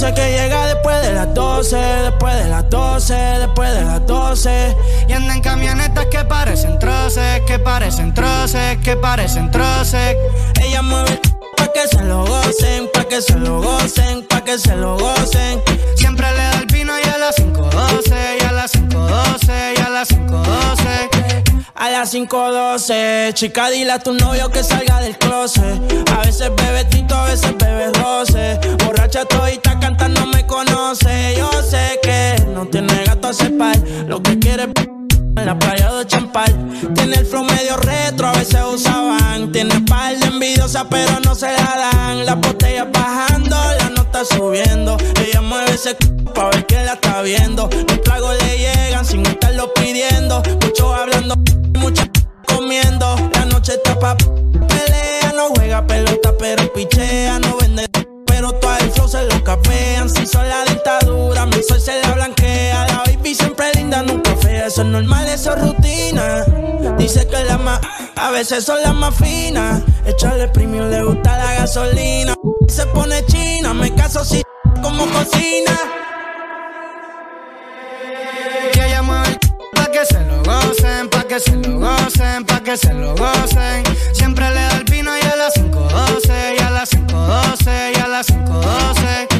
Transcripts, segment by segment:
Dice que llega después de las 12, después de las 12, después de las 12. Y anda en camionetas que parecen troces, que parecen troces, que parecen troces. Ella mueve pa' que se lo gocen, pa' que se lo gocen, pa' que se lo gocen. Siempre le da el vino y a las 5.12, y a las 5.12, y a las 5.12. A las 5.12, chica, dile a tu novio que salga del closet. A veces bebe tito, a veces bebe roce. Borracha todita conoce. Yo sé que no tiene gato a cepar. Lo que quiere en la playa de Champal. Tiene el flow medio retro, a veces usaban. Tiene par de envidiosa, pero no se la dan. La botella bajando, la nota subiendo. Ella mueve ese c pa' ver que la está viendo. Los tragos le llegan sin estarlo pidiendo. Muchos hablando mucha comiendo. La noche está pa' son la dictadura, mi sol se la blanquea. La baby siempre linda, nunca fea. Eso es normal, eso es rutina. Dice que la más, a veces son las más finas. Echarle premium, le gusta la gasolina. Se pone china, me caso si como cocina. Que mueve pa' que se lo gocen, pa' que se lo gocen, pa' que se lo gocen. Siempre le da el vino y a las 5.12, y a las 5.12, y a las 5.12.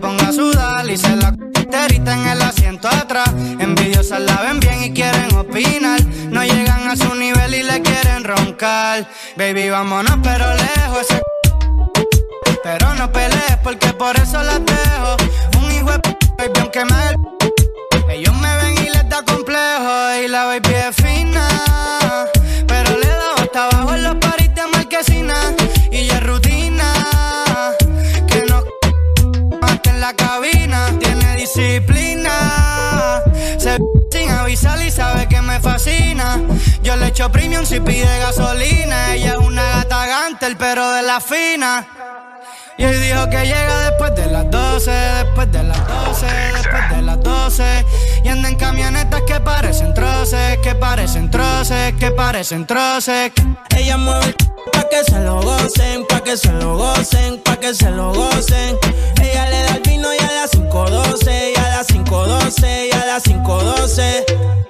Ponga a sudar y se la terita en el asiento atrás. Envidiosas la ven bien y quieren opinar. No llegan a su nivel y le quieren roncar. Baby, vámonos, pero lejos. Ese pero no pelees porque por eso la dejo. Un hijo de baby, aunque me ellos me ven y les da complejo y la baby es fina. Disciplina. Se sin avisar y sabe que me fascina. Yo le echo premium si pide gasolina. Ella es una gata gantel, pero de la fina. Y hoy dijo que llega después de las 12, después de las 12, después de las 12. Y anda en camionetas que parecen troces, que parecen troces, que parecen troces. Ella mueve el pa' que se lo gocen, pa' que se lo gocen, pa' que se lo gocen. Ella le da el vino y a las 5.12, y a las 5.12, y a las 5.12.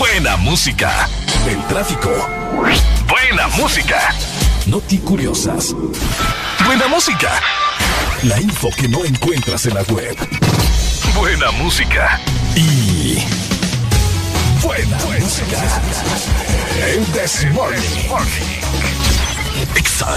Buena música. El tráfico. Buena música. Noti curiosas. Buena música. La info que no encuentras en la web. Buena música. Y. Buena, música. El Desmorning. Exa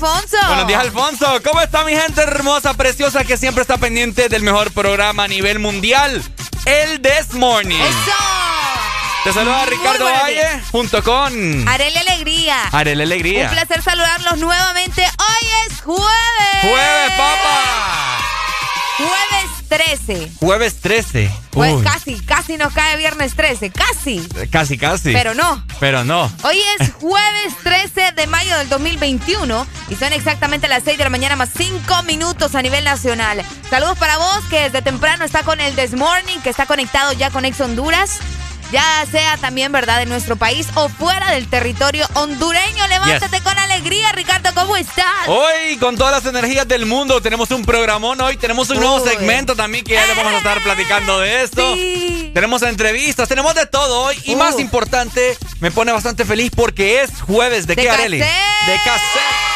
Buenos días, Alfonso. ¿Cómo está mi gente hermosa, preciosa, que siempre está pendiente del mejor programa a nivel mundial? El This Morning. ¡Eso! Te saluda Ricardo Valle junto con Arele Alegría. Arele Alegría. Un placer saludarlos nuevamente. Hoy es jueves. Jueves, papá. Jueves 13. Jueves 13. Pues casi, casi nos cae viernes 13. Casi. Casi, casi. Pero no. Pero no. Hoy es jueves 13 de mayo del 2021 y son exactamente las 6 de la mañana más 5 minutos a nivel nacional. Saludos para vos que desde temprano está con el This Morning, que está conectado ya con Ex Honduras ya sea también, ¿verdad?, de nuestro país o fuera del territorio hondureño. Levántate con alegría, Ricardo, ¿cómo estás? Hoy, con todas las energías del mundo, tenemos un programón hoy, tenemos un nuevo segmento también que ya le vamos a estar platicando de esto. Tenemos entrevistas, tenemos de todo hoy y más uh. importante, me pone bastante feliz porque es jueves de, qué, Areli? De cassette.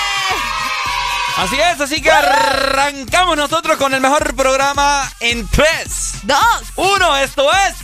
Así es, así que arrancamos nosotros con el mejor programa en 3, 2, 1. Esto es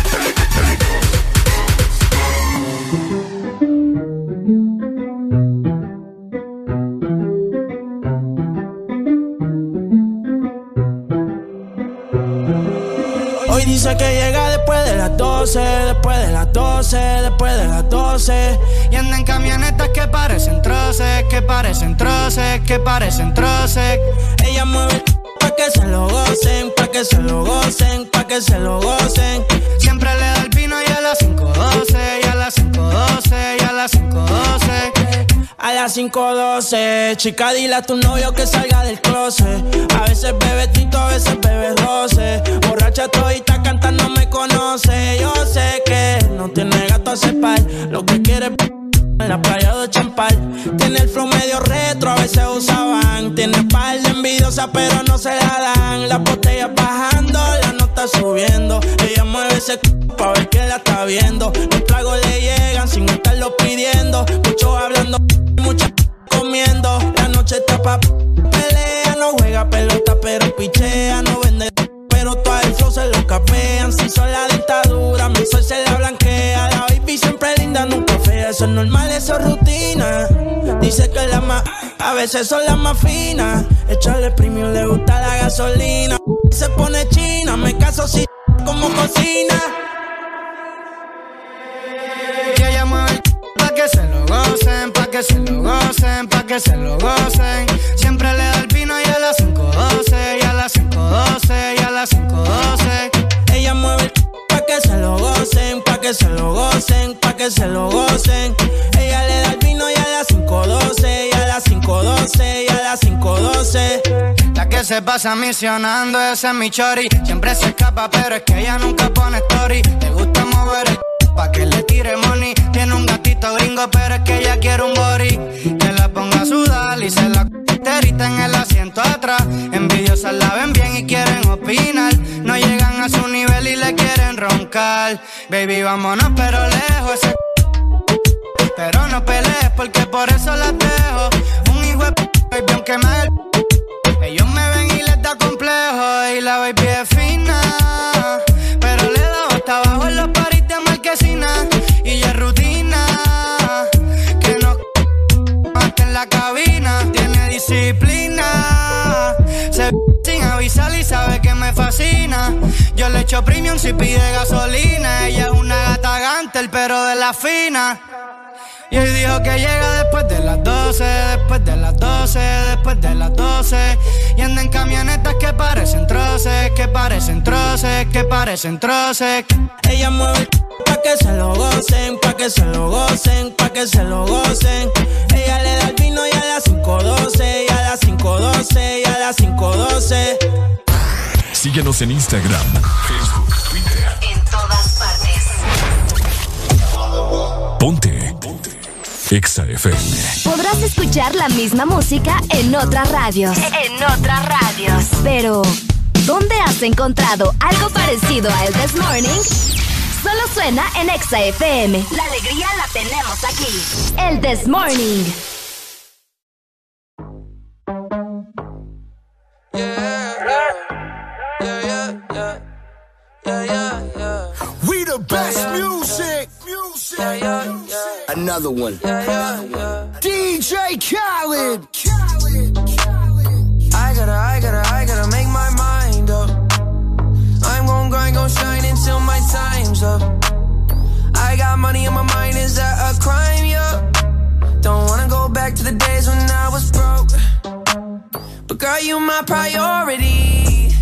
Dice que llega después de las 12, después de las 12, después de las 12. Y anda en camionetas que parecen troces, que parecen troces, que parecen troces. Ella mueve pa' que se lo gocen, pa' que se lo gocen, pa' que se lo gocen. Siempre le da el vino y a las 5.12, y a las 5.12, y a las 5.12. Las 5.12, chica, dile a tu novio que salga del closet. A veces bebe tito, a veces bebe roce. Borracha todita cantando me conoce. Yo sé que no tiene gato a cepar. Lo que quiere en la playa de Champal. Tiene el flow medio retro, a veces usaban. Tiene par de envidiosa, pero no se la dan. La botella bajando, nota subiendo. Ella mueve ese pa' ver que la está viendo. Los tragos le llegan sin estarlo pidiendo. Muchos hablando mucha comiendo. La noche está pa' pelea, no juega pelota, pero pichea, no vende. Pero todo el flow se lo capean. Si son la dictadura, mi sol se la blanquea. La baby siempre linda, nunca. Eso es normal, eso es rutina. Dice que la más, a veces son las más finas. Echarle premium le gusta la gasolina. Se pone china, me caso si como cocina. Que ella mueve pa' que se lo gocen, pa' que se lo gocen, pa' que se lo gocen. Siempre le da el vino y a las 5.12, y a las 5.12, y a las 5.12. Ella mueve pa' que se lo gocen, pa' que se lo gocen, que se lo gocen. Ella le da el vino y a las 5.12, y a las 5.12, y a las 5.12. La que se pasa misionando, ese es mi chori. Siempre se escapa, pero es que ella nunca pone story. Le gusta mover el pa' que le tire money. Tiene un gatito gringo, pero es que ella quiere un body. Ponga a sudar y se la terita en el asiento atrás. Envidiosas la ven bien y quieren opinar. No llegan a su nivel y le quieren roncar. Baby, vámonos, pero lejos. Ese pero no pelees porque por eso la dejo. Un hijo de baby, aunque me Ellos me ven y les da complejo. Y la baby es fina. Yo le echo premium si pide gasolina. Ella es una gata gantel, pero de la fina. Y hoy dijo que llega después de las 12, después de las 12, después de las 12. Y anda en camionetas que parecen troces, que parecen troces, que parecen troces. Ella mueve pa' que se lo gocen, pa' que se lo gocen, pa' que se lo gocen. Ella le da el vino y a las 5.12, y a las 5.12, y a las 5.12. Síguenos en Instagram, Facebook, Twitter. En todas partes. Ponte. Ponte. Exa FM. Podrás escuchar la misma música en otras radios. En otras radios. Pero, ¿dónde has encontrado algo parecido a El This Morning? Solo suena en Exa FM. La alegría la tenemos aquí. El This Morning. We the best music. music. Another one. DJ uh, Khaled. I gotta, I gotta, I gotta make my mind up. I'm gon' grind, gon' shine until my time's up. I got money on my mind, is that a crime? Yeah. Don't wanna go back to the days when I was broke. But girl, you my priority.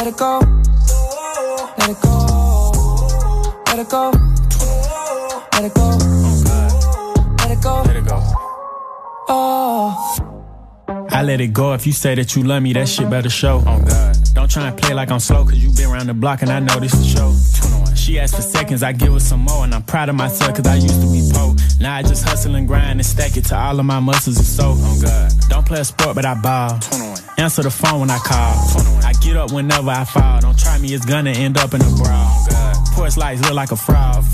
Let it go. Let it go. Let it go. Let it go. Let it go. Let it go. Oh. I let it go if you say that you love me, that shit better show. Oh God. Don't try and play like I'm slow, cause you been around the block and I know this is show. She asked for seconds, I give her some more, and I'm proud of myself cause I used to be poor. Now I just hustle and grind and stack it to all of my muscles and so. Oh God. Don't play a sport, but I ball. Answer the phone when I call. I get up whenever I fall. Don't try me, it's gonna end up in a brawl. Oh, Porch lights look like a fraud.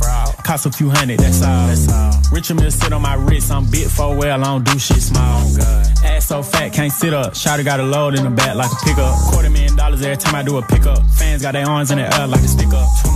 Cost a few hundred, that's all. That's all. Richard Mill sit on my wrist, I'm bit for well, I don't do shit small. Oh, Ass so fat, can't sit up. Shotty got a load in the back like a pickup. Quarter million dollars every time I do a pickup. Fans got their arms in the air like a stick up.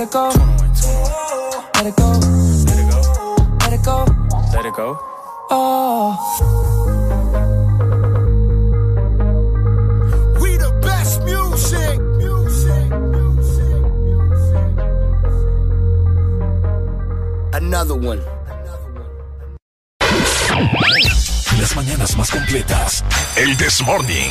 Let it go. Let it go. Let it go. Let it go. Oh. We the best music. Music. Another one. Las mañanas más completas. El This Morning.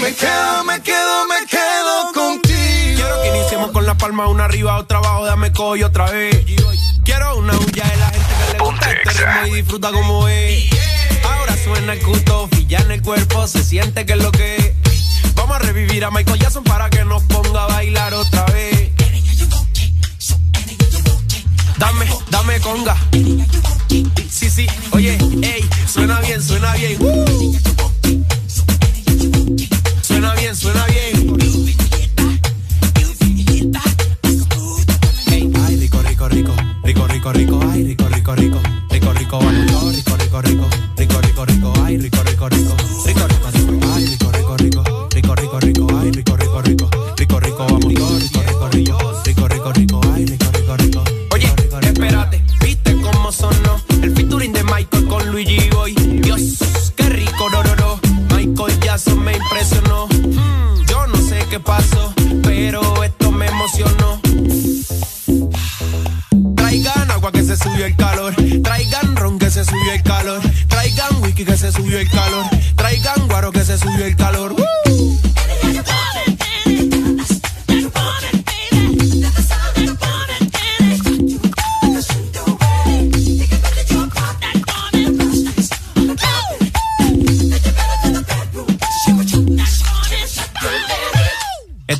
Me quedo, me quedo, me quedo contigo. Quiero que iniciemos con la palma una arriba, otra abajo, dame coy otra vez. Quiero una huya de la gente que le gusta este ritmo y disfruta como es. Ahora suena el culto, ya en el cuerpo, se siente que es lo que es. Vamos a revivir a Michael Jackson para que nos ponga a bailar otra vez. Dame, dame conga. Sí, sí, oye, ey, suena bien, suena bien. Suena bien, suena bien. Ay, rico, rico, rico, rico, rico, rico, ay, rico, rico, rico, rico, rico, vamos, todo, rico, rico, rico, rico, rico, rico, ay, rico, rico, rico, rico, rico, rico, ay, rico, rico, rico, rico, rico, rico, ay, rico, rico, rico, rico, rico, vamos, rico, rico, rico, rico, rico, rico, ay, rico, rico, rico. Oye, espérate, ¿viste cómo sonó el featuring de Michael con Luigi Boy? Qué pasó, pero esto me emocionó. Traigan agua que se subió el calor. Traigan ron que se subió el calor. Traigan whisky que se subió el calor. Traigan guaro que se subió el calor.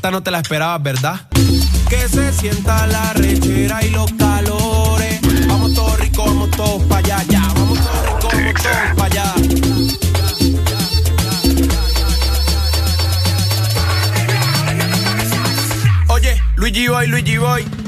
Esta no te la esperabas, ¿verdad? Que se sienta la rechera y los calores. Vamos todos ricos, vamos todos para allá, ya. Vamos todos ricos, vamos todos para allá. Oye, Luigi Boy, Luigi Boy.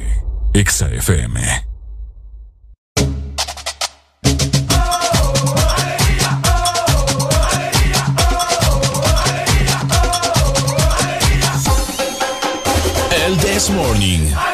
Exa FM. El This Morning.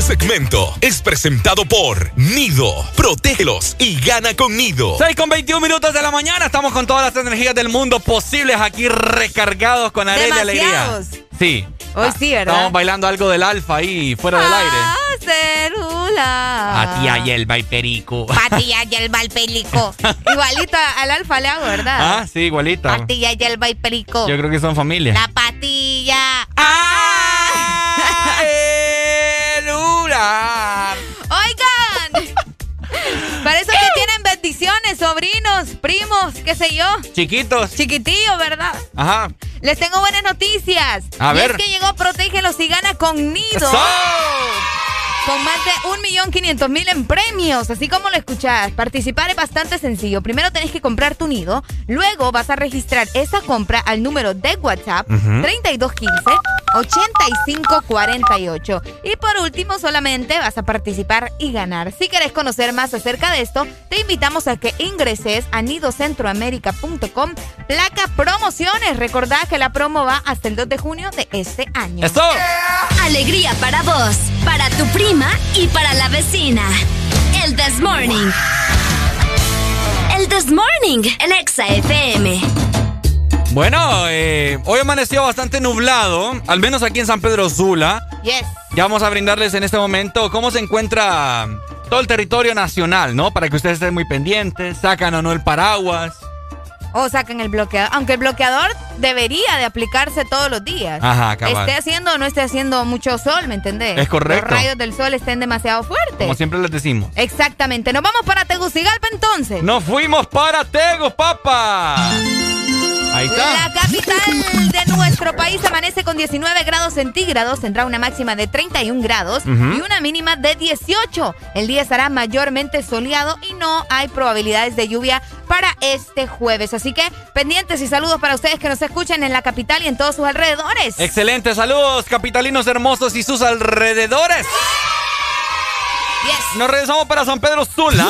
Este segmento es presentado por Nido. Protégelos y gana con Nido. 6 con 21 minutos de la mañana. Estamos con todas las energías del mundo posibles aquí recargados con arena y alegría. Sí. Hoy Ah, sí, ¿verdad? Estamos bailando algo del alfa ahí fuera del aire. Ah, célula. A tía Yelba y Perico. Patilla y el Valpelico. Igualito al alfa le hago, ¿verdad? Ah, sí, igualita. Patilla y el Valpelico. Yo creo que son familia. La patilla. ¡Ah! Primos, qué sé yo. Chiquitos. Chiquitillos, ¿verdad? Ajá. Les tengo buenas noticias. A y ver. es que llegó Protégelos y gana con Nido. ¡Eso! Con más de 1.500.000 en premios, así como lo escuchás. Participar es bastante sencillo. Primero tenés que comprar tu nido, luego vas a registrar esa compra al número de WhatsApp Ujú. 3215-8548. Y por último, solamente vas a participar y ganar. Si querés conocer más acerca de esto, te invitamos a que ingreses a nidocentroamerica.com, placa promociones. Recordá que la promo va hasta el 2 de junio de este año. ¡Eso! Alegría para vos, para tu prima y para la vecina. El This Morning. El This Morning, el Exa FM. Bueno, eh, hoy amaneció bastante nublado, al menos aquí en San Pedro Sula. Yes. Ya vamos a brindarles en este momento cómo se encuentra todo el territorio nacional, ¿no? Para que ustedes estén muy pendientes, sacan o no el paraguas. O saquen el bloqueador. Aunque el bloqueador debería de aplicarse todos los días. Ajá, cabal. Esté haciendo o no esté haciendo mucho sol, ¿me entendés? Es correcto. Los rayos del sol estén demasiado fuertes. Como siempre les decimos. Exactamente. Nos vamos para Tegucigalpa entonces. ¡Nos fuimos para Tegos, papá! Ahí está. La capital de nuestro país amanece con 19 grados centígrados, tendrá una máxima de 31 grados y una mínima de 18. El día estará mayormente soleado y no hay probabilidades de lluvia para este jueves. Así que pendientes y saludos para ustedes que nos escuchan en la capital y en todos sus alrededores. Excelente, saludos capitalinos hermosos y sus alrededores. Nos regresamos para San Pedro Sula.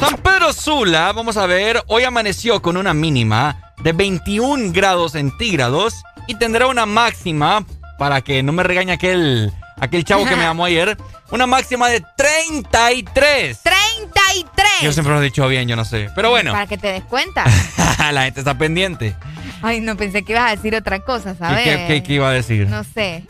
San Pedro Sula, vamos a ver, hoy amaneció con una mínima de 21 grados centígrados y tendrá una máxima, para que no me regañe aquel, aquel chavo que me llamó ayer, una máxima de 33. 33. Yo siempre lo he dicho bien, yo no sé. Pero bueno, Para que te des cuenta. la gente está pendiente. Ay, no pensé que ibas a decir otra cosa, ¿Y ¿sabes? qué, qué- qué iba a decir? No sé.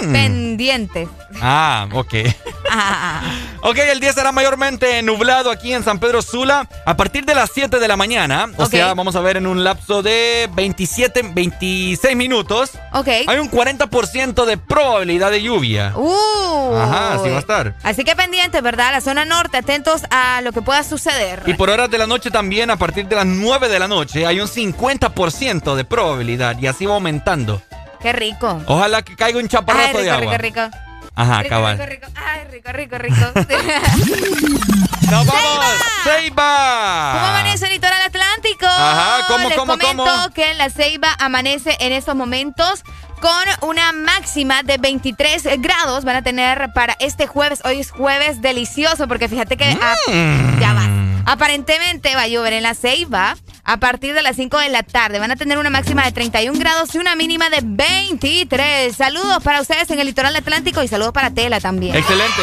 Hmm. Pendientes. Ah, ok. Ah. Ok, el día estará mayormente nublado aquí en San Pedro Sula a partir de las 7 de la mañana. O Ok. sea, vamos a ver en un lapso de 27, 26 minutos. Ok. Hay un 40% de probabilidad de lluvia. Uh. Ajá, así va a estar. Así que pendientes, ¿verdad? La zona norte, atentos a lo que pueda suceder. Y por horas de la noche también, a partir de las 9 de la noche, hay un 50% de probabilidad y así va aumentando. Qué rico. Ojalá que caiga un Ay, chaparrazo rico, de agua. rico, rico. Ajá, rico, cabal. rico, rico. Ay, rico, rico, rico. ¡Nos vamos! ¡Seiba! ¿Cómo amanece el litoral atlántico? Ajá, ¿cómo, Les cómo, comento cómo? que la Ceiba amanece en estos momentos con una máxima de 23 grados. Van a tener para este jueves. Hoy es jueves delicioso porque fíjate que ah, Mm. ya vas. Aparentemente va a llover en la Ceiba a partir de las 5 de la tarde. Van a tener una máxima de 31 grados y una mínima de 23. Saludos para ustedes en el litoral atlántico y saludos para Tela también. Excelente.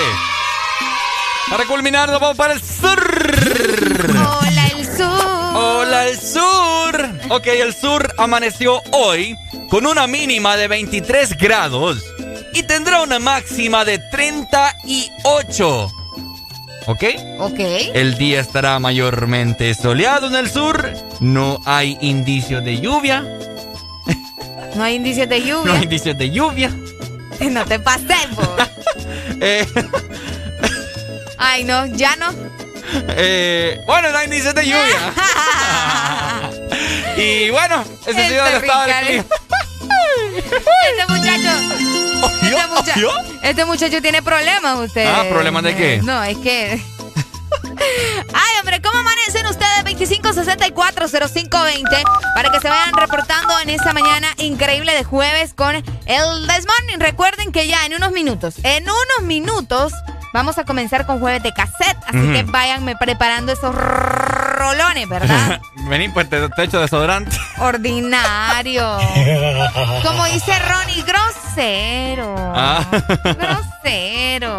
Para culminar, nos vamos para el sur. Hola, el sur. Hola, el sur. Ok, el sur amaneció hoy con una mínima de 23 grados y tendrá una máxima de 38. ¿Ok? Ok. El día estará mayormente soleado en el sur. No hay indicios de lluvia. No hay indicios de No lluvia. hay indicios de lluvia. No te pases. Eh, Ay, no, ya no. eh, bueno, no hay indicios de lluvia. y bueno, ese ha sido el estado del. Este muchacho. Este, mucha- este muchacho tiene problemas, usted. Ah, ¿problemas de qué? No, es que. Ay, hombre, ¿cómo amanecen ustedes? 25640520 para que se vayan reportando en esta mañana increíble de jueves con el This Morning. Recuerden que ya en unos minutos, en unos minutos, vamos a comenzar con jueves de cassette. Así que váyanme preparando esos rolones, ¿verdad? Vení, pues te, te echo desodorante. Ordinario. Como dice Ronnie, grosero. Ah. Grosero.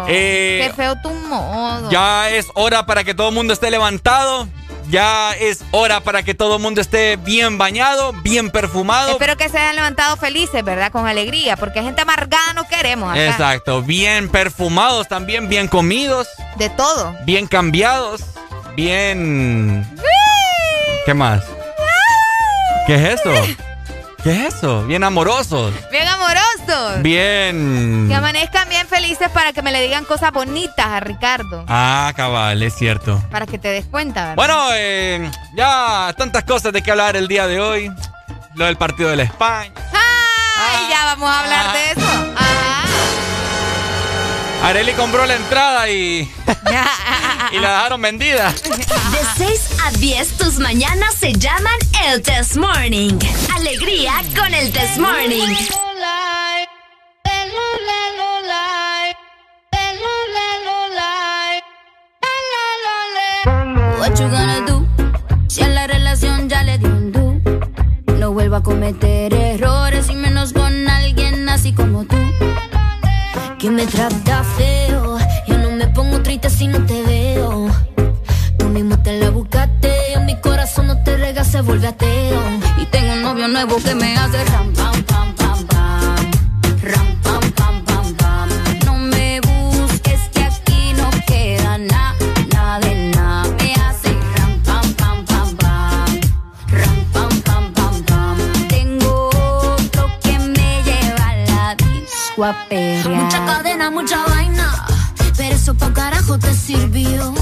Eh, Qué feo tu modo. Ya es hora para que todo el mundo esté levantado. Ya es hora para que todo el mundo esté bien bañado, bien perfumado. Espero que se hayan levantado felices, ¿verdad? Con alegría, porque gente amargada no queremos acá. Exacto, bien perfumados también, bien comidos, De todo. bien cambiados, bien... ¿Qué más? ¿Qué es eso? ¿Qué es eso? Bien amorosos, Bien amorosos. bien... Que amanezcan bien felices para que me le digan cosas bonitas a Ricardo. Ah, cabal, es cierto. Para que te des cuenta, ¿verdad? Bueno, eh, ya tantas cosas de qué hablar el día de hoy. Lo del partido de la España. Ay, ya vamos a hablar de eso. Ajá. Areli compró la entrada y, y la dejaron vendida. De 6 a 10, tus mañanas se llaman el Test Morning. Alegría con el Test Morning. What you gonna do? Si a la relación ya le dio un do. No vuelvo a cometer errores y menos con alguien así como tú. Que me trata feo. Yo no me pongo triste si no te veo. Tú mismo te la buscaste. Mi corazón no te rega, se vuelve ateo. Y tengo un novio nuevo que me hace ram, pam, pam, pam, pam. Ram, pam, pam, pam, pam. No me busques que aquí no queda nada, nada de nada. Me hace ram, pam, pam, pam, pam. Ram, pam, pam, pam, pam. Tengo otro que me lleva a la disco. Mucha cadena, mucha vaina. Pero eso pa' carajo te sirvió.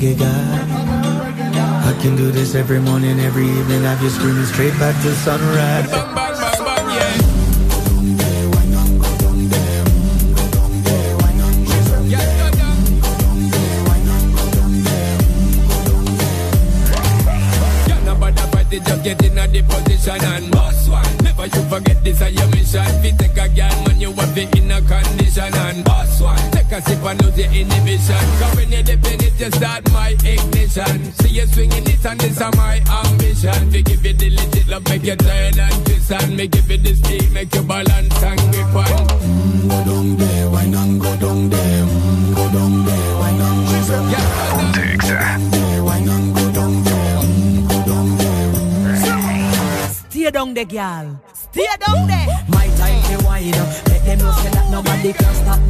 reggae guy. I can do this every morning, every evening. I've you screaming straight back to sunrise. Just get in the position and boss one. Never you forget this is your mission. If you take a girl, man, you have it in a condition and boss one. Take a sip and lose your inhibition. Cause when you dip in it, you start you tired and twist and me give make balance and grip on. Mm, go down there, why not go down there? Mm, go down there, why not go down there? Why not go down there? Go down there. Stay down there, girl. Stay down there. My time, is wind up. Let them know that nobody can stop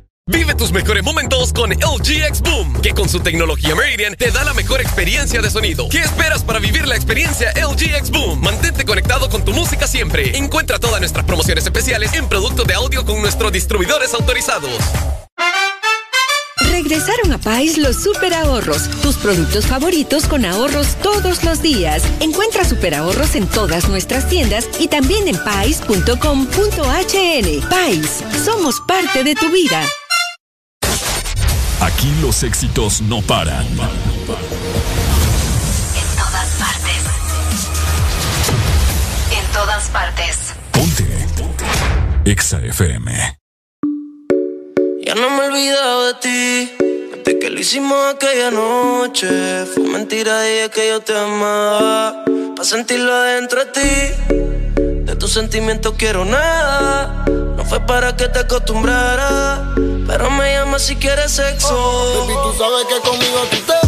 Vive tus mejores momentos con LG X Boom, que con su tecnología Meridian te da la mejor experiencia de sonido. ¿Qué esperas para vivir la experiencia LG X Boom? Mantente conectado con tu música siempre. Encuentra todas nuestras promociones especiales en productos de audio con nuestros distribuidores autorizados. Regresaron a Pais los super ahorros, tus productos favoritos con ahorros todos los días. Encuentra super ahorros en todas nuestras tiendas y también en pais.com.hn. Pais, somos parte de tu vida. Aquí los éxitos no paran. En todas partes. En todas partes. Ponte. EXA FM. Ya no me he olvidado de ti. Desde que lo hicimos aquella noche. Fue mentira y que yo te amaba. Pa' sentirlo adentro de ti. De tus sentimientos quiero nada. No fue para que te acostumbrara. Pero me llama si quieres sexo. Baby, tú sabes que conmigo tú te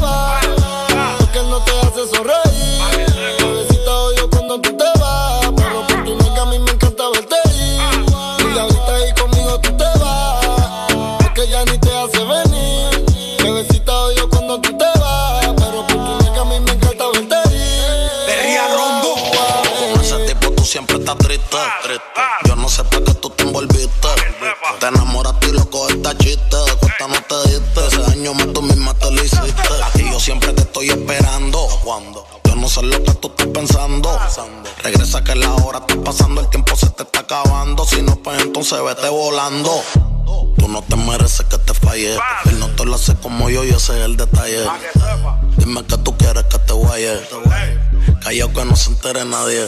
chiste. De cuenta no te diste. Ese año más tú misma te lo hiciste. A ti yo siempre te estoy esperando. Cuando yo no sé lo que tú estás pensando. Regresa que la hora está pasando, el tiempo se te está acabando. Si no, pues entonces vete volando. Tú no te mereces que te falle. Él no te lo hace como yo y ese es el detalle. Dime que tú quieres que te guaye. Callao que no se entere nadie.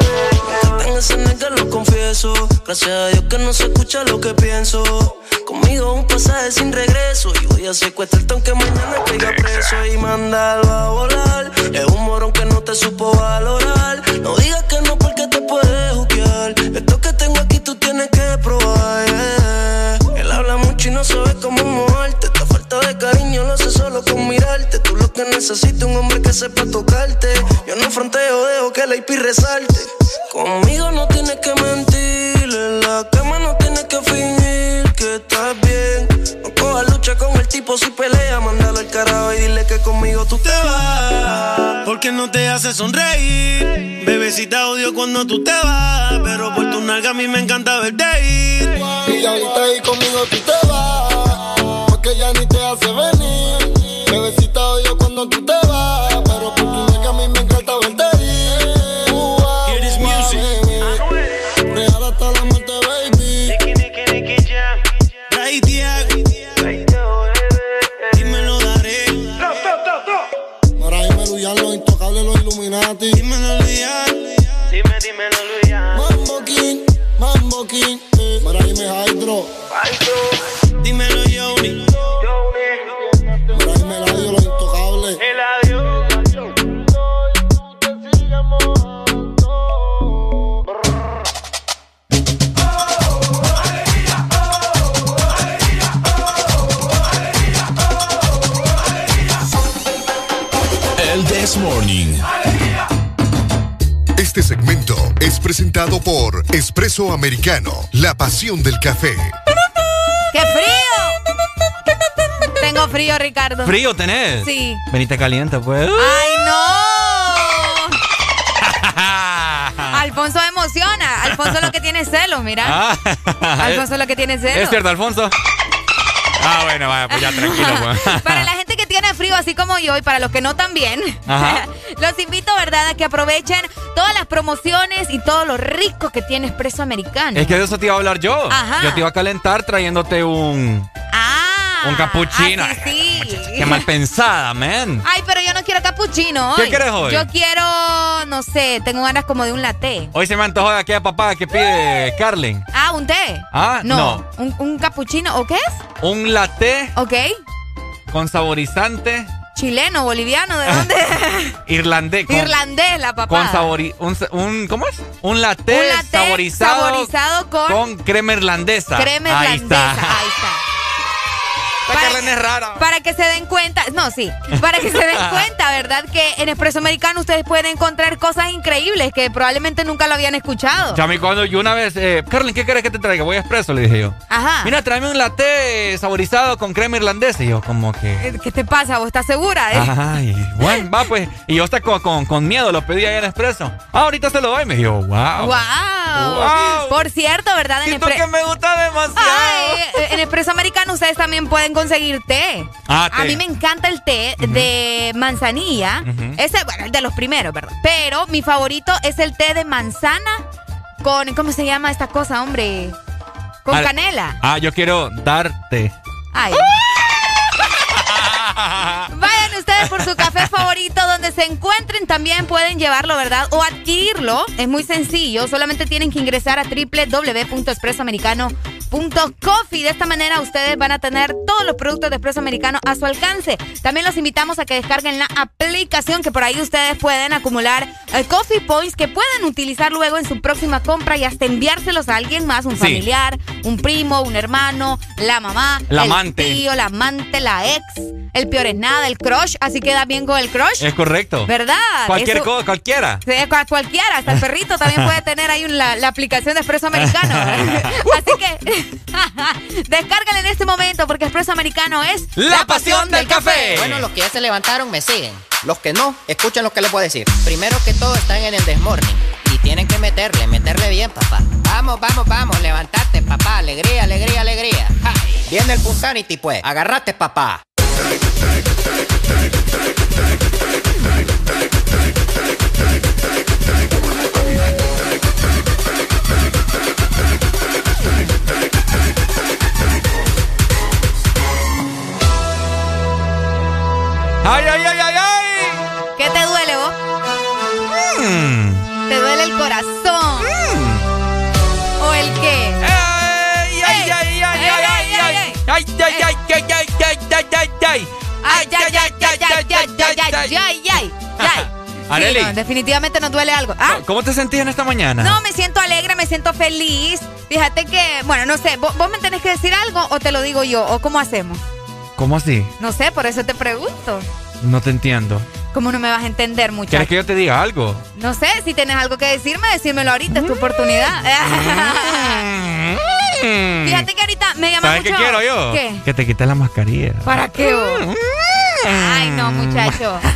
Ese nega lo confieso. Gracias a Dios que no se escucha lo que pienso. Conmigo un pasaje sin regreso. Y voy a secuestrarte aunque mañana caiga preso. Y mandarlo a volar. Es un morón que no te supo valorar. No digas que no porque te puedes juzgar. Esto que tengo aquí tú tienes que probar. yeah. Él habla mucho y no sabe cómo moverte. Esta falta de cariño lo hace solo con mirarte. Tú lo que necesitas un hombre que sepa tocarte. Yo no fronteo, dejo que la IP resalte. Conmigo no tienes que mentir. En la cama no tienes que fingir que estás bien. No cojas lucha con el tipo si pelea. Mándalo al carajo y dile que conmigo tú te vas. Porque no te hace sonreír. Bebecita odio cuando tú te vas. Pero por tu nalga a mí me encanta verte ir. Y ahorita ahí conmigo tú te vas. Porque ya ni te hace venir. Cuando tú te vas. Pero por tu nalga a mí me encanta verte ir. Music. baby. Real hasta la muerte, baby. Dímelo, daré. Los intocables, los Illuminati. Dímelo, Morning. Este segmento es presentado por Espresso Americano, la pasión del café. ¡Qué frío! Tengo frío, Ricardo. ¿Frío tenés? Sí. Venite caliente, pues. ¡Ay, no! Alfonso emociona. Alfonso lo que tiene es celo, mira. Ah. Alfonso lo que tiene es celo. ¿Es cierto, Alfonso? Ah, bueno, vaya, pues ya tranquilo, pues. Para la frío así como yo y para los que no también, Ajá. los invito, ¿verdad?, a que aprovechen todas las promociones y todo lo rico que tiene Espresso Americano. Es que de eso te iba a hablar yo. Ajá. Yo te iba a calentar trayéndote un, Ah, un capuchino. ah, sí. Qué mal pensada, man. Ay, pero yo no quiero capuchino ¿Qué hoy. quieres hoy? Yo quiero, no sé, tengo ganas como de un latte. Hoy se me antojó de aquella papá que pide Carlin. Ah, un té. Ah, no. Un, un capuchino, ¿o qué es? Un latte Ok. Con saborizante Chileno, boliviano, ¿de dónde? irlandés. Con, Irlandés, la papá. Con sabori... Un, un- ¿Cómo es? Un latte, Un latte saborizado, saborizado con, con crema irlandesa. crema Ahí irlandesa. está. Ahí está. Esta Carlin es rara. Para que se den cuenta, no, sí, para que se den cuenta, ¿verdad? Que en Espresso Americano ustedes pueden encontrar cosas increíbles que probablemente nunca lo habían escuchado. Chami, cuando yo una vez, eh, Carlin, ¿qué quieres que te traiga? Voy a expreso, le dije yo. Ajá. Mira, tráeme un latte saborizado con crema irlandesa. Y yo, como que. Eh, ¿Qué te pasa? ¿Vos estás segura? eh? Ay, bueno, va pues. Y yo hasta con, con, con miedo lo pedí ahí en expreso. Ah, ahorita se lo doy. Me dijo, wow. Wow. Wow. Por cierto, ¿verdad? En, Siento que me gusta demasiado. Ay, eh, en Espresso Americano ustedes también pueden conseguir té. Ah, té. A mí me encanta el té de manzanilla. Ujú. Ese, bueno, el de los primeros, ¿verdad? Pero mi favorito es el té de manzana con, ¿cómo se llama esta cosa, hombre? Con canela. Ah, yo quiero darte. Ay. Vayan ustedes por su café favorito donde se encuentren. También pueden llevarlo, ¿verdad? O adquirirlo. Es muy sencillo. Solamente tienen que ingresar a www.expresoamericano.coffee. De esta manera ustedes van a tener todos los productos de Expreso Americano a su alcance. También los invitamos a que descarguen la aplicación que por ahí ustedes pueden acumular eh, coffee points que pueden utilizar luego en su próxima compra y hasta enviárselos a alguien más, un Sí. familiar, un primo, un hermano, la mamá, La el amante. tío, la amante, la ex, el peor es nada, el crush, así queda bien con el crush. Es correcto. ¿Verdad? Cualquier Eso- cosa, cualquiera. Cualquiera, hasta el perrito también puede tener ahí un- la, la aplicación de Expreso Americano. Así que descárgala en este momento porque Expreso Americano es La pasión del café. Bueno, los que ya se levantaron me siguen. Los que no, escuchen lo que les voy a decir. Primero que todo están en el desmorning. Y tienen que meterle, meterle bien, papá. Vamos, vamos, vamos, levantate, papá. Alegría, alegría, alegría. Ja. Viene el Punsanity, pues. Agarrate, papá. ¡Ay, ay, ay, ay, ay! ¿Qué te duele vos? Mm. ¿Te duele el corazón? Mm. ¿O el qué? ¡Ay, ay, ay, ay, ay, ay! ¡Ay, ay, ay, ay, ay, ay, ay, ay, ay! ¡Ay, ay, ay, ay, ay, ay, ay, ay, ay! Arely. Sí, no, definitivamente nos duele algo. ¿Ah? ¿Cómo te sentís en esta mañana? No, me siento alegre, me siento feliz. Fíjate que, bueno, no sé, ¿vos, vos me tenés que decir algo o te lo digo yo? ¿O cómo hacemos? ¿Cómo así? No sé, por eso te pregunto. No te entiendo. ¿Cómo no me vas a entender, muchacho? ¿Quieres que yo te diga algo? No sé, si tienes algo que decirme, decímelo ahorita, es tu oportunidad. Fíjate que ahorita me llama ¿Sabes mucho... qué quiero yo? ¿Qué? Que te quites la mascarilla. ¿Para qué vos? Ay, no, muchacho.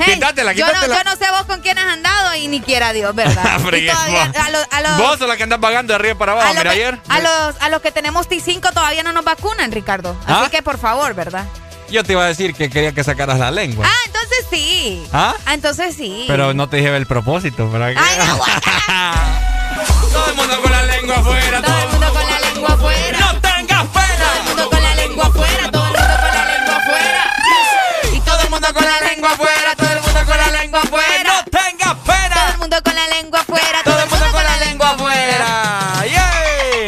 Hey, Quítatela, yo no, quítatela. yo no sé vos con quién has andado y ni quiera Dios, ¿verdad? Todavía a los, a los- Vos sos la que andas pagando de arriba para abajo. Mira, ayer. a los, a los que tenemos T5 todavía no nos vacunan, Ricardo. Así ¿Ah? que por favor, ¿verdad? Yo te iba a decir que quería que sacaras la lengua. Ah, entonces sí. ¿Ah? entonces sí. Pero no te dije el propósito. ¿para qué? Ay, no, Todo el mundo con la lengua afuera. Todo el mundo con la lengua afuera. ¡No tengas pena! Todo el mundo con la lengua afuera. Mundo con la lengua afuera. Todo el mundo con la lengua afuera. ¡No tengas pena! Todo el mundo con la lengua afuera. Todo el mundo con la lengua afuera. ¡Yay!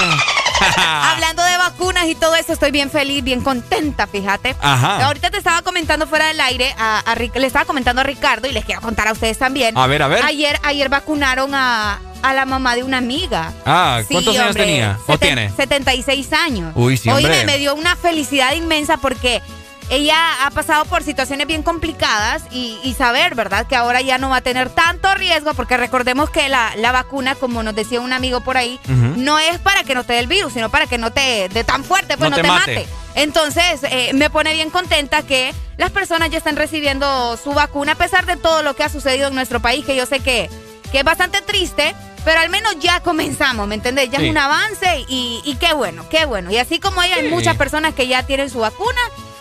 Hablando de vacunas y todo eso, estoy bien feliz, bien contenta, fíjate. Ajá. Ahorita te estaba comentando fuera del aire, a, a le estaba comentando a Ricardo y les quiero contar a ustedes también. A ver, a ver. Ayer, ayer vacunaron a, a la mamá de una amiga. Ah, ¿cuántos Sí, años hombre, tenía? ¿O tiene? 76 años. Uy, sí, Oye, hombre. me dio una felicidad inmensa porque ella ha pasado por situaciones bien complicadas y, y saber, ¿verdad? Que ahora ya no va a tener tanto riesgo porque recordemos que la, la vacuna, como nos decía un amigo por ahí, no es para que no te dé el virus, sino para que no te dé tan fuerte, pues No no, te te, mate. mate. Entonces, eh, me pone bien contenta que las personas ya están recibiendo su vacuna a pesar de todo lo que ha sucedido en nuestro país, que yo sé que, que es bastante triste, pero al menos ya comenzamos, ¿me entendés? Ya Sí. es un avance y, y qué bueno, qué bueno. Y así como hay, muchas personas que ya tienen su vacuna,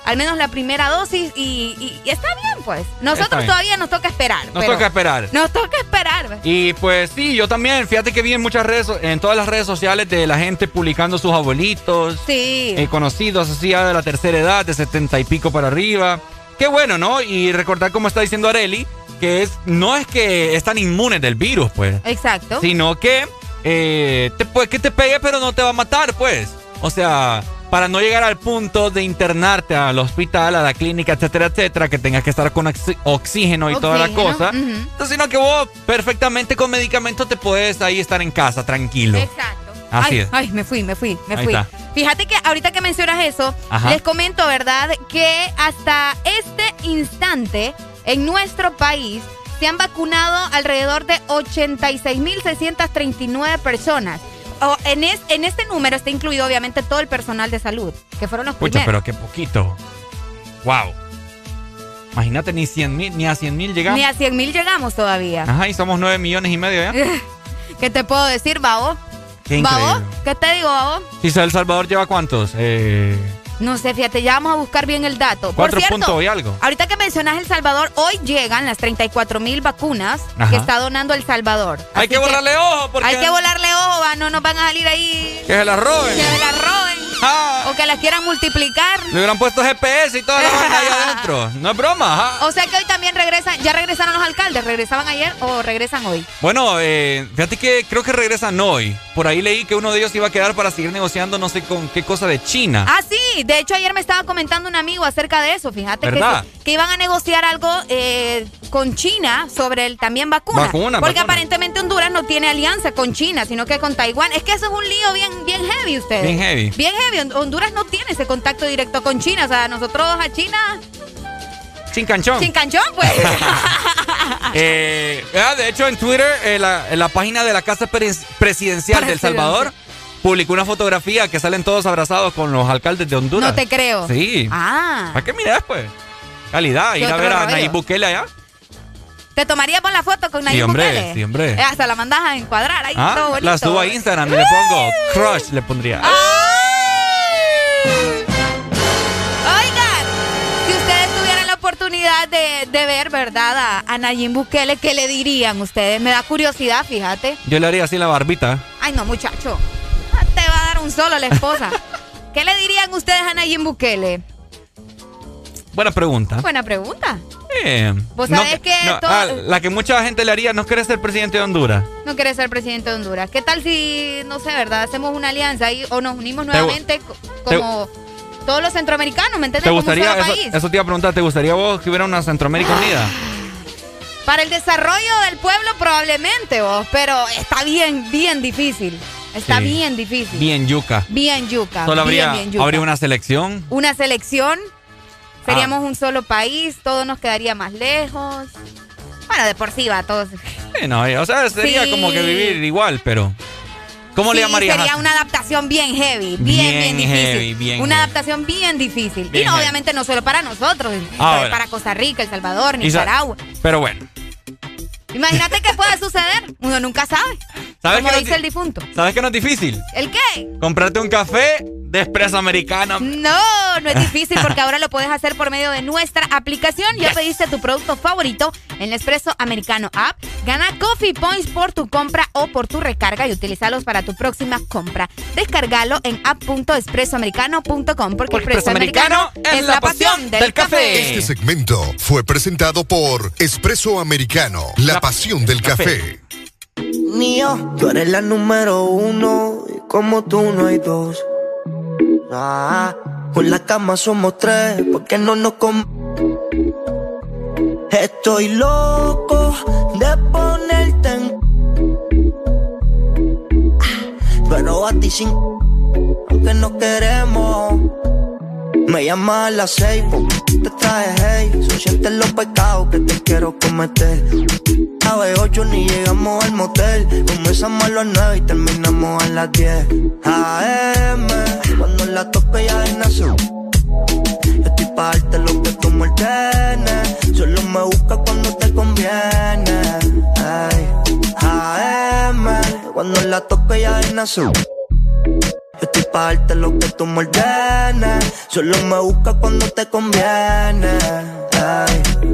al menos la primera dosis, y, y- y está bien, pues. Nosotros bien. todavía nos toca esperar. Nos toca esperar. Nos toca esperar. Y pues sí, yo también, fíjate que vi en muchas redes, en todas las redes sociales de la gente publicando sus abuelitos, Sí. eh, conocidos así ya de la tercera edad, de setenta y pico para arriba. Qué bueno, ¿no? Y recordar como está diciendo Areli, que es, no es que están inmunes del virus, pues, Exacto. sino que eh, te, puede que te pegue, pero no te va a matar, pues. O sea, para no llegar al punto de internarte al hospital, a la clínica, etcétera, etcétera, que tengas que estar con oxígeno y toda la cosa. sino que vos perfectamente con medicamentos te puedes ahí estar en casa, tranquilo. Exacto. Así ay, es. ay, me fui, me fui, me Ahí fui. está. Fíjate que ahorita que mencionas eso, Ajá. les comento, ¿verdad? Que hasta este instante en nuestro país se han vacunado alrededor de 86.639 personas. En, es- en este número está incluido obviamente todo el personal de salud, que fueron los Pucha, primeros. pero qué poquito. Wow. Imagínate, ni 100 mil, ni a 100 mil llegamos. Ni a 100.000 llegamos todavía. Ajá, y somos 9 millones y medio ya. ¿Qué te puedo decir, Babo? Qué ¿Babo? ¿Qué te digo, Babo? ¿Y El Salvador lleva cuántos? Eh, No sé, fíjate, ya vamos a buscar bien el dato. Por cuatro cierto, puntos y algo. Ahorita que mencionas El Salvador, hoy llegan las 34 mil vacunas Ajá. que está donando El Salvador. Hay Así que borrarle ojo porque Hay que volarle ojo, va, no nos van a salir ahí que se la roben. que se las roben Ah. o que las quieran multiplicar. Le hubieran puesto GPS y toda la vaina ahí adentro. No es broma, ajá. O sea que hoy también regresan, ya regresaron los alcaldes, ¿regresaban ayer o regresan hoy? Bueno, eh, fíjate que creo que regresan hoy. Por ahí leí que uno de ellos iba a quedar para seguir negociando no sé con qué cosa de China. Ah, sí, de hecho ayer me estaba comentando un amigo acerca de eso, fíjate que, que iban a negociar algo eh, con China sobre el también vacuna. Vacuna, porque vacuna. aparentemente Honduras no tiene alianza con China, sino que con Taiwán. Es que eso es un lío bien, bien heavy ustedes. Bien heavy. Bien heavy. Hon- Honduras no tiene ese contacto directo con China. O sea, nosotros a China, Chincanchón. chincanchón, pues. Eh, ah, de hecho, en Twitter, eh, la, en la página de la Casa Pres- Presidencial del Presidencial. Salvador publicó una fotografía que salen todos abrazados con los alcaldes de Honduras. no te creo. Sí. Ah. ¿Para qué miras, pues? Calidad, ¿Qué ir a ver a? Nayib Bukele allá. ¿Te tomaría por la foto con Nayib hombre, Bukele? sí, hombre. Eh, hasta la mandas a encuadrar ahí, todo Ah, bonito. la subo a Instagram y le pongo crush, le pondría. Oigan, si ustedes tuvieran la oportunidad de, de ver, ¿verdad? A, a Nayib Bukele, ¿qué le dirían ustedes? Me da curiosidad, fíjate. Yo le haría así la barbita. Ay, no, muchacho. Un solo la esposa. ¿Qué le dirían ustedes a Nayib Bukele? Buena pregunta. Buena pregunta. Eh, Vos no sabés que no, todo- ah, la que mucha gente le haría, ¿no querés ser presidente de Honduras? No quieres ser presidente de Honduras. ¿Qué tal si, no sé, verdad, hacemos una alianza ahí o nos unimos Te- nuevamente co- como todos los centroamericanos, ¿me entiendes? ¿Te Como un gustaría, eso, país. eso te iba a preguntar, ¿te gustaría vos que hubiera una Centroamérica unida? Para el desarrollo del pueblo probablemente vos, pero está bien, bien difícil. Está Sí. bien difícil. Bien yuca. Bien yuca. Solo habría, bien, bien yuca. habría una selección. Una selección, Ah. seríamos un solo país, todo nos quedaría más lejos. Bueno, de por sí va, todos. No, o sea, sería Sí. como que vivir igual, pero... ¿Cómo le llamarías? Sería una adaptación bien heavy, bien, Bien bien, difícil. heavy, bien una heavy. adaptación bien difícil. Bien y no, obviamente no solo para nosotros, Ah, para- bueno. para Costa Rica, El Salvador, Nicaragua. Pero bueno, Imagínate qué puede suceder. Uno nunca sabe. ¿Sabes Como dice el difunto. ¿sabes que no es difícil? ¿El qué? Comprarte un café de espresso americano. No, no es difícil porque ahora lo puedes hacer por medio de nuestra aplicación. Ya pediste tu producto favorito en la Espresso Americano App. Gana Coffee Points por tu compra o por tu recarga y utilizalos para tu próxima compra. Descargalo en app.espressoamericano.com porque Espresso Americano es la pasión del café. Este segmento fue presentado por Espresso Americano, la, pasión del café. Mío, tú eres la número uno y como tú no hay dos. Ah, con la cama somos tres, porque no nos com Estoy loco de ponerte en. Pero a ti sin. Aunque no queremos. Me llamas a las seis, te traje hey. Son siete los pecados que te quiero cometer. Las ocho ni llegamos al motel. Comenzamos a las nueve y terminamos a las diez. AM, cuando la toque ya es nació. Yo estoy pa' darte lo que tú me. Solo me busca cuando te conviene. Ay, AM, cuando la toque ya es nació. Yo estoy pa' darte lo que tú me. Solo me busca cuando te conviene. Ay.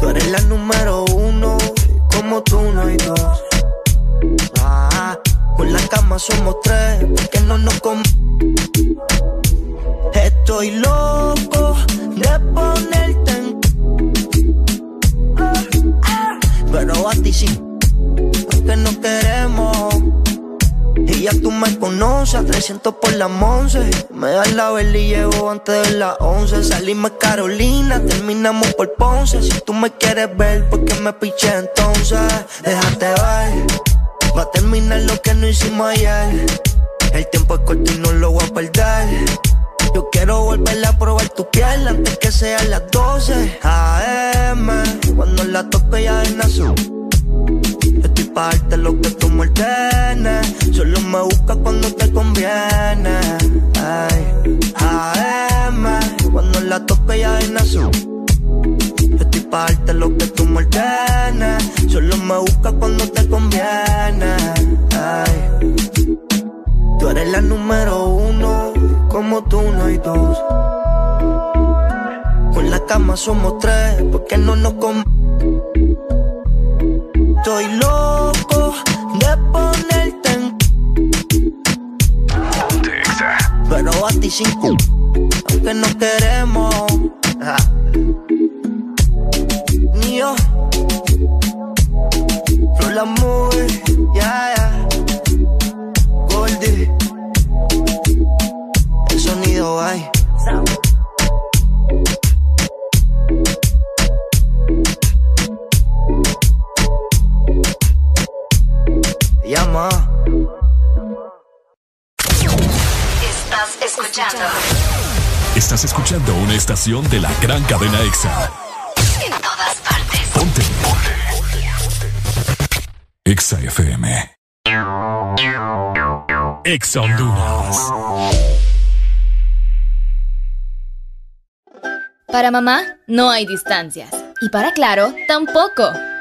Tú eres la número uno, como tú no hay dos. Ah, con la cama somos tres, porque no nos com Estoy loco de ponerte en. Pero a ti sí, aunque no queremos. Y ya tú me conoces, a 300 por la 11. Me das la vela y llevo antes de las 11. Salimos Carolina, terminamos por Ponce. Si tú me quieres ver, ¿por qué me piché entonces? Déjate ver, va a terminar lo que no hicimos ayer. El tiempo es corto y no lo voy a perder. Yo quiero volver a probar tu piel antes que sean las 12 AM. Cuando la toque ya es nació. Yo estoy pa' darte lo que tú me ordenes. Solo me busca cuando te conviene. Ay, AM, cuando la toque ya es. Yo estoy pa' darte lo que tú me ordenes. Solo me busca cuando te conviene. Ay, tú eres la número uno, como tú no hay dos. Con la cama somos tres, porque no nos com Estoy loco de ponerte en. Pero a ti sin cu- aunque no queremos. Ajá. Ni yo. Flor la movie, ya, ya. Goldie. El sonido hay. Llama. Estás escuchando Estás escuchando una estación de la gran cadena EXA. en todas partes. Ponte. EXA FM. EXA Honduras. Para mamá no hay distancias. Y para Claro, tampoco.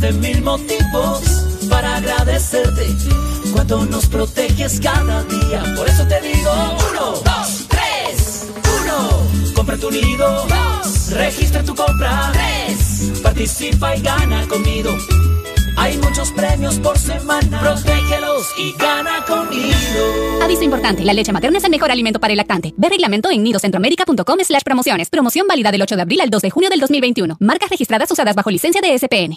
De mil motivos para agradecerte. Cuando nos proteges cada día. Por eso te digo: uno, dos, tres. Uno, compra tu nido. Dos, registra tu compra. Tres, participa y gana conmigo. Hay muchos premios por semana. Protégelos y gana conmigo. Aviso importante, la leche materna es el mejor alimento para el lactante. Ve reglamento en nidocentroamerica.com slash promociones. Promoción válida del 8 de abril al 2 de junio del 2021. Marcas registradas usadas bajo licencia de SPN.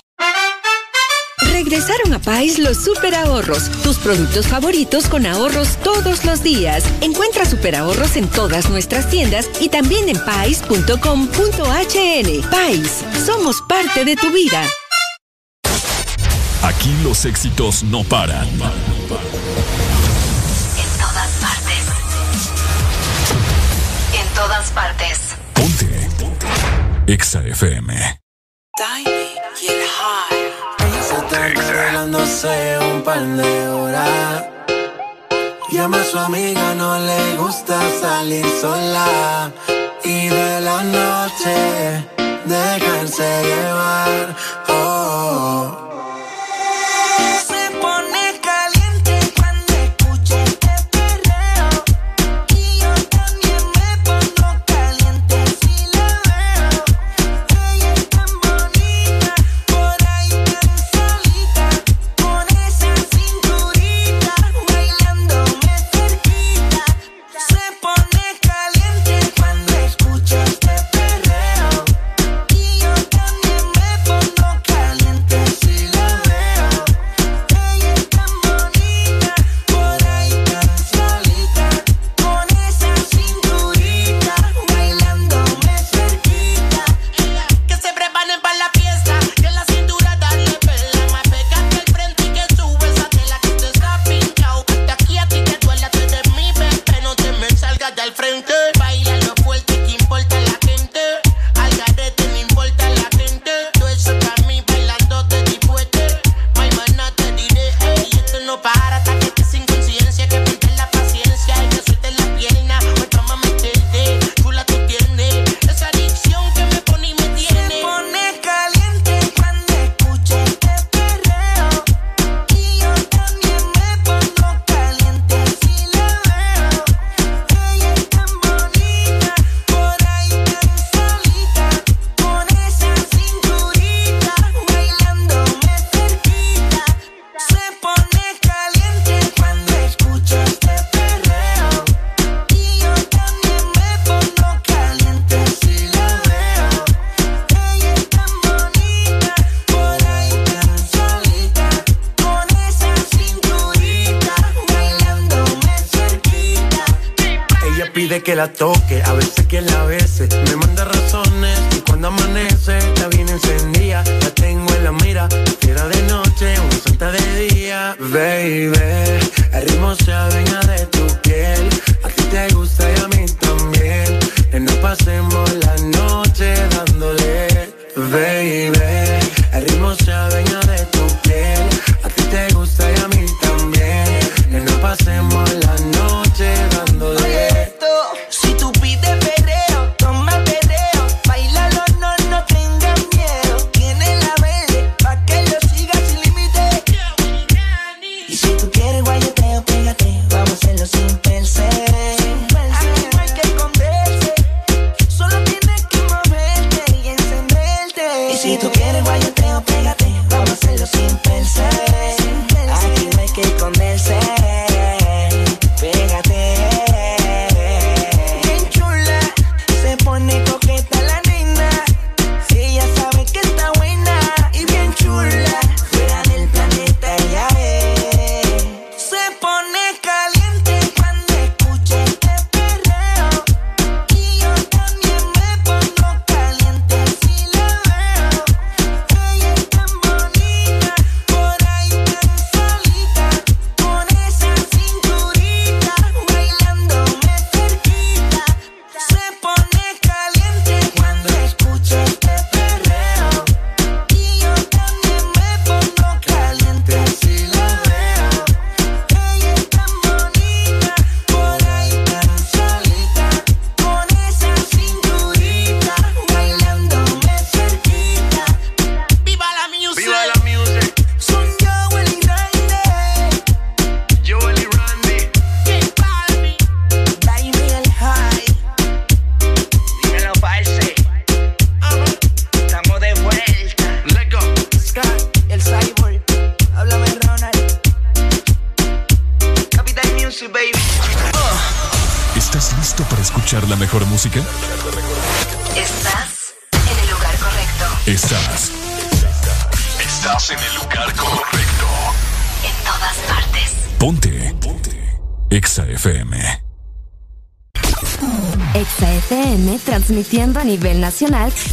Regresaron a Pais los super ahorros, tus productos favoritos con ahorros todos los días. Encuentra super ahorros en todas nuestras tiendas y también en pais.com.hn. Pais, somos parte de tu vida. Aquí los éxitos no paran. En todas partes. En todas partes. Ponte. Exa FM. Está arreglándose un par de horas. Llama a su amiga, no le gusta salir sola. Y de la noche, dejarse llevar.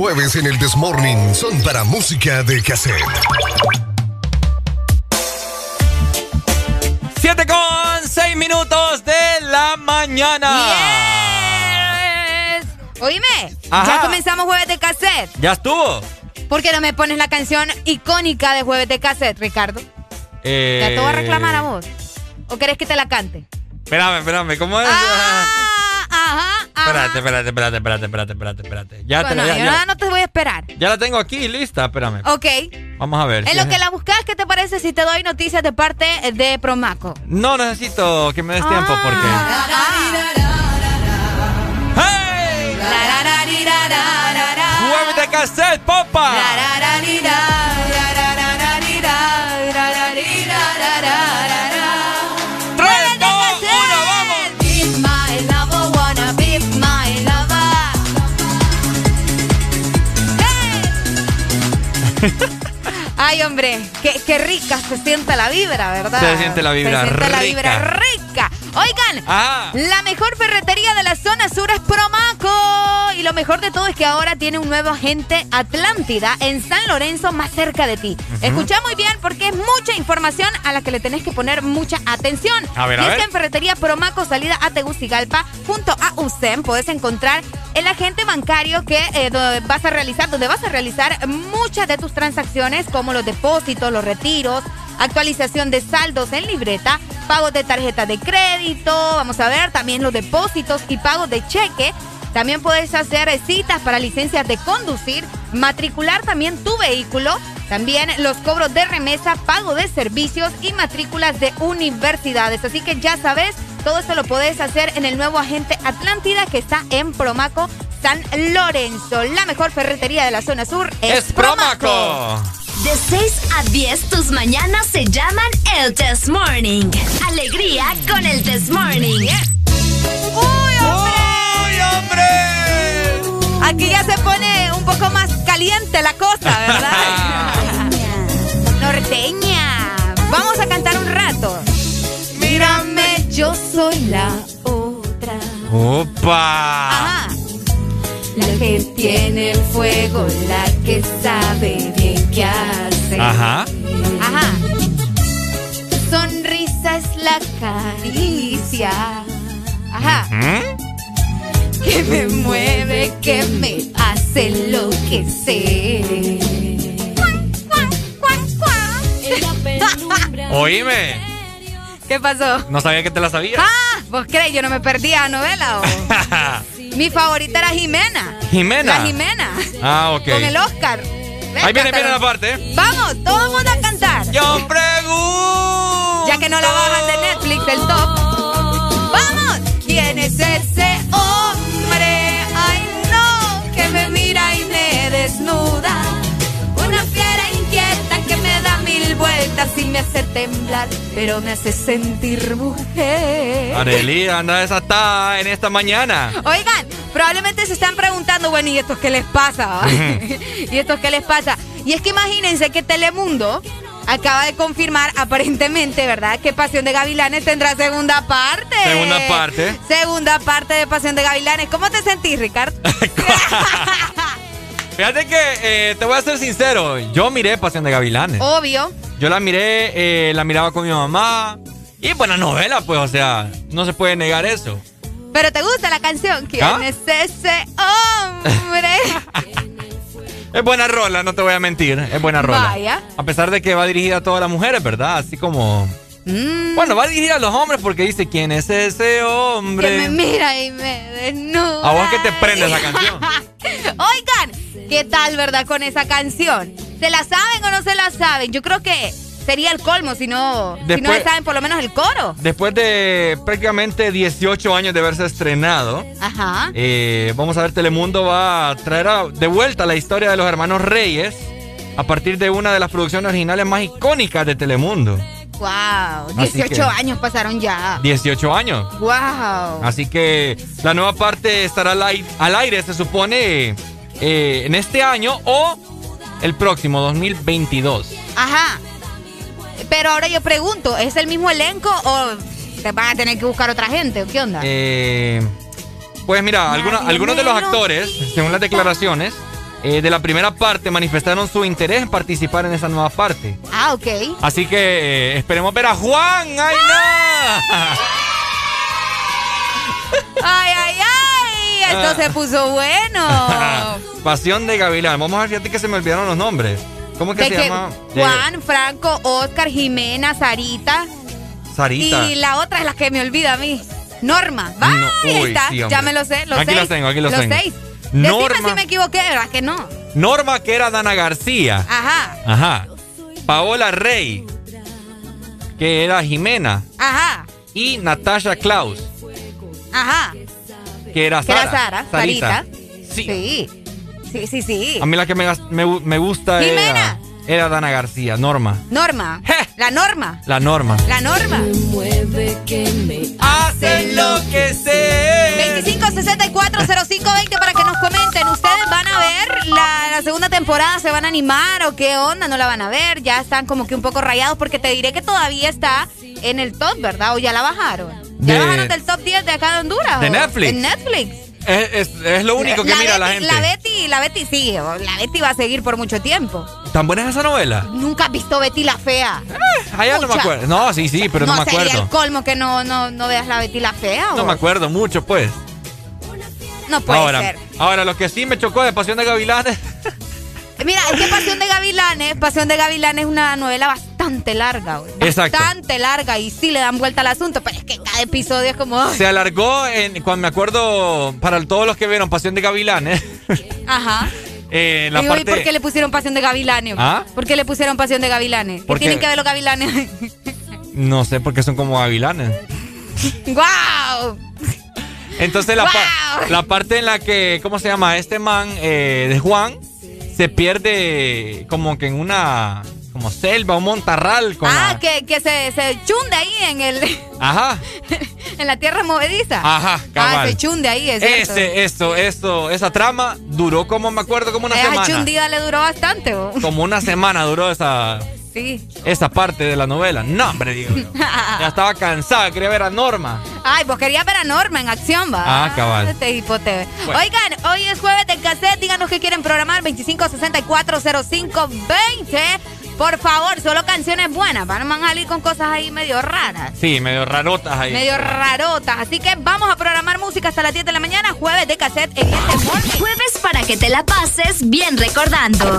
Jueves en el Desmorning son para música de cassette. 7 con 6 minutos de la mañana. Yes. Oíme, Ajá. ya comenzamos jueves de cassette. ¿Ya estuvo? ¿Por qué no me pones la canción icónica de jueves de cassette, Ricardo? Eh, ¿Ya te voy a reclamar a vos? ¿O querés que te la cante? Espérame, espérame, ¿cómo es? Ah. Espérate, espérate, espérate, espérate, espérate, espérate, espérate. Ya, te Bueno, la, ya, yo ya- nada, no te voy a esperar. ya la tengo aquí lista, espérame. Ok. Vamos a ver. En si lo es- que la buscas, ¿qué te parece si te doy noticias de parte de Promaco? No necesito que me des tiempo Ah. porque. ¡Hey! ¡Jueves de cassette, popa! Ay, hombre, qué, qué rica se siente la vibra, ¿verdad? Se siente la vibra Se siente la vibra rica. Oigan, Ah. la mejor ferretería de la zona sur es Promaco. Y lo mejor de todo es que ahora tiene un nuevo agente Atlántida en San Lorenzo, más cerca de ti. Escucha muy bien porque es mucha información a la que le tenés que poner mucha atención. A ver, a y es ver. que en Ferretería Promaco, salida a Tegucigalpa, junto a USEM, puedes encontrar el agente bancario que eh, vas a realizar, donde vas a realizar muchas de tus transacciones, como los depósitos, los retiros, actualización de saldos en libreta, pagos de tarjeta de crédito, vamos a ver, también los depósitos y pagos de cheque. También puedes hacer citas para licencias de conducir, matricular también tu vehículo, también los cobros de remesa, pago de servicios y matrículas de universidades. Así que ya sabes, todo esto lo puedes hacer en el nuevo agente Atlántida que está en Promaco, San Lorenzo. La mejor ferretería de la zona sur es, ¡Es Promaco! De 6 a 10, tus mañanas se llaman el Test Morning. Alegría con el Test Morning. ¡Uy, hombre! Aquí ya se pone un poco más caliente la cosa, ¿verdad? Norteña. Vamos a cantar un rato. Mírame, yo soy la otra. ¡Opa! Ajá. La que tiene el fuego, la que sabe qué hace. Ajá. Ajá. Sonrisa es la caricia. Ajá. ¿Mm? Que me mueve, que me hace enloquecer. Oíme. ¿Qué pasó? No sabía que te la sabías. Ah, ¿vos crees? Yo no me perdía novela. o? Mi favorita era Jimena. Jimena. La Jimena. Ah, ok. Con el Oscar. Ahí viene, viene la parte. Vamos, todo el mundo a cantar. Yo pregunto. Ya que no la bajan de Netflix el top. ¡Vamos! ¿Quién es ese hombre? Vueltas y me hace temblar, pero me hace sentir mujer. Arely, anda desatada en esta mañana. Oigan, probablemente se están preguntando, bueno, ¿y estos qué les pasa? ¿Y estos qué les pasa? Y es que imagínense que Telemundo acaba de confirmar aparentemente, ¿verdad? Que Pasión de Gavilanes tendrá segunda parte. Segunda parte. Segunda parte de Pasión de Gavilanes. ¿Cómo te sentís, Ricardo? Fíjate que eh, te voy a ser sincero. Yo miré Pasión de Gavilanes. Obvio. Yo la miré, eh, la miraba con mi mamá. Y buena novela, pues, o sea, no se puede negar eso. Pero te gusta la canción. ¿Quién ¿Ah? es ese hombre? Es buena rola, no te voy a mentir. Es buena rola. Vaya. A pesar de que va dirigida a todas las mujeres, ¿verdad? Así como. Mm. Bueno, va dirigida a los hombres porque dice: ¿Quién es ese hombre? Que me mira y me desnuda. A vos que te prende esa canción. Oigan, ¿qué tal, verdad, con esa canción? ¿Se la saben o no se la saben? Yo creo que sería el colmo si no, si no Después- saben por lo menos el coro. Después de prácticamente 18 años de haberse estrenado, Ajá. eh, vamos a ver, Telemundo va a traer a- de vuelta la historia de los hermanos Reyes a partir de una de las producciones originales más icónicas de Telemundo. Wow, Así 18 que- años pasaron ya. 18 años. Wow. Así que la nueva parte estará al aire, al aire, se supone, eh, en este año o el próximo, 2022. Ajá. Pero ahora yo pregunto, ¿es el mismo elenco o te van a tener que buscar otra gente qué onda? Eh, pues mira, alguna- algunos de los lo actores, según las declaraciones, eh, de la primera parte manifestaron su interés en participar en esa nueva parte. Ah, ok. Así que eh, esperemos ver a Juan. ¡Ay, no! ¡Ay, ay, ay! Esto Ah. se puso bueno. Pasión de Gavilán. Vamos a ver, fíjate que se me olvidaron los nombres. ¿Cómo que De se que llama? De Juan, Franco, Oscar, Jimena, Sarita. Sarita. Y la otra es la que me olvida a mí. Norma. ¡Ay, No, ahí está! sí, ya me lo sé. Los Aquí seis. los tengo, aquí los tengo. seis. Norma. Decime si me equivoqué, ¿verdad que no? Norma, que era Dana García. Ajá, Ajá. Paola Rey, que era Jimena. ajá, Y Natasha Klaus, ajá. Que era Que Sara. era Sara, Sarita. Sarita. Sí. Sí, sí, sí. A mí la que me, me, me gusta era, Jimena. era Dana García, Norma. Norma. La norma. La Norma. La norma. Mueve que me hace enloquecer. 25640520 para que nos comenten. ¿Ustedes van a ver la, la segunda temporada? ¿Se van a animar o qué onda? ¿No la van a ver? Ya están como que un poco rayados porque te diré que todavía está en el top, ¿verdad? ¿O ya la bajaron? ¿Ya De- la bajaron del top 10 de acá de Honduras? de? Netflix. En Netflix. Es, es- es lo único que mira la Betty- gente. La Betty, la Betty sigue. La Betty va a seguir por mucho tiempo. ¿Tan buena es esa novela? Nunca has visto Betty la fea. Allá no me acuerdo. No, sí, sí, pero no, me sería acuerdo. el colmo que no, no, no veas la Betty la fea. No o- me acuerdo mucho, pues. No puede ahora, ser. ahora, lo que sí me chocó de Pasión de Gavilanes. Mira, es que Pasión de Gavilanes, Pasión de Gavilanes es una novela bastante larga, güey. Exacto. Bastante larga y sí le dan vuelta al asunto, pero es que cada episodio es como... ay, Se alargó, en, cuando me acuerdo, para todos los que vieron Pasión de Gavilanes, Ajá. eh, la Digo, parte... ¿y por qué le pusieron Pasión de Gavilanes? ¿Ah? ¿Por qué le pusieron Pasión de Gavilanes? ¿Qué Porque- tienen que ver los gavilanes? No sé, porque son como gavilanes. ¡Guau! Entonces la, pa- ¡Wow! la parte en la que, ¿cómo se llama? Este man eh, de Juan se pierde como que en una como selva, un montarral con Ah, la- que, que se, se chunde ahí en el Ajá, en la tierra movediza. ajá, Ah, cabal. se chunde ahí, es cierto. Ese, eso, eso, esa trama duró como, me acuerdo, como una Esa semana. chundida le duró bastante, ¿o? Como una semana duró esa, Sí. esa parte de la novela. No, hombre, digo yo. Ya estaba cansada, quería ver a Norma. Ay, vos querías ver a Norma en acción, va. Ah, cabal. Este hipote. Bueno. Oigan, hoy es jueves de cassette. Díganos qué quieren programar. 25640520. Por favor, solo canciones buenas. Van a salir con cosas ahí medio raras. Sí, medio rarotas ahí. Medio rarotas. Así que vamos a programar música hasta las 10 de la mañana. Jueves de cassette en este morning. Jueves para que te la pases bien recordando.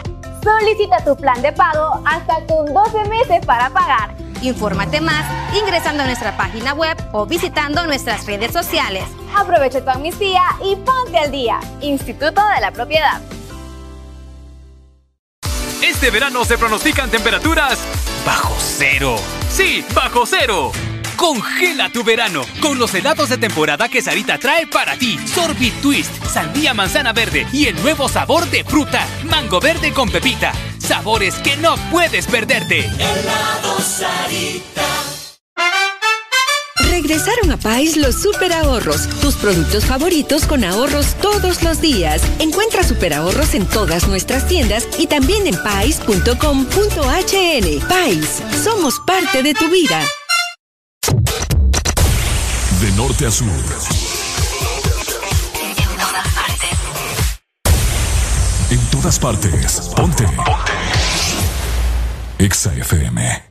Solicita tu plan de pago hasta con 12 meses para pagar. Infórmate más ingresando a nuestra página web o visitando nuestras redes sociales. Aprovecha tu amnistía y ponte al día. Instituto de la Propiedad. Este verano se pronostican temperaturas bajo cero. Sí, bajo cero. Congela tu verano con los helados de temporada que Sarita trae para ti. Sorbit Twist, sandía manzana verde y el nuevo sabor de fruta, mango verde con pepita. Sabores que no puedes perderte. Helado Sarita. Regresaron a Pais los super ahorros, tus productos favoritos con ahorros todos los días. Encuentra super ahorros en todas nuestras tiendas y también en pais.com.hn. Pais, somos parte de tu vida. De norte a sur. Todas partes. Ponte. Ponte. Exa FM.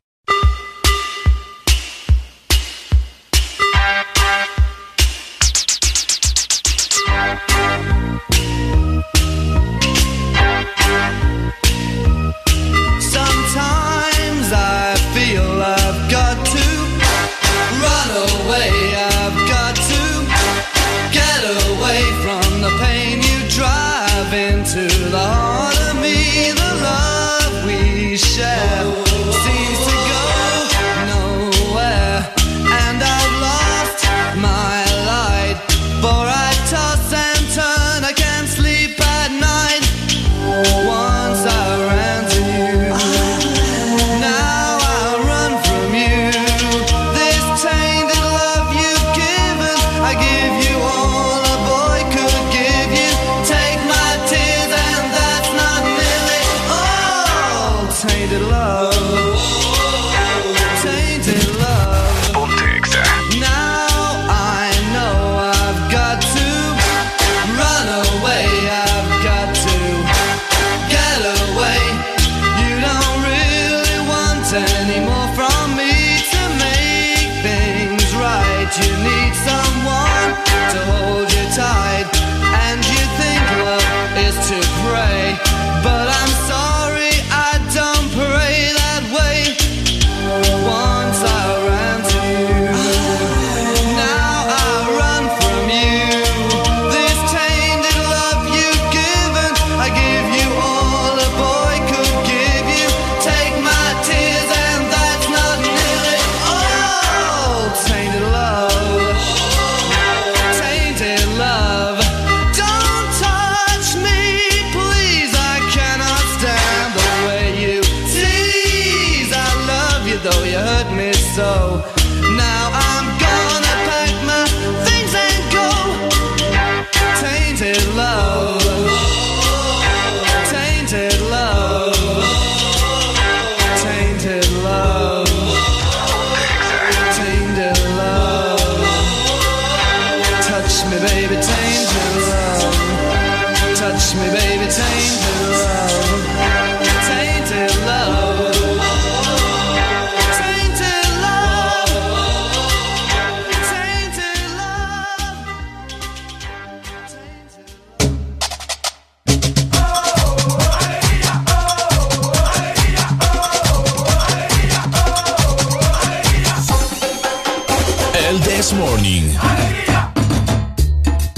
This Morning.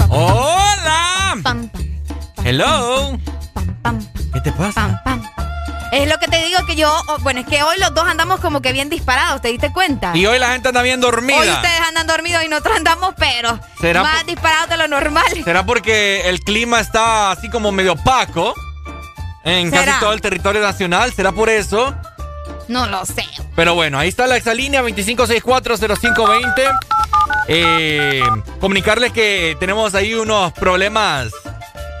¡Hola! Hello. ¿Qué te pasa? Es lo que te digo que yo, oh, bueno, es que hoy los dos andamos como que bien disparados, ¿te diste cuenta? Y hoy la gente anda bien dormida. Hoy ustedes andan dormidos y nosotros andamos, pero ¿Será más disparados de lo normal. ¿Será porque el clima está así como medio opaco en ¿Será? casi todo el territorio nacional? ¿Será por eso? No lo sé. Pero bueno, ahí está la exalínea 25640520. Eh, comunicarles que tenemos ahí unos problemas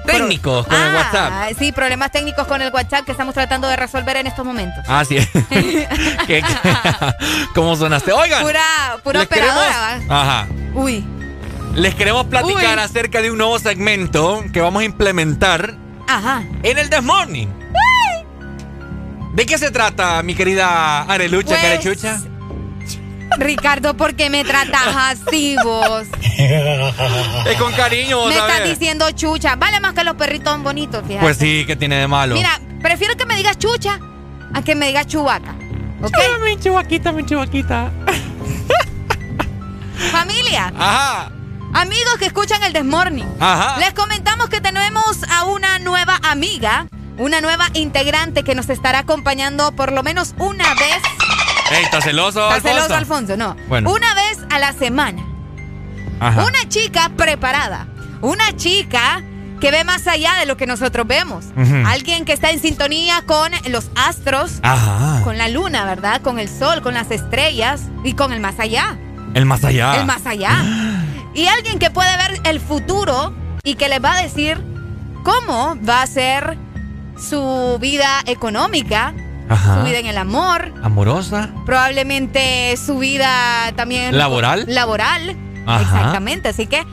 técnicos con el WhatsApp. Ah, sí, problemas técnicos con el WhatsApp que estamos tratando de resolver en estos momentos. Ah, sí. ¿Qué- qué? ¿Cómo sonaste? Oigan. Pura, pura queremos- operadora. ¿va? Ajá. Uy. Les queremos platicar Uy. acerca de un nuevo segmento que vamos a implementar Ajá. en el This Morning. ¿De qué se trata, mi querida Arelucha, Pues, Carechucha? Ricardo, ¿por qué me tratas así vos? Es con cariño, vos Me estás diciendo chucha. Vale más que los perritos bonitos, fíjate. Pues sí, que tiene de malo? Mira, prefiero que me digas chucha a que me digas chubaca. ¿Ok? mi chubaquita, mi chubaquita. Familia. Ajá. Amigos que escuchan el Desmorning. Ajá. Les comentamos que tenemos a una nueva amiga, una nueva integrante que nos estará acompañando por lo menos una vez. Ey, ¿está celoso, ¿Está Alfonso? celoso, Alfonso? No. Bueno. Una vez a la semana. Ajá. Una chica preparada. Una chica que ve más allá de lo que nosotros vemos. Alguien que está en sintonía con los astros, Ajá. con la luna, ¿verdad? Con el sol, con las estrellas y con el más allá. El más allá. El más allá. Y alguien que puede ver el futuro y que les va a decir cómo va a ser su vida económica, Ajá. su vida en el amor, Amorosa. probablemente su vida también ¿Laboral? Laboral. Ajá. Exactamente. Así que,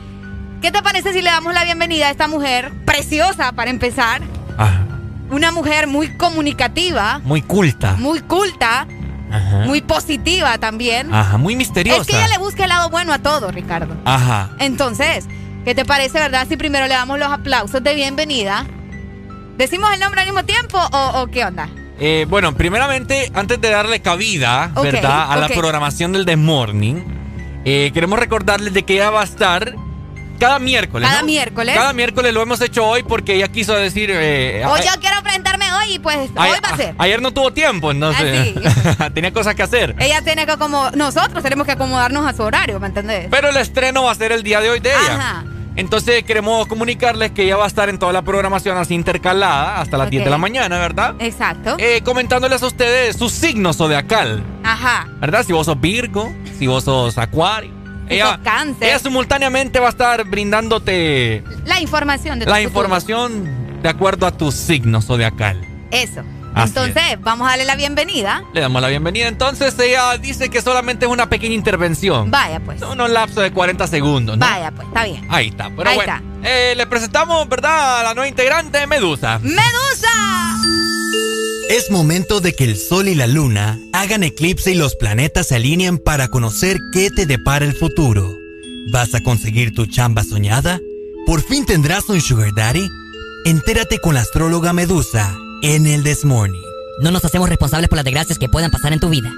¿qué te parece si le damos la bienvenida a esta mujer preciosa para empezar? Ajá. Una mujer muy comunicativa, Muy culta. muy culta, Ajá. muy positiva también. Ajá, muy misteriosa. Es que ella le busca el lado bueno a todo, Ricardo. Ajá. Entonces, ¿qué te parece, verdad? Si primero le damos los aplausos de bienvenida. ¿Decimos el nombre al mismo tiempo o, o qué onda? Eh, bueno, primeramente, antes de darle cabida, ¿verdad? A la programación del The Morning, eh, queremos recordarles de que ella va a estar cada miércoles. Cada ¿no? miércoles. Cada miércoles lo hemos hecho hoy porque ella quiso decir. eh, a- yo quiero presentarme hoy y pues a- hoy va a a- ser. Ayer no tuvo tiempo, entonces. tenía cosas que hacer. Ella tiene que como nosotros tenemos que acomodarnos a su horario, ¿me entendés? Pero el estreno va a ser el día de hoy de ella. Ajá. Entonces queremos comunicarles que ella va a estar en toda la programación así intercalada hasta las Ok. 10 de la mañana, ¿verdad? Exacto. Eh, comentándoles a ustedes su signo zodiacal, Ajá. ¿verdad? Si vos sos Virgo, si vos sos Acuario. Si Ella, sos Cáncer. ella simultáneamente va a estar brindándote La información de tu la futuro. información de acuerdo a tu signo zodiacal. Eso. Así Entonces, vamos a darle la bienvenida. Le damos la bienvenida. Entonces ella dice que solamente es una pequeña intervención. Vaya pues. Unos lapsos de 40 segundos, ¿no? Vaya pues, está bien. Ahí está. Pero Ahí bueno, está. eh, le presentamos, ¿verdad? A la nueva integrante, Medusa. ¡Medusa! Es momento de que el Sol y la Luna hagan eclipse y los planetas se alineen para conocer qué te depara el futuro. ¿Vas a conseguir tu chamba soñada? ¿Por fin tendrás un sugar daddy? Entérate con la astróloga Medusa en el This Morning. No nos hacemos responsables por las desgracias que puedan pasar en tu vida.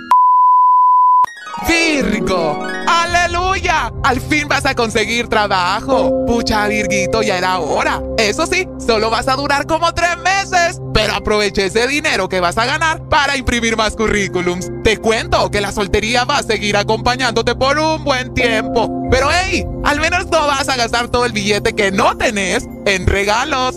Virgo, aleluya, al fin vas a conseguir trabajo. Pucha, Virguito, ya era hora. Eso sí, solo vas a durar como tres meses, pero aprovecha ese dinero que vas a ganar para imprimir más currículums. Te cuento que la soltería va a seguir acompañándote por un buen tiempo. Pero hey, al menos no vas a gastar todo el billete que no tenés en regalos.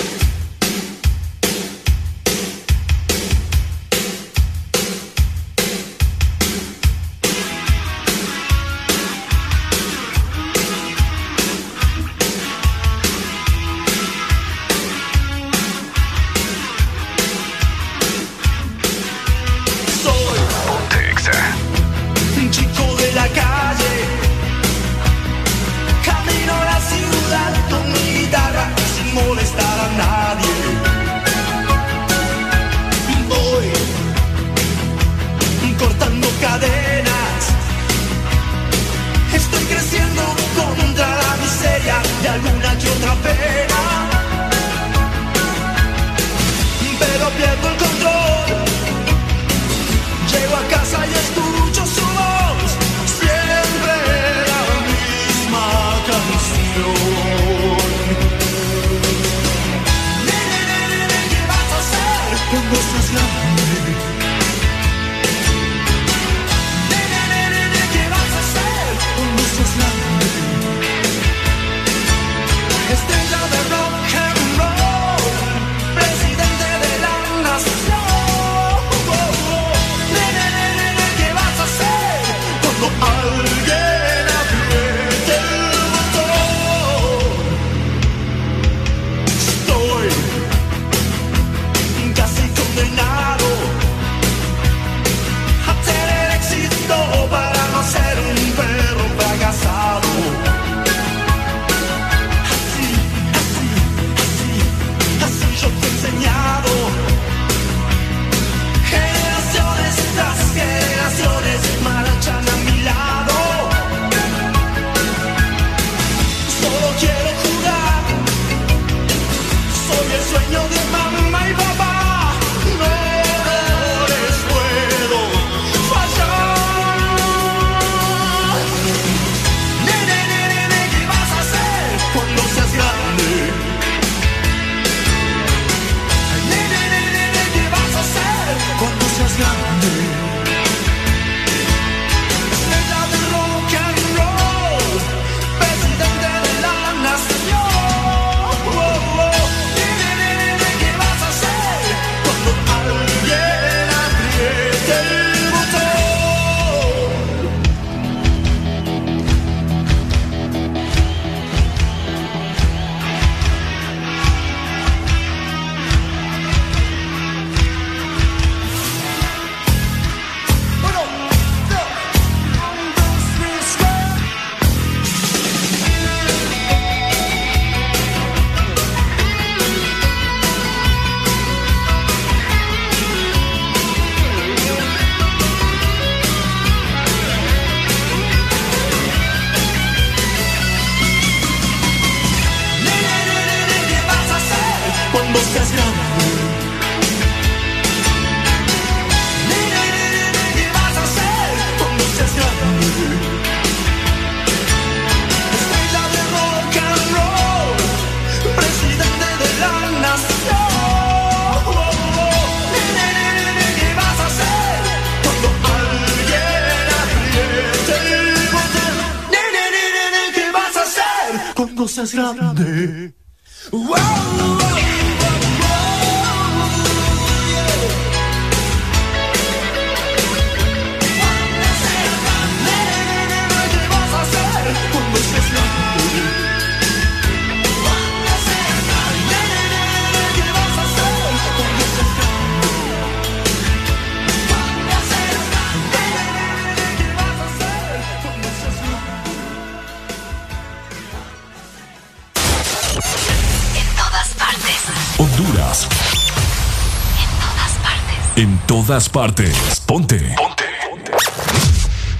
Todas partes. Ponte. Ponte.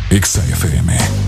Exa FM.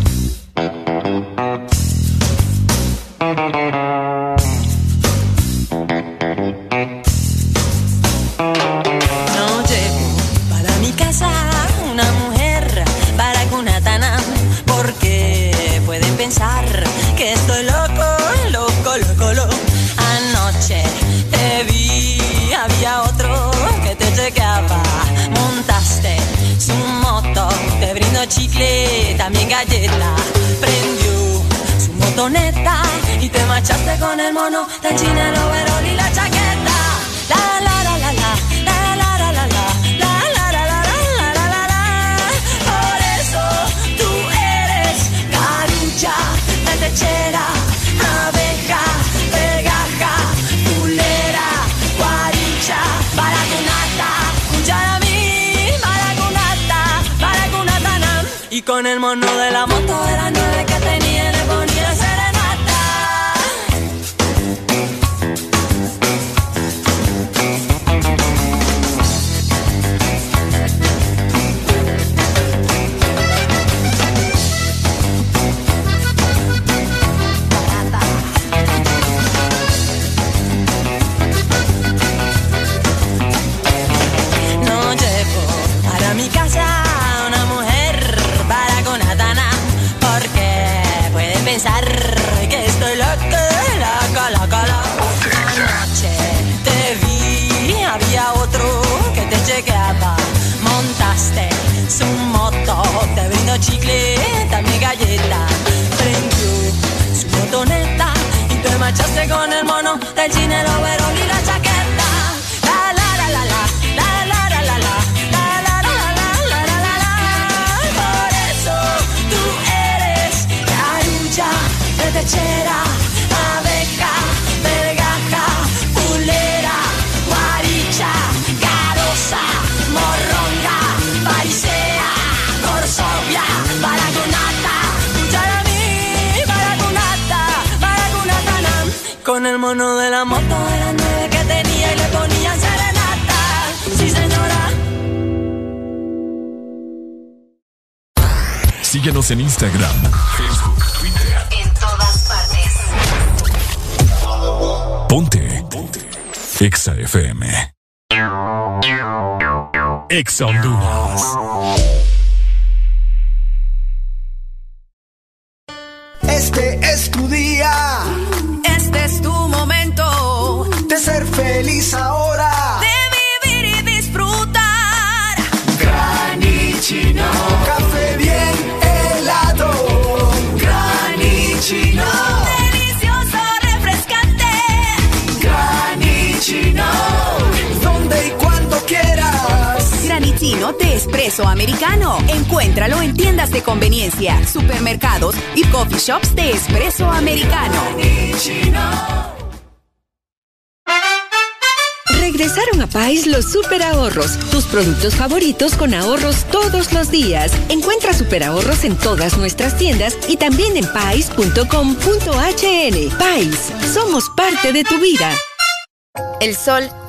Productos favoritos con ahorros todos los días. Encuentra super ahorros en todas nuestras tiendas y también en pais.com.hn. Pais, somos parte de tu vida. El sol,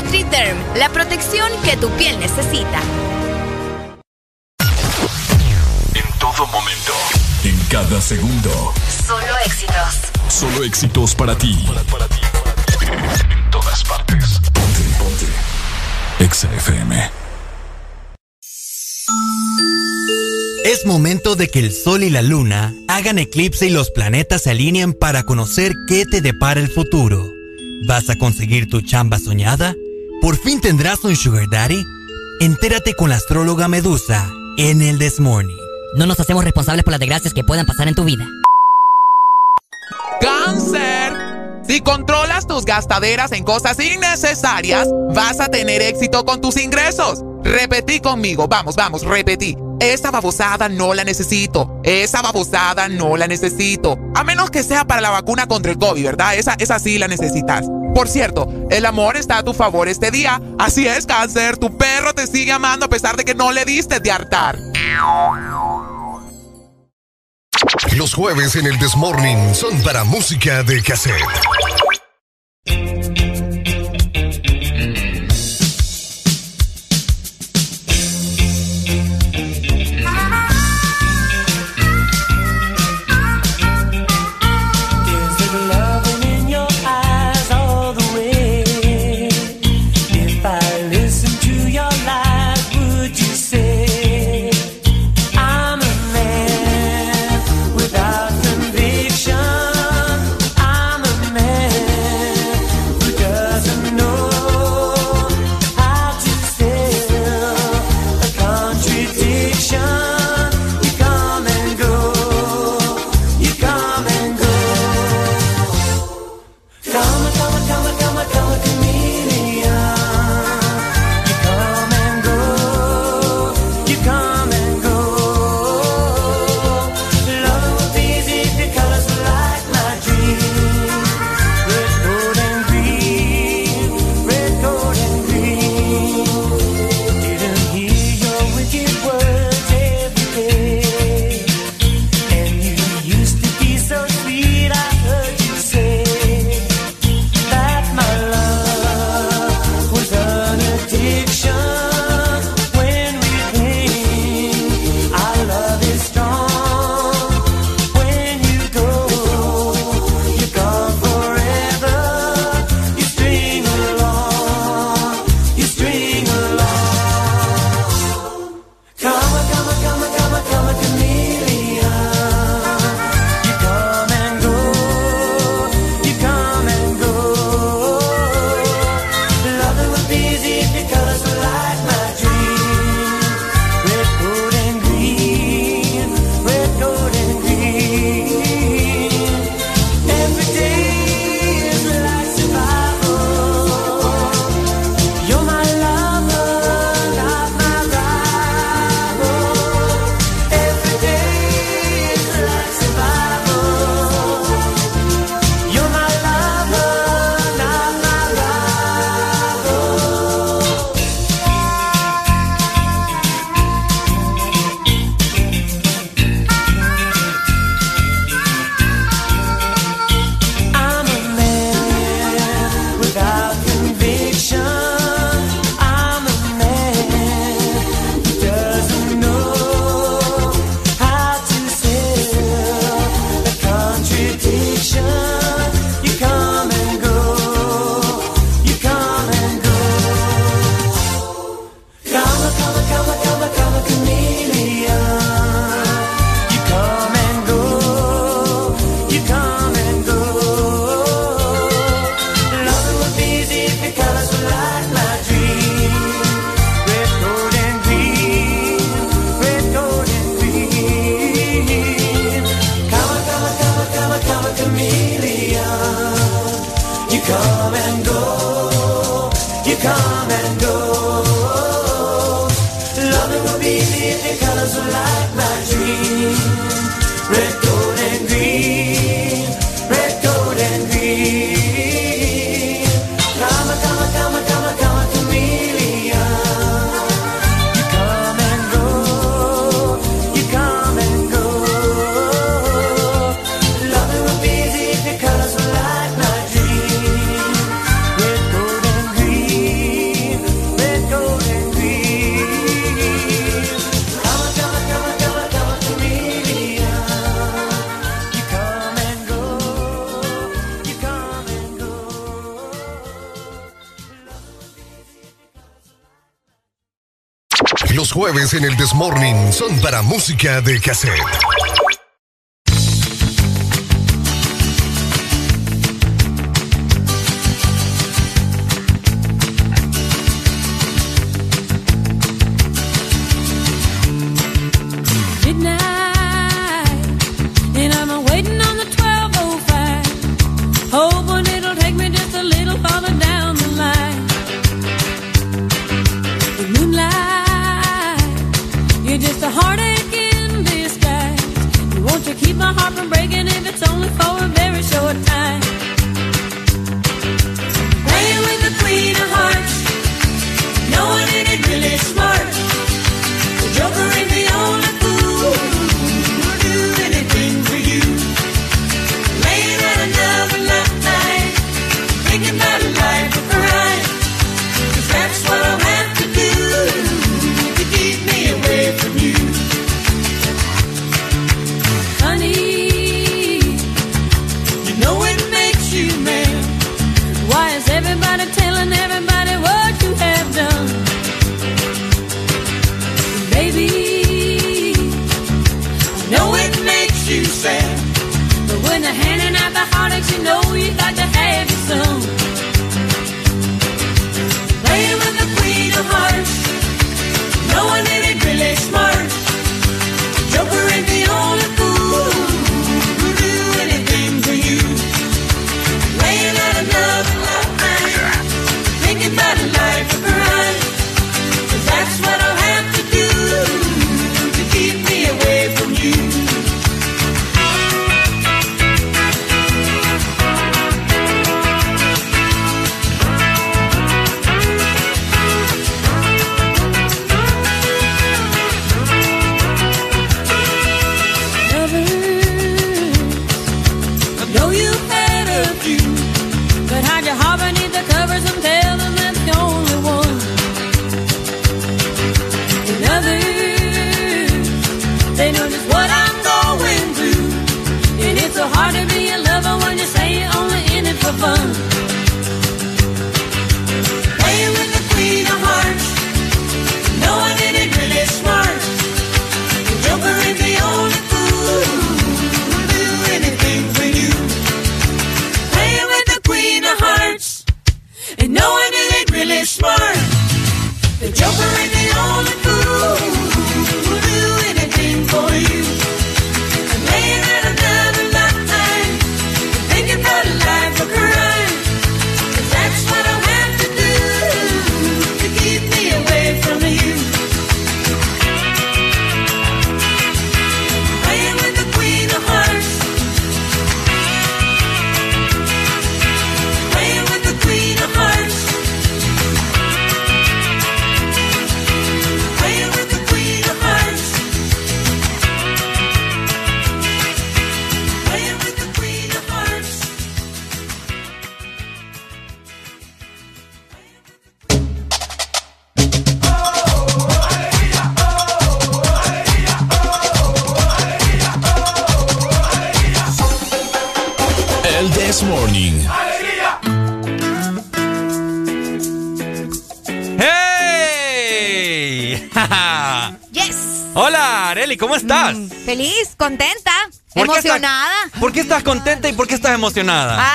NutriDerm, la protección que tu piel necesita. En todo momento. En cada segundo. Solo éxitos. Solo éxitos para ti. En todas partes. Ponte, ponte. Exa FM. Es momento de que el sol y la luna hagan eclipse y los planetas se alineen para conocer qué te depara el futuro. ¿Vas a conseguir tu chamba soñada? ¿Por fin tendrás un sugar daddy? Entérate con la astróloga Medusa en el This Morning. No nos hacemos responsables por las desgracias que puedan pasar en tu vida. ¡Cáncer! Si controlas tus gastaderas en cosas innecesarias, vas a tener éxito con tus ingresos. Repetí conmigo, vamos, vamos, repetí. Esa babosada no la necesito. Esa babosada no la necesito. A menos que sea para la vacuna contra el COVID, ¿verdad? Esa, esa sí la necesitas. Por cierto, el amor está a tu favor este día. Así es, cáncer. Tu perro te sigue amando a pesar de que no le diste de hartar. Los jueves en el Desmorning son para música de cassette. Morning son para música de cassette.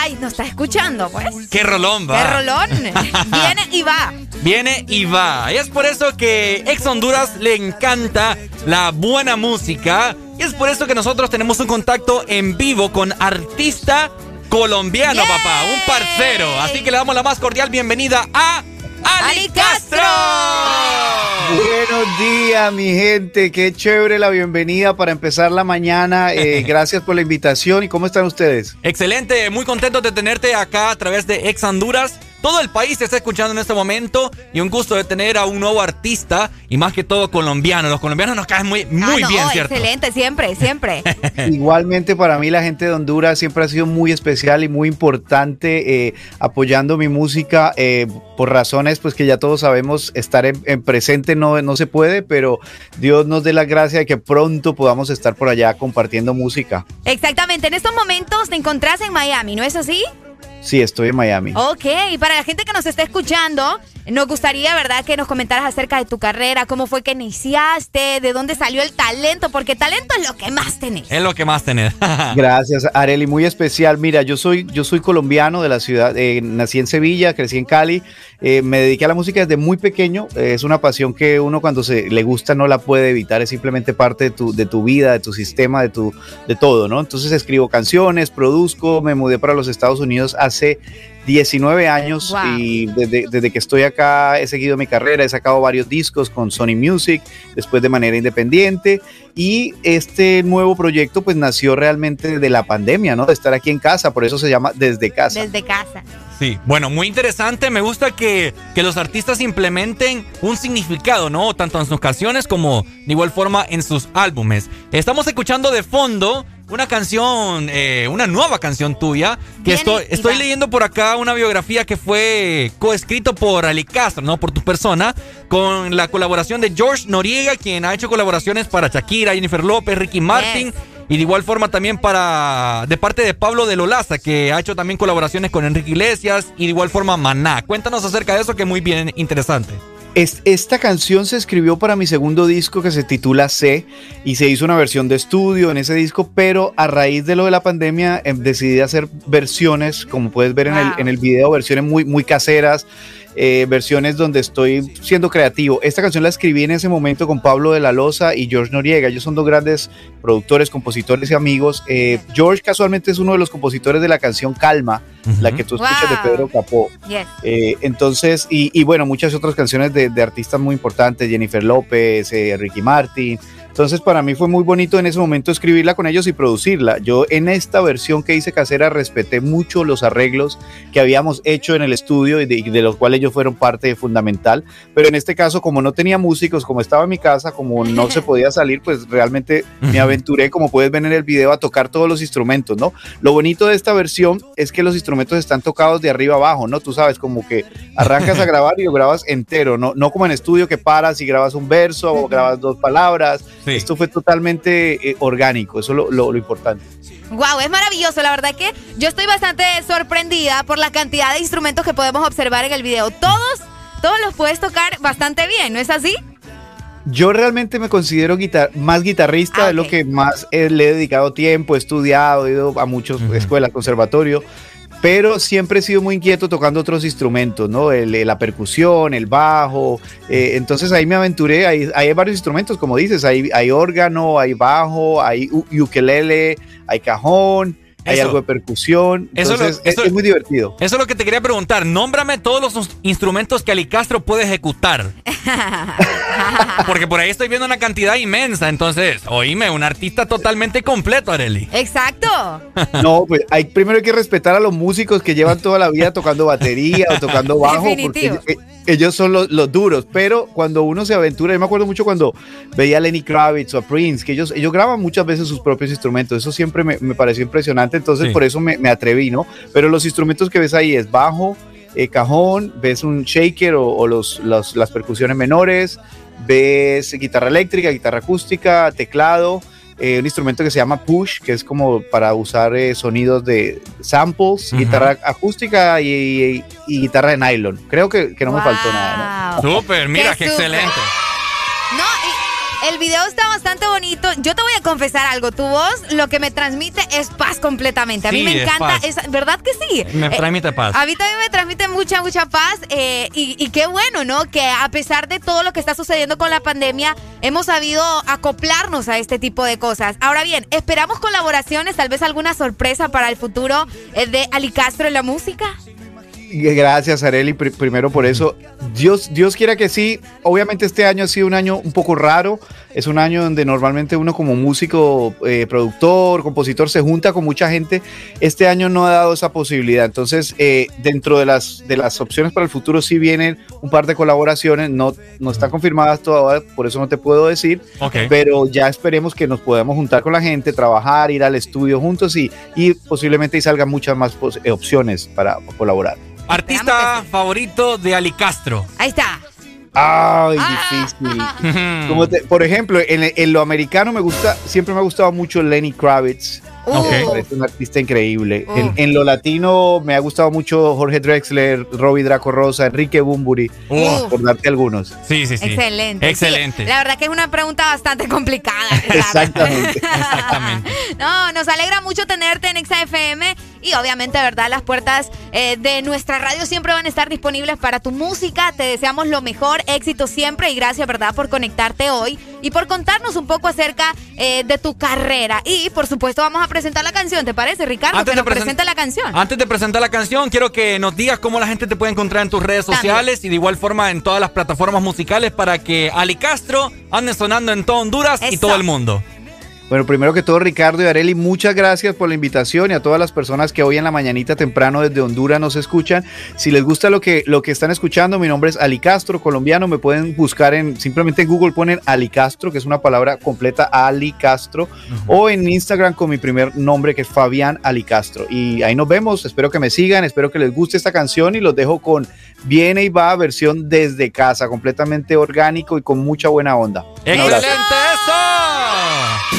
Ay, nos está escuchando, pues. Qué rolón va. Qué rolón. Viene y va. Viene y va. Y es por eso que Ex Honduras le encanta la buena música. Y es por eso que nosotros tenemos un contacto en vivo con artista colombiano, papá. Un parcero. Así que le damos la más cordial bienvenida a Buenos días, mi gente. Qué chévere la bienvenida para empezar la mañana. Eh, gracias por la invitación. ¿Y cómo están ustedes? Excelente, muy contentos de tenerte acá a través de Ex Honduras. Todo el país te está escuchando en este momento y un gusto de tener a un nuevo artista y más que todo colombiano. Los colombianos nos caen muy, muy Ah, no, bien, ¿cierto? Excelente, siempre, siempre. Igualmente para mí la gente de Honduras siempre ha sido muy especial y muy importante eh, apoyando mi música eh, por razones pues que ya todos sabemos estar en, en presente no, no se puede, pero Dios nos dé la gracia de que pronto podamos estar por allá compartiendo música. Exactamente, en estos momentos te encontrás en Miami, ¿no es así? Sí, estoy en Miami. Ok, y para la gente que nos está escuchando, nos gustaría, ¿verdad?, que nos comentaras acerca de tu carrera, cómo fue que iniciaste, de dónde salió el talento, porque talento es lo que más tenés. Es lo que más tenés. Gracias, Areli, muy especial. Mira, yo soy, yo soy colombiano de la ciudad, eh, nací en Sevilla, crecí en Cali, eh, me dediqué a la música desde muy pequeño, eh, es una pasión que uno cuando se le gusta no la puede evitar, es simplemente parte de tu, de tu vida, de tu sistema, de, tu, de todo, ¿no? Entonces escribo canciones, produzco, me mudé para los Estados Unidos hace 19 años Wow. y desde, desde que estoy acá he seguido mi carrera, he sacado varios discos con Sony Music, después de manera independiente y este nuevo proyecto pues nació realmente de la pandemia, ¿no? De estar aquí en casa, por eso se llama Desde Casa. Desde casa. Sí, bueno, muy interesante. Me gusta que, que los artistas implementen un significado, ¿no? Tanto en sus canciones como de igual forma en sus álbumes. Estamos escuchando de fondo una canción, eh, una nueva canción tuya, que Bien, estoy, estoy leyendo por acá una biografía que fue coescrito por Ali Castro, ¿no? Por tu persona, con la colaboración de George Noriega, quien ha hecho colaboraciones para Shakira, Jennifer López, Ricky Martin. Y de igual forma también para de parte de Pablo de Lolaza, que ha hecho también colaboraciones con Enrique Iglesias y de igual forma Maná. Cuéntanos acerca de eso que es muy bien interesante. Es- esta canción se escribió para mi segundo disco que se titula C y se hizo una versión de estudio en ese disco, pero a raíz de lo de la pandemia em, decidí hacer versiones, como puedes ver en, el, en el video, versiones muy, muy caseras, eh, versiones donde estoy siendo creativo. Esta canción la escribí en ese momento con Pablo de la Loza y George Noriega. Ellos son dos grandes productores, compositores y amigos. Eh, George casualmente es uno de los compositores de la canción Calma, la que tú escuchas de. Pedro Capó. Yes. Eh, entonces, y, y bueno, muchas otras canciones de, de artistas muy importantes, Jennifer López, eh, Ricky Martin. Entonces, para mí fue muy bonito en ese momento escribirla con ellos y producirla. Yo en esta versión que hice casera respeté mucho los arreglos que habíamos hecho en el estudio y de, y de los cuales ellos fueron parte fundamental. Pero en este caso, como no tenía músicos, como estaba en mi casa, como no se podía salir, pues realmente me aventuré, como puedes ver en el video, a tocar todos los instrumentos, ¿no? Lo bonito de esta versión es que los instrumentos están tocados de arriba abajo, ¿no? Tú sabes, como que arrancas a grabar y lo grabas entero, no, no como en estudio que paras y grabas un verso o grabas dos palabras. Esto fue totalmente eh, orgánico, eso es lo, lo- lo importante. Wow, es maravilloso, la verdad que yo estoy bastante sorprendida por la cantidad de instrumentos que podemos observar en el video. Todos, todos los puedes tocar bastante bien, ¿no es así? Yo realmente me considero guitar más guitarrista, Ah, es lo que más eh, le he dedicado tiempo, he estudiado, he ido a muchas escuelas, conservatorio, pero siempre he sido muy inquieto tocando otros instrumentos, ¿no? El- la percusión, el bajo, eh, entonces ahí me aventuré, hay, hay varios instrumentos, como dices, hay, hay órgano, hay bajo, hay ukelele, hay cajón, hay Eso. algo de percusión, Eso lo- entonces es- eso- es muy divertido. Eso es lo que te quería preguntar. Nómbrame todos los ins- instrumentos que Ali Castro puede ejecutar. Porque por ahí estoy viendo una cantidad inmensa. Entonces, oíme, un artista totalmente completo, Areli. Exacto. No, pues hay, primero hay que respetar a los músicos que llevan toda la vida tocando batería o tocando bajo, porque Definitivo. eh, ellos son los, los duros, pero cuando uno se aventura, yo me acuerdo mucho cuando veía a Lenny Kravitz o a Prince, que ellos, ellos graban muchas veces sus propios instrumentos, eso siempre me, me pareció impresionante, entonces Sí. por eso me, me atreví, ¿no? Pero los instrumentos que ves ahí es bajo, eh, cajón, ves un shaker o, o los, los- las percusiones menores, ves guitarra eléctrica, guitarra acústica, teclado, eh, un instrumento que se llama push, que es como para usar eh, sonidos de samples, guitarra acústica y, y- y guitarra de nylon. Creo que, que no me faltó nada. ¿no? Súper, mira, Qué excelente. El video está bastante bonito. Yo te voy a confesar algo. Tu voz lo que me transmite es paz completamente. A mí Sí, me encanta. Es, ¿Verdad que sí? Me Eh, transmite paz. A mí también me transmite mucha, mucha paz. eh, y, y qué bueno, ¿no? Que a pesar de todo lo que está sucediendo con la pandemia, hemos sabido acoplarnos a este tipo de cosas. Ahora bien, esperamos colaboraciones, tal vez alguna sorpresa para el futuro eh, de Ali Castro en la música. Gracias, Areli, pri- primero por eso. Dios, Dios quiera que sí. Obviamente este año ha sido un año un poco raro. Es un año donde normalmente uno como músico, eh, productor, compositor se junta con mucha gente. Este año no ha dado esa posibilidad. Entonces, eh, dentro de las, de las opciones para el futuro sí vienen un par de colaboraciones. No, no están confirmadas todavía, por eso no te puedo decir. Ok. Pero ya esperemos que nos podamos juntar con la gente, trabajar, ir al estudio juntos y, y posiblemente salgan muchas más eh, opciones para colaborar. Artista favorito de Ali Castro. Ahí está. Ay, Ah. difícil. Como te- por ejemplo, en, en lo americano me gusta, siempre me ha gustado mucho Lenny Kravitz. Ok. Me parece un artista increíble. Uh. En, en lo latino me ha gustado mucho Jorge Drexler, Robbie Draco Rosa, Enrique Bumburi, Uh. por darte algunos. Sí, sí, sí. Excelente. Excelente. Sí, la verdad que es una pregunta bastante complicada. Exactamente. Exactamente. No, nos alegra mucho tenerte en XFM y obviamente, verdad, las puertas eh, de nuestra radio siempre van a estar disponibles para tu música. Te deseamos lo mejor, éxito siempre y gracias, ¿verdad?, por conectarte hoy y por contarnos un poco acerca eh, de tu carrera. Y, por supuesto, vamos a presentar la canción, ¿te parece, Ricardo? Antes que de nos la canción. Antes de presentar la canción, quiero que nos digas cómo la gente te puede encontrar en tus redes También. sociales y de igual forma en todas las plataformas musicales para que Ali Castro ande sonando en todo Honduras y todo el mundo. Bueno, primero que todo, Ricardo y Areli, muchas gracias por la invitación y a todas las personas que hoy en la mañanita temprano desde Honduras nos escuchan. Si les gusta lo que, lo que están escuchando, mi nombre es Ali Castro, colombiano. Me pueden buscar en simplemente en Google ponen Ali Castro, que es una palabra completa, Ali Castro, o en Instagram con mi primer nombre, que es Fabián Ali Castro. Y ahí nos vemos. Espero que me sigan, espero que les guste esta canción y los dejo con Viene y va, versión desde casa, completamente orgánico y con mucha buena onda. ¡Excelente eso!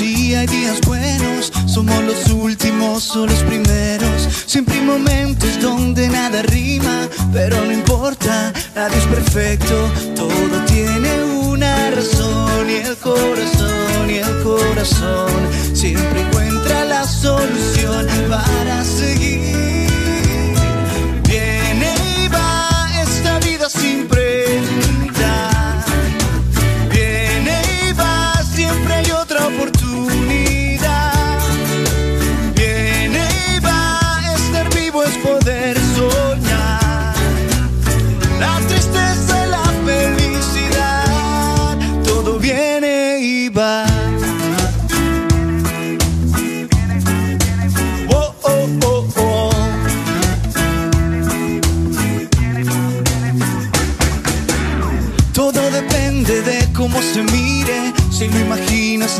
Y hay días buenos. Somos los últimos o los primeros. Siempre hay momentos donde nada rima, pero no importa, nadie es perfecto. Todo tiene una razón y el corazón y el corazón siempre encuentra la solución para seguir.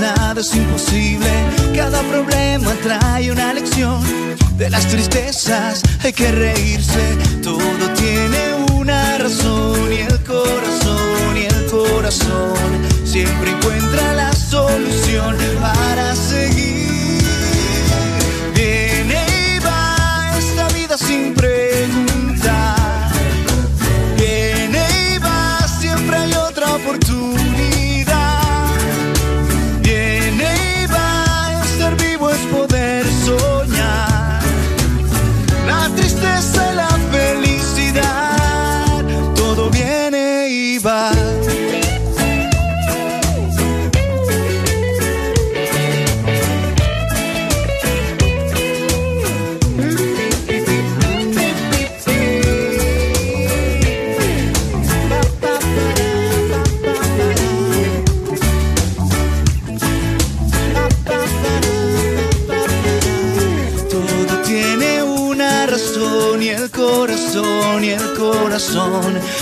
Nada es imposible. Cada problema trae una lección. De las tristezas hay que reírse. Todo tiene una razón. Y el corazón, y el corazón siempre encuentra la solución para seguir. Viene y va esta vida sin.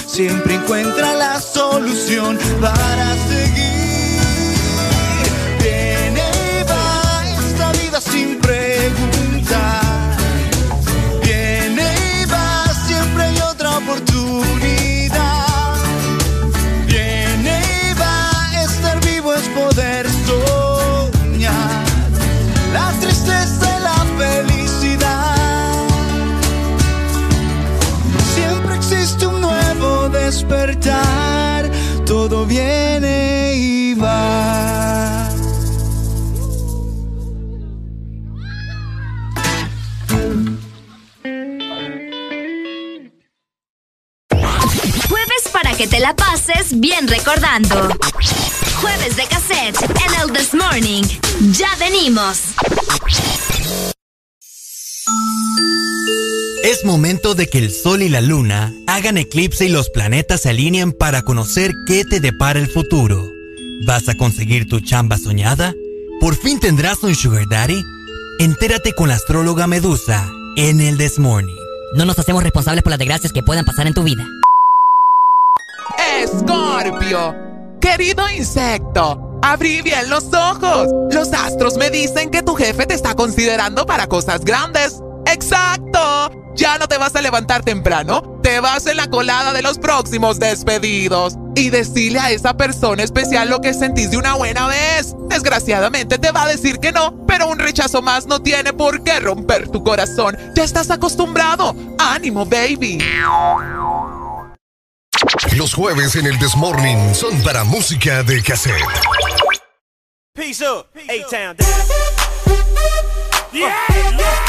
Siempre encuentra la solución para despertar, todo viene y va. Jueves para que te la pases bien recordando. Jueves de cassette en el This Morning. Ya venimos. Es momento de que el sol y la luna hagan eclipse y los planetas se alineen para conocer qué te depara el futuro. ¿Vas a conseguir tu chamba soñada? ¿Por fin tendrás un sugar daddy? Entérate con la astróloga Medusa en el This Morning. No nos hacemos responsables por las desgracias que puedan pasar en tu vida. Escorpio, querido insecto, abrí bien los ojos. Los astros me dicen que tu jefe te está considerando para cosas grandes. ¡Exacto! Ya no te vas a levantar temprano, te vas en la colada de los próximos despedidos. Y decirle a esa persona especial lo que sentís de una buena vez. Desgraciadamente te va a decir que no, pero un rechazo más no tiene por qué romper tu corazón. Ya estás acostumbrado. ¡Ánimo, baby! Los jueves en el Desmorning son para música de cassette. Peace up, A-Town. Yeah, yeah.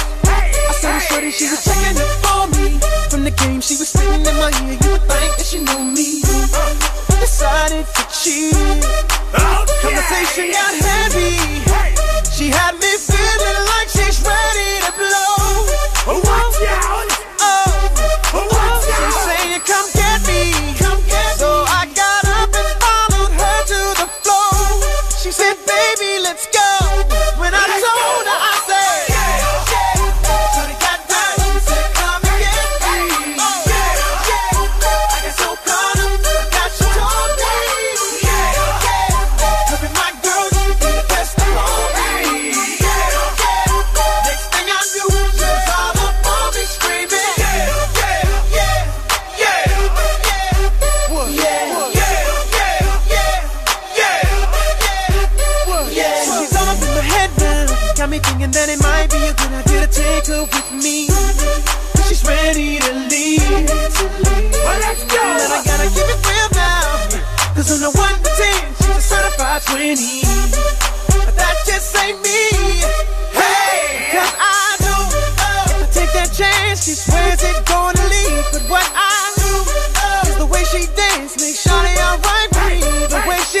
Saw her shorty, she was checking up for me. From the game, she was sitting in my ear. You would think that she knew me. Uh, decided to cheat. Conversation got heavy. She had me feeling like she's ready to blow. Take her with me. She's ready to leave. Well, let's go. And I gotta keep it real now. Cause on the 1 to 10, she's a certified 20. But that just ain't me. Hey! Cause I know if I take that chance, she swears it's gonna leave. But what I do is the way she dance makes Shawty alright. The way she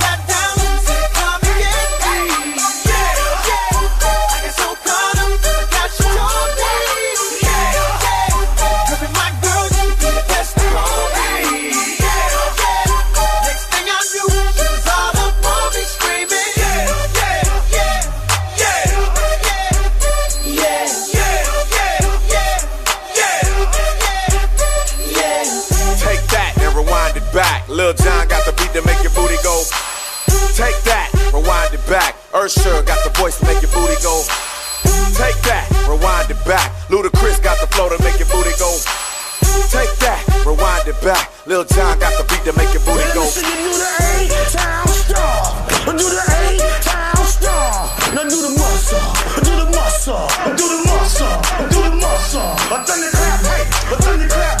Lil John got the beat to make your booty go. Take that, rewind it back. Usher got the voice to make your booty go. Take that, rewind it back. Ludacris got the flow to make your booty go. Take that, rewind it back. Lil John got the beat to make your booty go. Listen, the eight town star. Do the eight town star. Now do the muscle. Do the muscle. Do the muscle. Do the muscle. A thunderclap, hey, the clap.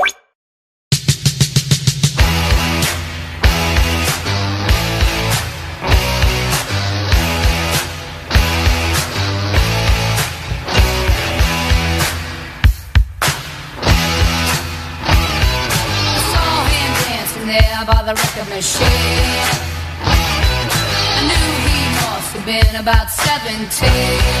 seventeen.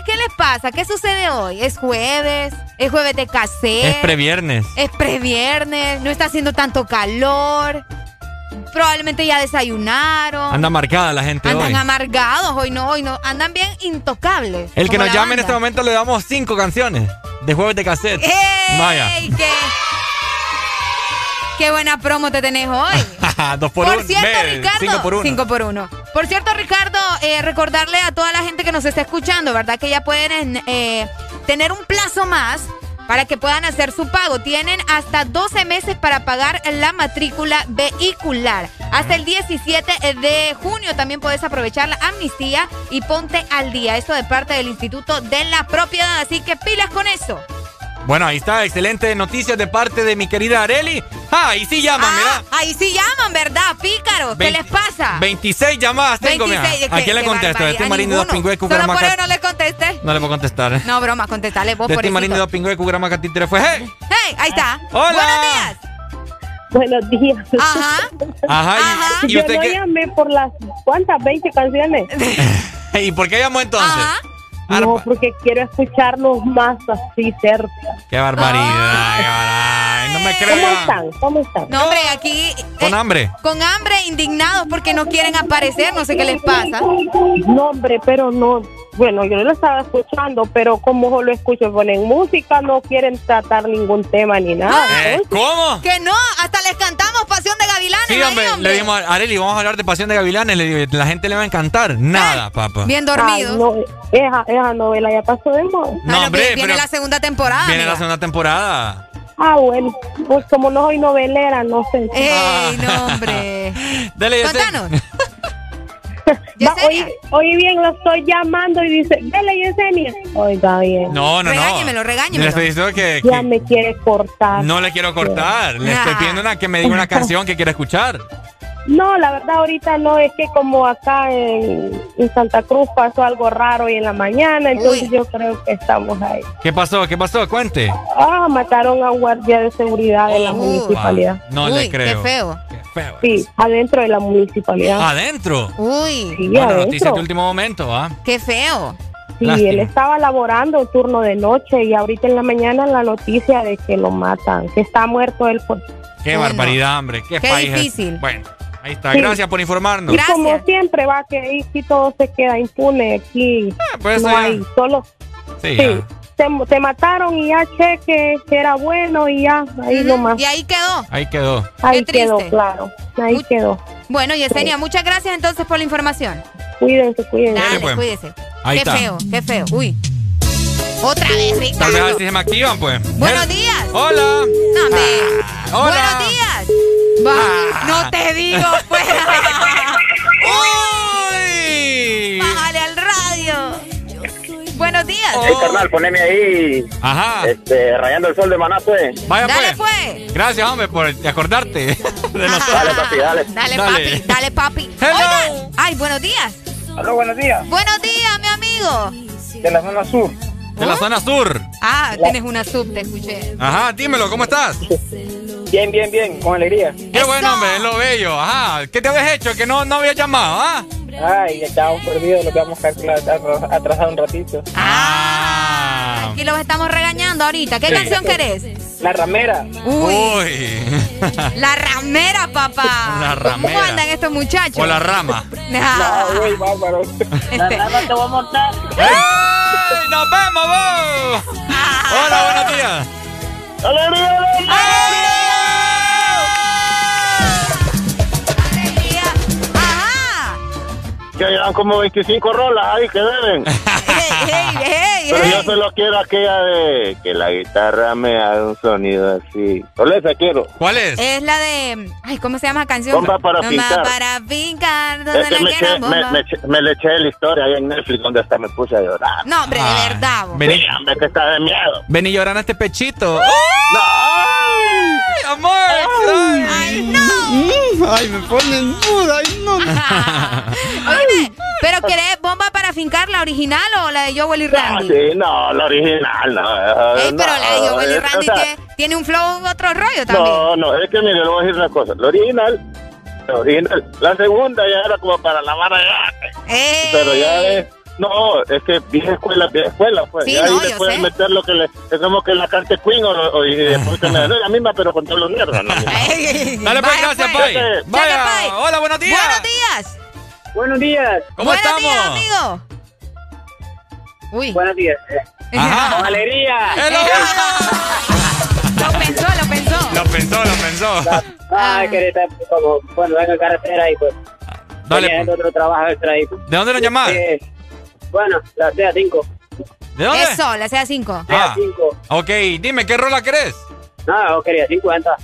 ¿Qué, les pasa? ¿Qué sucede hoy? ¿Es jueves? ¿Es jueves de cassette? Es previernes. Es previernes, no está haciendo tanto calor. Probablemente ya desayunaron. Anda marcada la gente Andan hoy. amargados, hoy no, hoy no. Andan bien intocables. El que nos la llame en este momento le damos cinco canciones de jueves de cassette. ¡Ey! Vaya. ¿Qué, qué buena promo te tenés hoy. Dos por, Por uno. cierto, Ricardo. Cinco por uno. Cinco por uno. Por cierto, Ricardo, eh, recordarle a toda la gente que nos está escuchando, ¿verdad? Que ya pueden eh, tener un plazo más para que puedan hacer su pago. Tienen hasta 12 meses para pagar la matrícula vehicular. Hasta el 17 de junio también puedes aprovechar la amnistía y ponte al día. Esto de parte del Instituto de la Propiedad. Así que pilas con eso. Bueno, ahí está, excelente noticias de parte de mi querida Areli. Ah, ahí sí llaman, Ah, ahí sí llaman, ¿verdad? Pícaros. ¿Qué les pasa? 26 llamadas tengo, mira. 26, ¿A qué- quién le contesto? Este A Marín de dos pingüecos, Solo por no le conteste. No le puedo contestar. No, broma, contestale vos De por este Marín de dos pingüecos, Gramacati, fue. ¡Hey! Hey, ahí está. Hola. Buenos días. Buenos días. Ajá. Ajá, ¿y, y Yo usted no qué? llamé por las, ¿cuántas? 20 canciones. ¿Y por qué llamó entonces? No, porque quiero escucharlos más así cerca. ¡Qué barbaridad! qué barbaridad. No me creo. ¿Cómo están? ¿Cómo están? No, hombre, aquí Con hambre. con hambre, indignados porque no quieren aparecer, no sé qué les pasa. No, hombre, pero no. Bueno, yo no lo estaba escuchando, pero como solo escucho, ponen música, no quieren tratar ningún tema ni nada. Eh, ¿Cómo? Que no, hasta les cantamos de Gavilanes. Sí, ahí, hombre, le dijimos a Areli, vamos a hablar de Pasión de Gavilanes. Le digo, la gente le va a encantar. Nada, papá. Bien dormido. Ay, no, esa, esa novela ya pasó de moda. No, hombre, Viene pero la segunda temporada. viene la segunda temporada. Ah, bueno, pues como no soy novelera, no sé. Ey, no, hombre. Dale. Contanos. Va, oí, oí bien, lo estoy llamando y dice, dale Yesenia. Oiga bien. No, no, no. Regáñemelo, regáñemelo. Le estoy diciendo que, que Ya me quiere cortar. no le quiero cortar. Le estoy Ah. pidiendo una, que me diga una canción que quiera escuchar. No, la verdad ahorita no, es que como acá en, en Santa Cruz pasó algo raro hoy en la mañana, entonces yo creo que estamos ahí. ¿Qué pasó? ¿Qué pasó? Cuente. Ah, mataron a un guardia de seguridad de la municipalidad. No le creo. Qué feo. Feo. Sí, adentro de la municipalidad. ¿Adentro? Uy. Sí, Bueno, adentro. noticias de último momento, ¿ah? Qué feo. Sí, Lástima. él estaba laborando turno de noche y ahorita en la mañana la noticia de que lo matan, que está muerto él. Pues. Qué barbaridad, hombre. Qué, Qué país es- difícil. Bueno, ahí está. Sí. Gracias por informarnos. Y como siempre va que ahí sí todo se queda impune aquí. pues no ya- hay, solo Sí, sí, te, te mataron y ya cheque que era bueno y ya ahí nomás. Y ahí quedó. Ahí quedó. Ahí Qué quedó, triste. claro. Ahí quedó. Bueno, Yesenia, muchas gracias entonces por la información. Cuídense, cuídense. Dale, pues. Ahí qué está. feo, qué feo. Uy. Otra vez, Tal vez Ricardo. así se me activan, pues. Buenos días. Hola. No, hombre. hola. Ah. Buenos días. Va, No te digo, pues. ¡Uy! Bájale al radio. Buenos días. Oh. Hey, carnal, poneme ahí. Ajá. Este, rayando el sol de maná, pues. Vaya, Dale, pues. pues. Gracias, hombre, por acordarte de nosotros. Dale, papi, dale. Dale, papi, dale, papi. Oigan, ay, buenos días. Aló, buenos días. Buenos días, mi amigo. De la zona sur. De la zona sur. Ah, tienes una sub, te escuché. Ajá, dímelo, ¿cómo estás? Bien, bien, bien, con alegría. Qué bueno, hombre, es lo bello. Ajá. ¿Qué te habías hecho que no, no habías llamado, ah? Ay, ya estábamos perdidos, lo que vamos a calcular, atrasado un ratito. Ah. Aquí los estamos regañando ahorita. ¿Qué Sí. canción querés? La ramera. Uy, Uy. la ramera, papá. La ramera. ¿Cómo andan estos muchachos? O la rama. Ah, No, güey, bárbaro. La rama te voy a montar. ¡Ey! ¡Nos vemos, vos! Hola, buenos días. ¡Alegría, Ajá. Que llevan como 25 rolas ahí que deben. Hey, hey, Pero yo solo quiero aquella de que la guitarra me haga un sonido así. Solo esa quiero. ¿Cuál es? Es la de. Ay, ¿cómo se llama la canción? Bomba para Bomba fincar. para fincar. ¿Dónde Es que la me, quiero, eché- me, bomba? me eché- me le eché la historia ahí en Netflix donde hasta me puse a llorar. No, hombre, Ah. de verdad. vos. Vení, Sí, hombre, que está de miedo. vení llorando este pechito. No. ¡Ay, amor! ¡Ay! ¡Ay, no! Ay, me ponen duda. Ay, no. Oye, ¿pero querés bomba para fincar la original o la de Joel y No, Randy? sí, no, la original, no. Ey, pero no, la de Joel y es- Randy o sea, tie- tiene un flow, otro rollo también. No, no, es que mire, le voy a decir una cosa. La original, la original, la segunda ya era como para la ya. Ey. Pero ya es. No, es que vieja escuela, vieja escuela, pues. Sí, y ahí no, le yo pueden sé. meter lo que le. Es como que la cante Queen o, o- y después que me es la misma, pero con todos los mierdas. ¿no? Dale, pues, vaya, gracias, pues. Pai. Dale, Vaya. Pai. Hola, buenos días. Buenos días. Buenos días. ¿Cómo Buenos estamos? días, amigo. Uy. Buenos días. Ajá. Hello. Lo pensó, lo pensó. Lo pensó, lo pensó. Ah, que ahorita como cuando vengo en carretera y pues. Dale, otro trabajo extra ahí. ¿De dónde nos llamás? Eh, bueno, la CA 5. ¿De dónde? Eso, la sea 5. Ah, ok, dime, ¿qué rola querés? No, yo quería 50.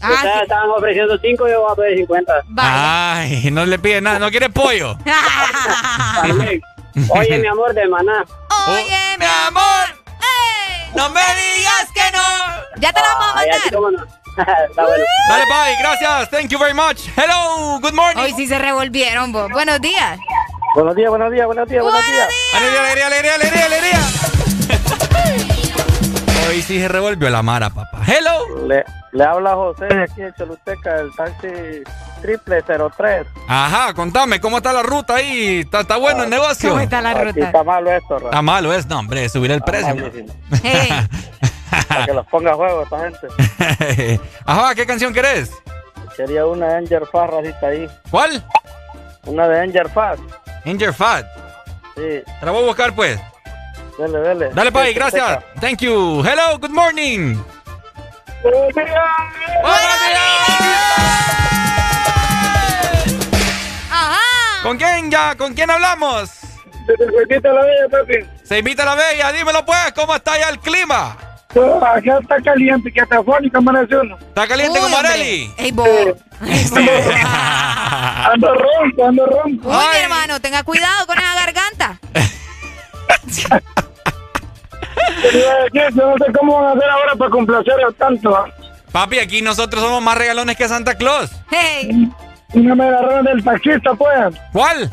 Ah, Ustedes sí. estaban ofreciendo 5 yo voy a pedir 50. Ay, no le pide nada, ¿no quiere pollo? Oye, mi amor de maná. Oye, mi amor. ¡Ey! No me digas que no. Ya te la vamos a mandar. no. Está bueno. Dale, bye, gracias. Thank you very much. Hello, good morning. Hoy sí se revolvieron, vos. Buenos días. Buenos días, buenos días, buenos días, buenos días. Alegría, alegría, alegría, alegría, alegría. Hoy sí se revolvió la mara, papá. Hello. Le, le habla José de aquí de Choluteca, del taxi triple 03. Ajá, contame, ¿cómo está la ruta ahí? ¿Está, está bueno el negocio? ¿Cómo está la Aquí ruta? está malo esto, Ra. Está malo, es, no, hombre, subir el precio. Hey, Para que los ponga a juego esta gente. Ajá, ¿qué canción querés? Quería una de Anger Fast, racita ahí. ¿Cuál? Una de Anger Fast. Ginger Fat. Sí, Te la voy a buscar, pues. Dele. Dale, bye, Sí, gracias. Thank you. Hello, good morning. Buenos días. Ajá. ¿Con quién ya? ¿Con quién hablamos? Huequito de la Bella, papi. Se invita a la bella, dímelo pues, ¿cómo está ya el clima? Acá está caliente, que hasta fónica amanece uno. ¿Está caliente como. Areli? Ey, vos. Ando ronco, ando ronco. Ay. hermano, tenga cuidado con esa garganta. No sé cómo van a hacer ahora para complacer a tanto. ¿ah? Papi, aquí nosotros somos más regalones que Santa Claus. Hey. Y no me agarraron del taxista, pues. ¿Cuál?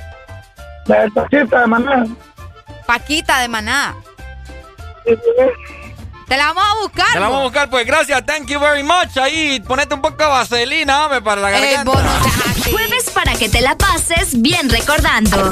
Del taxista de Maná. Paquita de maná. Te la vamos a buscar. Te la vamos a buscar, pues gracias, thank you very much. Ahí, ponete un poco de vaselina, hombre, para la Ey, garganta. Jueves para que te la pases bien recordando.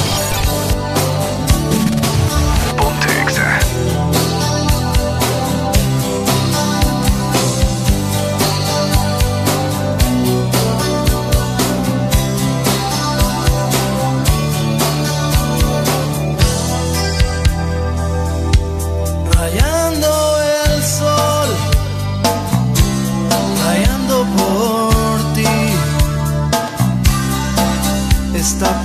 Esta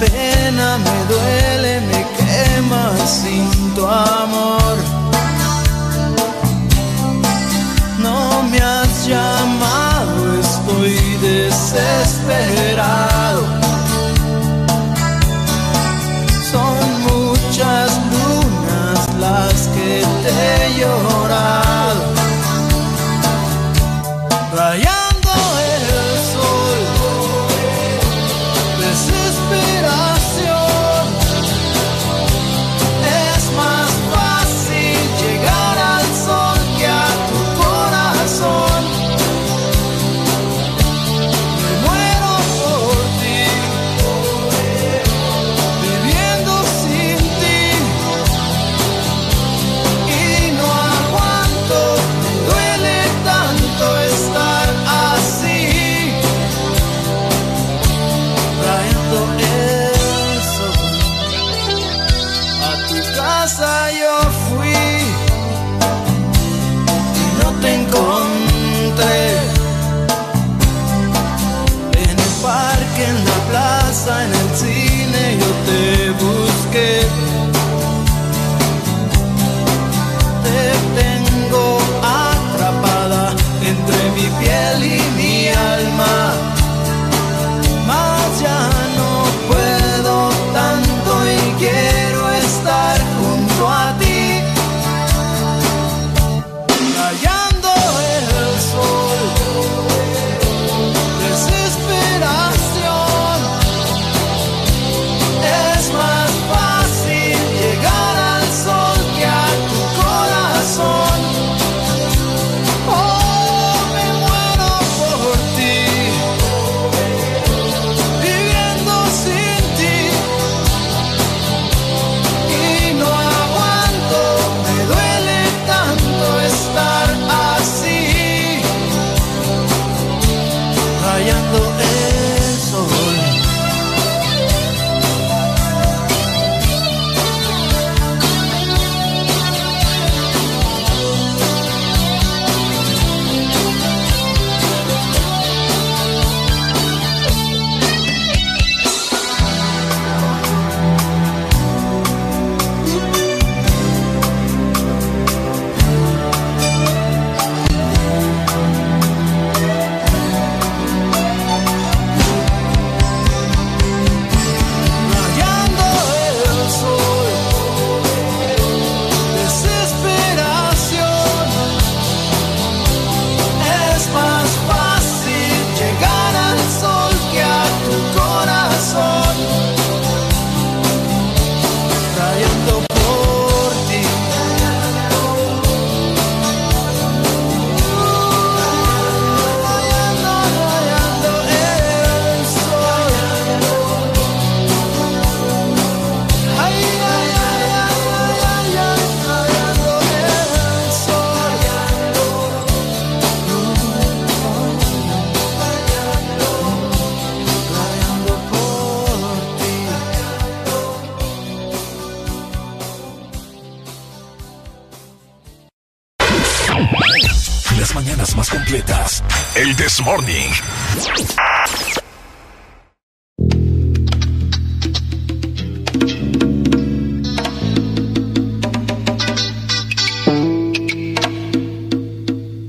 Morning.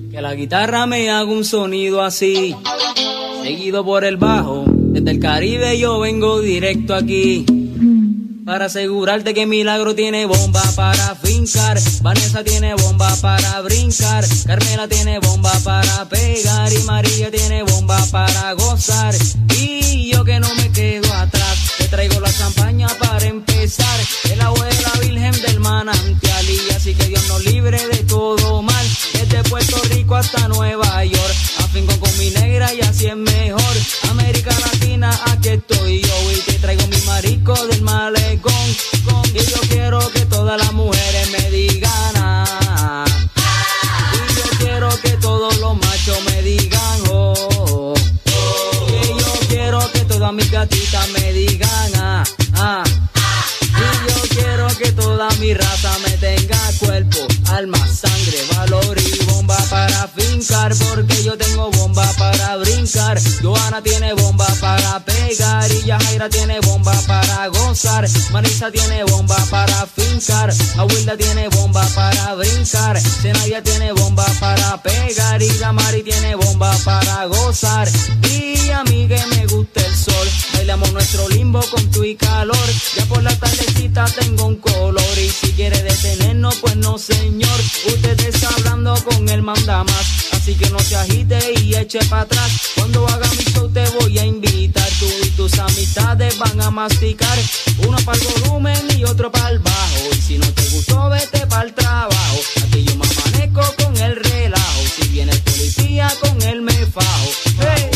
Que la guitarra me haga un sonido así, seguido por el bajo. Desde el Caribe yo vengo directo aquí. Para asegurarte que Milagro tiene bomba para fincar, Vanessa tiene bomba para brincar, Carmela tiene bomba para pegar y María tiene bomba para gozar. Y yo que no me quedo atrás, te traigo la champaña para empezar. El agua de la Virgen del manantial y así que Dios nos libre de todo mal. Desde Puerto Rico hasta Nueva York, afinco con mi negra y así es mejor. América Latina, aquí estoy Porque yo tengo bomba para brincar. Joana tiene bomba para pegar. Y Yajaira tiene bomba para gozar. Marisa tiene bomba para fincar. Abuela tiene bomba para brincar. Zenaya tiene bomba para pegar. Y Damari tiene bomba para gozar. Y a mí que me gusta el sol. Bailamos nuestro limbo con tu y calor. Ya por la tardecita tengo un color. Y si quiere detenernos, pues no, señor. Usted está hablando con el manda más. Así que no se agite y eche para atrás. Cuando haga mi show te voy a invitar. Tú y tus amistades van a masticar. Uno para el volumen y otro para el bajo. Y si no te gustó, vete para el trabajo. Aquí yo me amanezco con el relajo. Si viene el policía, con él me fajo. Hey,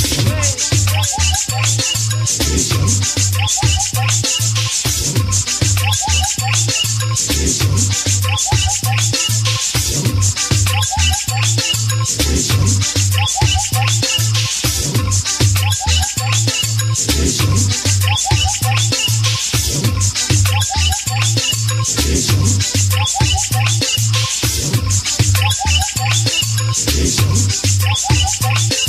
Bomba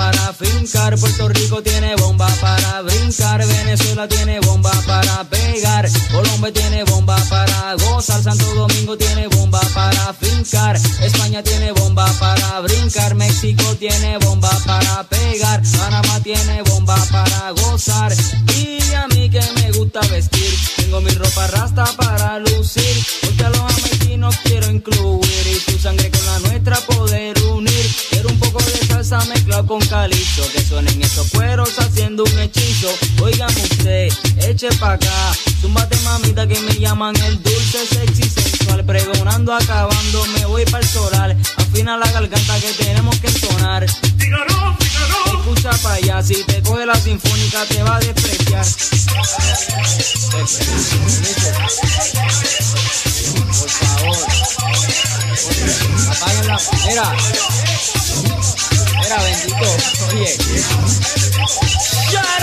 para fincar, Puerto Rico tiene bomba para brincar, Venezuela tiene bomba para pegar, Colombia tiene bomba para gozar, Santo Domingo tiene bomba para fincar, España tiene bomba para brincar, México tiene bomba para pegar, Panamá tiene bomba para gozar, y a mí que me gusta vestir, tengo mi ropa rasta para lucir, porque a los americanos quiero incluir y tu sangre con la nuestra poder unir. Salsa mezclado con calipso, que suenen esos cueros haciendo un hechizo. Oigan usted, eche pa' acá, zumbate mamita que me llaman el dulce, sexy, sensual, acabando, me voy para el solar, afina la garganta que tenemos que entonar. Escucha pa' allá, si te coge la sinfónica te va a despreciar. Por favor. Apaguen la. Mira. Mira, bendito. Oye. Shut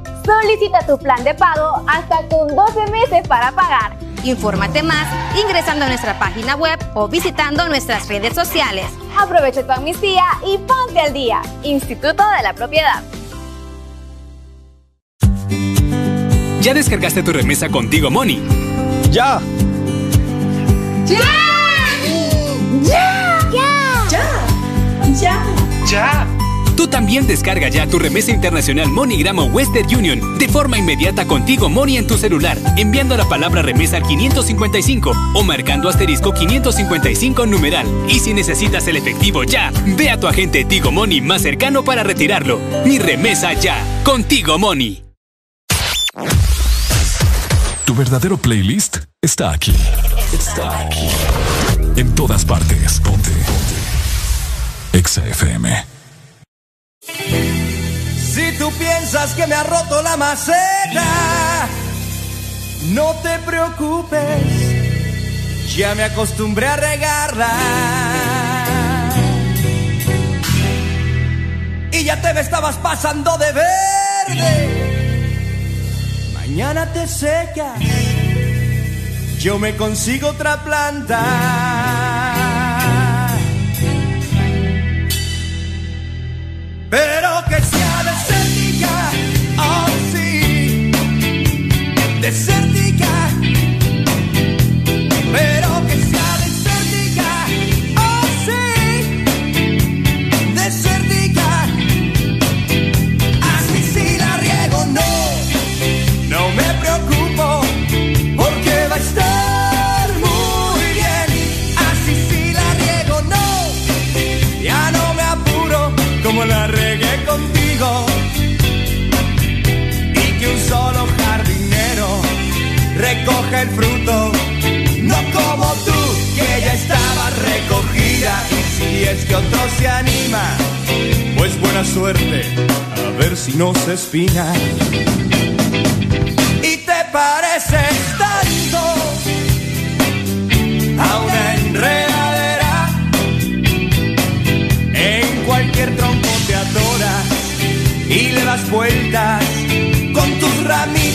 Solicita tu plan de pago hasta con 12 meses para pagar. Infórmate más ingresando a nuestra página web o visitando nuestras redes sociales. Aprovecha tu amnistía y ponte al día. Instituto de la Propiedad. ¿Ya descargaste tu remesa contigo, Moni? ¡Ya! ¡Ya! ¡Ya! ¡Ya! ¡Ya! ¡Ya! Tú también descarga ya tu remesa internacional MoneyGram o Western Union de forma inmediata contigo Money en tu celular, enviando la palabra remesa al 555 o marcando asterisco 555 numeral. Y si necesitas el efectivo ya, ve a tu agente Tigo Money más cercano para retirarlo. Mi remesa ya, contigo Money. Tu verdadero playlist está aquí. Está aquí. En todas partes. Ponte. Ponte. Exa FM. Si tú piensas que me ha roto la maceta, no te preocupes, ya me acostumbré a regarla. Y ya te me estabas pasando de verde. Mañana te secas, yo me consigo otra planta. Pero el fruto, no como tú que ya estaba recogida. Y si es que otro se anima, pues buena suerte, a ver si no se espina. Y te pareces tanto a una enredadera. En cualquier tronco te adoras y le das tus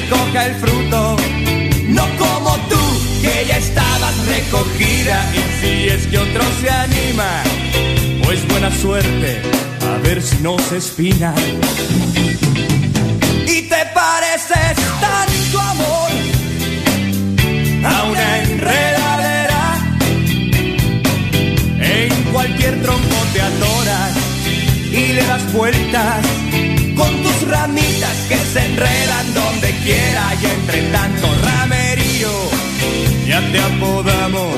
Recoja el fruto, no como tú que ya estabas recogida y si es que otro se anima, pues buena suerte, a ver si no se espina. Y te pareces tanto amor a una enredadera, en cualquier tronco te adoras y le das vueltas se enredan donde quiera y entre tanto ramerío ya te apodamos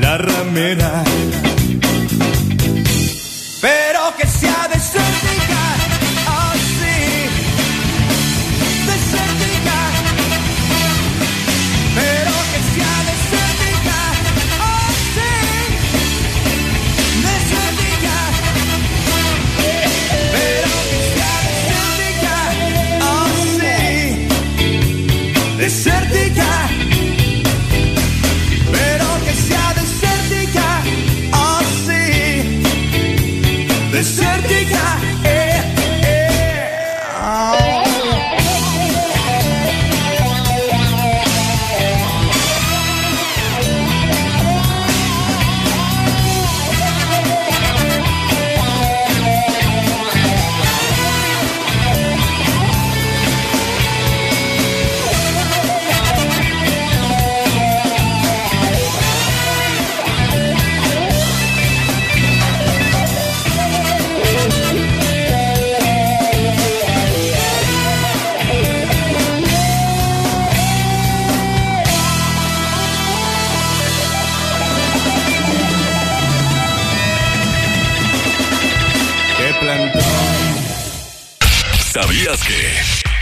la ramera.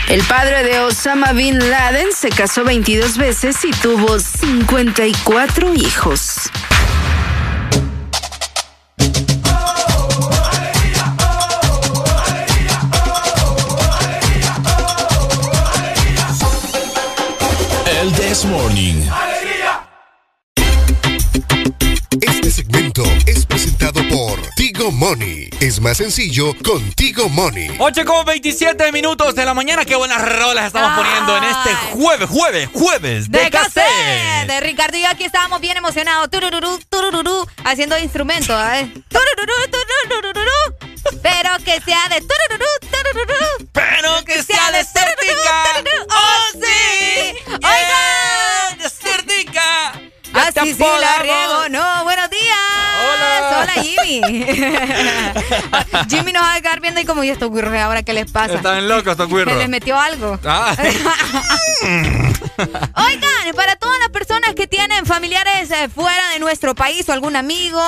El padre de Osama Bin Laden se casó 22 veces y tuvo 54 hijos. Money. Es más sencillo con Tigo Money. 8 con 27 minutos de la mañana. Qué buenas rolas estamos poniendo en este jueves, jueves, jueves de, De cassette. cassette. De Ricardo y yo aquí estábamos bien emocionados. Turururú, turururú, haciendo instrumentos. ¿eh? Turururú, turururú. Pero que sea de turururú, turururú. Pero que sea desértica. ¡Oh, sí! ¡Oigan! ¡Desértica! Así sí la riego. No, Jimmy. Jimmy nos va a quedar viendo y como, ¿y estos güirros ahora qué les pasa? Están locos estos Se cuirros. les metió algo. Ah. Oigan, para todas las personas que tienen familiares eh, fuera de nuestro país o algún amigo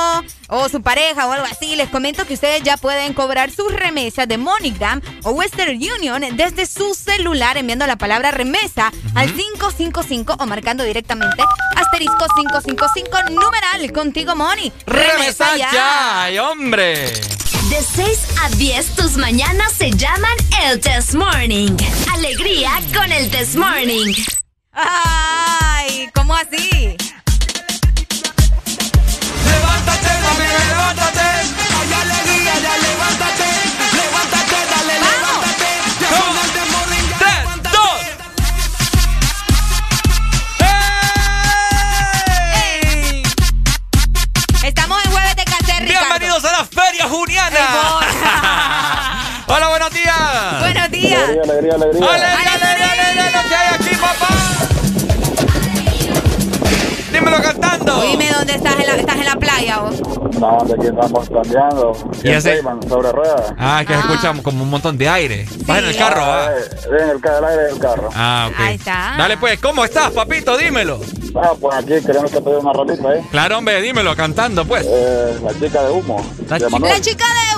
o su pareja o algo así, les comento que ustedes ya pueden cobrar sus remesas de MoneyGram o Western Union desde su celular enviando la palabra remesa al 555 o marcando directamente asterisco 555 numeral contigo Money. ¡Remesa ya! ¡Ay, hombre! De 6 a 10 tus mañanas se llaman el Test Morning. Alegría con el Test Morning. Ay, ¿cómo así? Levántate, mami, levántate. Hay alegría, ya levántate. Levántate, Hola, buenos días. Buenos días. Alegría, alegría, alegría. ¡Alegría, alegría, alegría! lo que hay aquí, papá! Dímelo cantando. Dime dónde estás en la, estás en la playa vos. No, de aquí estamos cambiando. ¿Y ese? Cayman, sobre ruedas. Ah, que se escucha como un montón de aire. Vas en el carro, Ah, ¿ah? eh, En el, el aire del carro. Ah, ok. Ahí está. Dale, pues, ¿cómo estás, papito? Dímelo. Ah, pues aquí queremos que te dé una rolita, ¿eh? Claro, hombre, dímelo, cantando, pues. Eh, la chica de humo. La de chica- Manuel. La chica de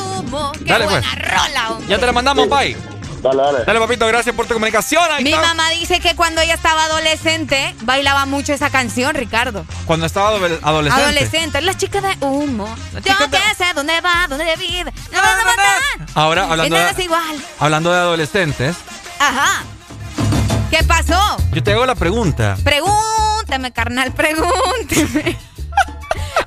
Qué Dale, buena pues. rola, hombre. Ya te la mandamos, pai. Dale, dale. Dale, papito, gracias por tu comunicación. Ahí Mi está. mamá dice que cuando ella estaba adolescente bailaba mucho esa canción, Ricardo. Cuando estaba adole- adolescente. Adolescente, la chica de humo. Yo que sé dónde va, dónde vive. No vas a matar. Ahora, hablando no de, es igual. hablando de adolescentes, Ajá. ¿Qué pasó? yo te hago la pregunta. Pregúnteme, carnal, pregúnteme.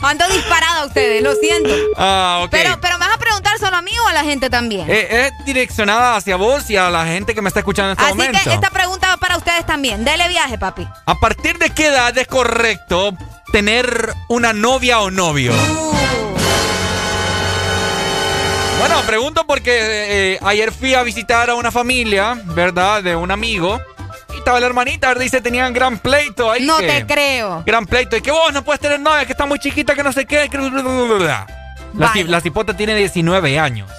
Ando disparada a ustedes, lo siento. Ah, ok. Pero, pero me vas a preguntar solo a mí o a la gente también. Eh, es direccionada hacia vos y a la gente que me está escuchando en este Así momento. que esta pregunta va para ustedes también. Dele viaje, papi. ¿A partir de qué edad es correcto tener una novia o novio? Bueno, pregunto porque eh, eh, ayer fui a visitar a una familia, ¿verdad? De un amigo. Estaba la hermanita, dice, tenían gran pleito ahí. No que- te creo. Gran pleito. Y que vos no puedes tener novia, que está muy chiquita, que no sé qué. que- La, cipota tiene 19 años.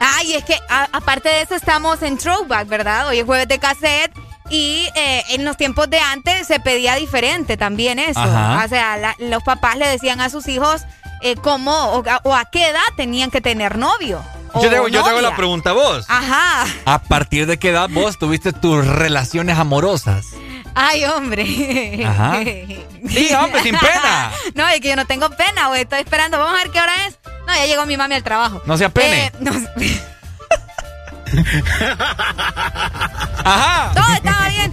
Ay, es que a- aparte de eso estamos en throwback, ¿verdad? Hoy es jueves de cassette y eh, en los tiempos de antes se pedía diferente también eso. Ajá. O sea, la- los papás le decían a sus hijos eh, cómo o a qué edad tenían que tener novio. O Yo te, hago- yo te hago novia. la pregunta a vos. Ajá. ¿A partir de qué edad vos tuviste tus relaciones amorosas? Ay, hombre. Ajá. Sí, hombre, sin pena. No, es que yo no tengo pena, güey. Estoy esperando. Vamos a ver qué hora es. No, ya llegó mi mami al trabajo. No sea pene. Eh, no- Ajá. Todo estaba bien.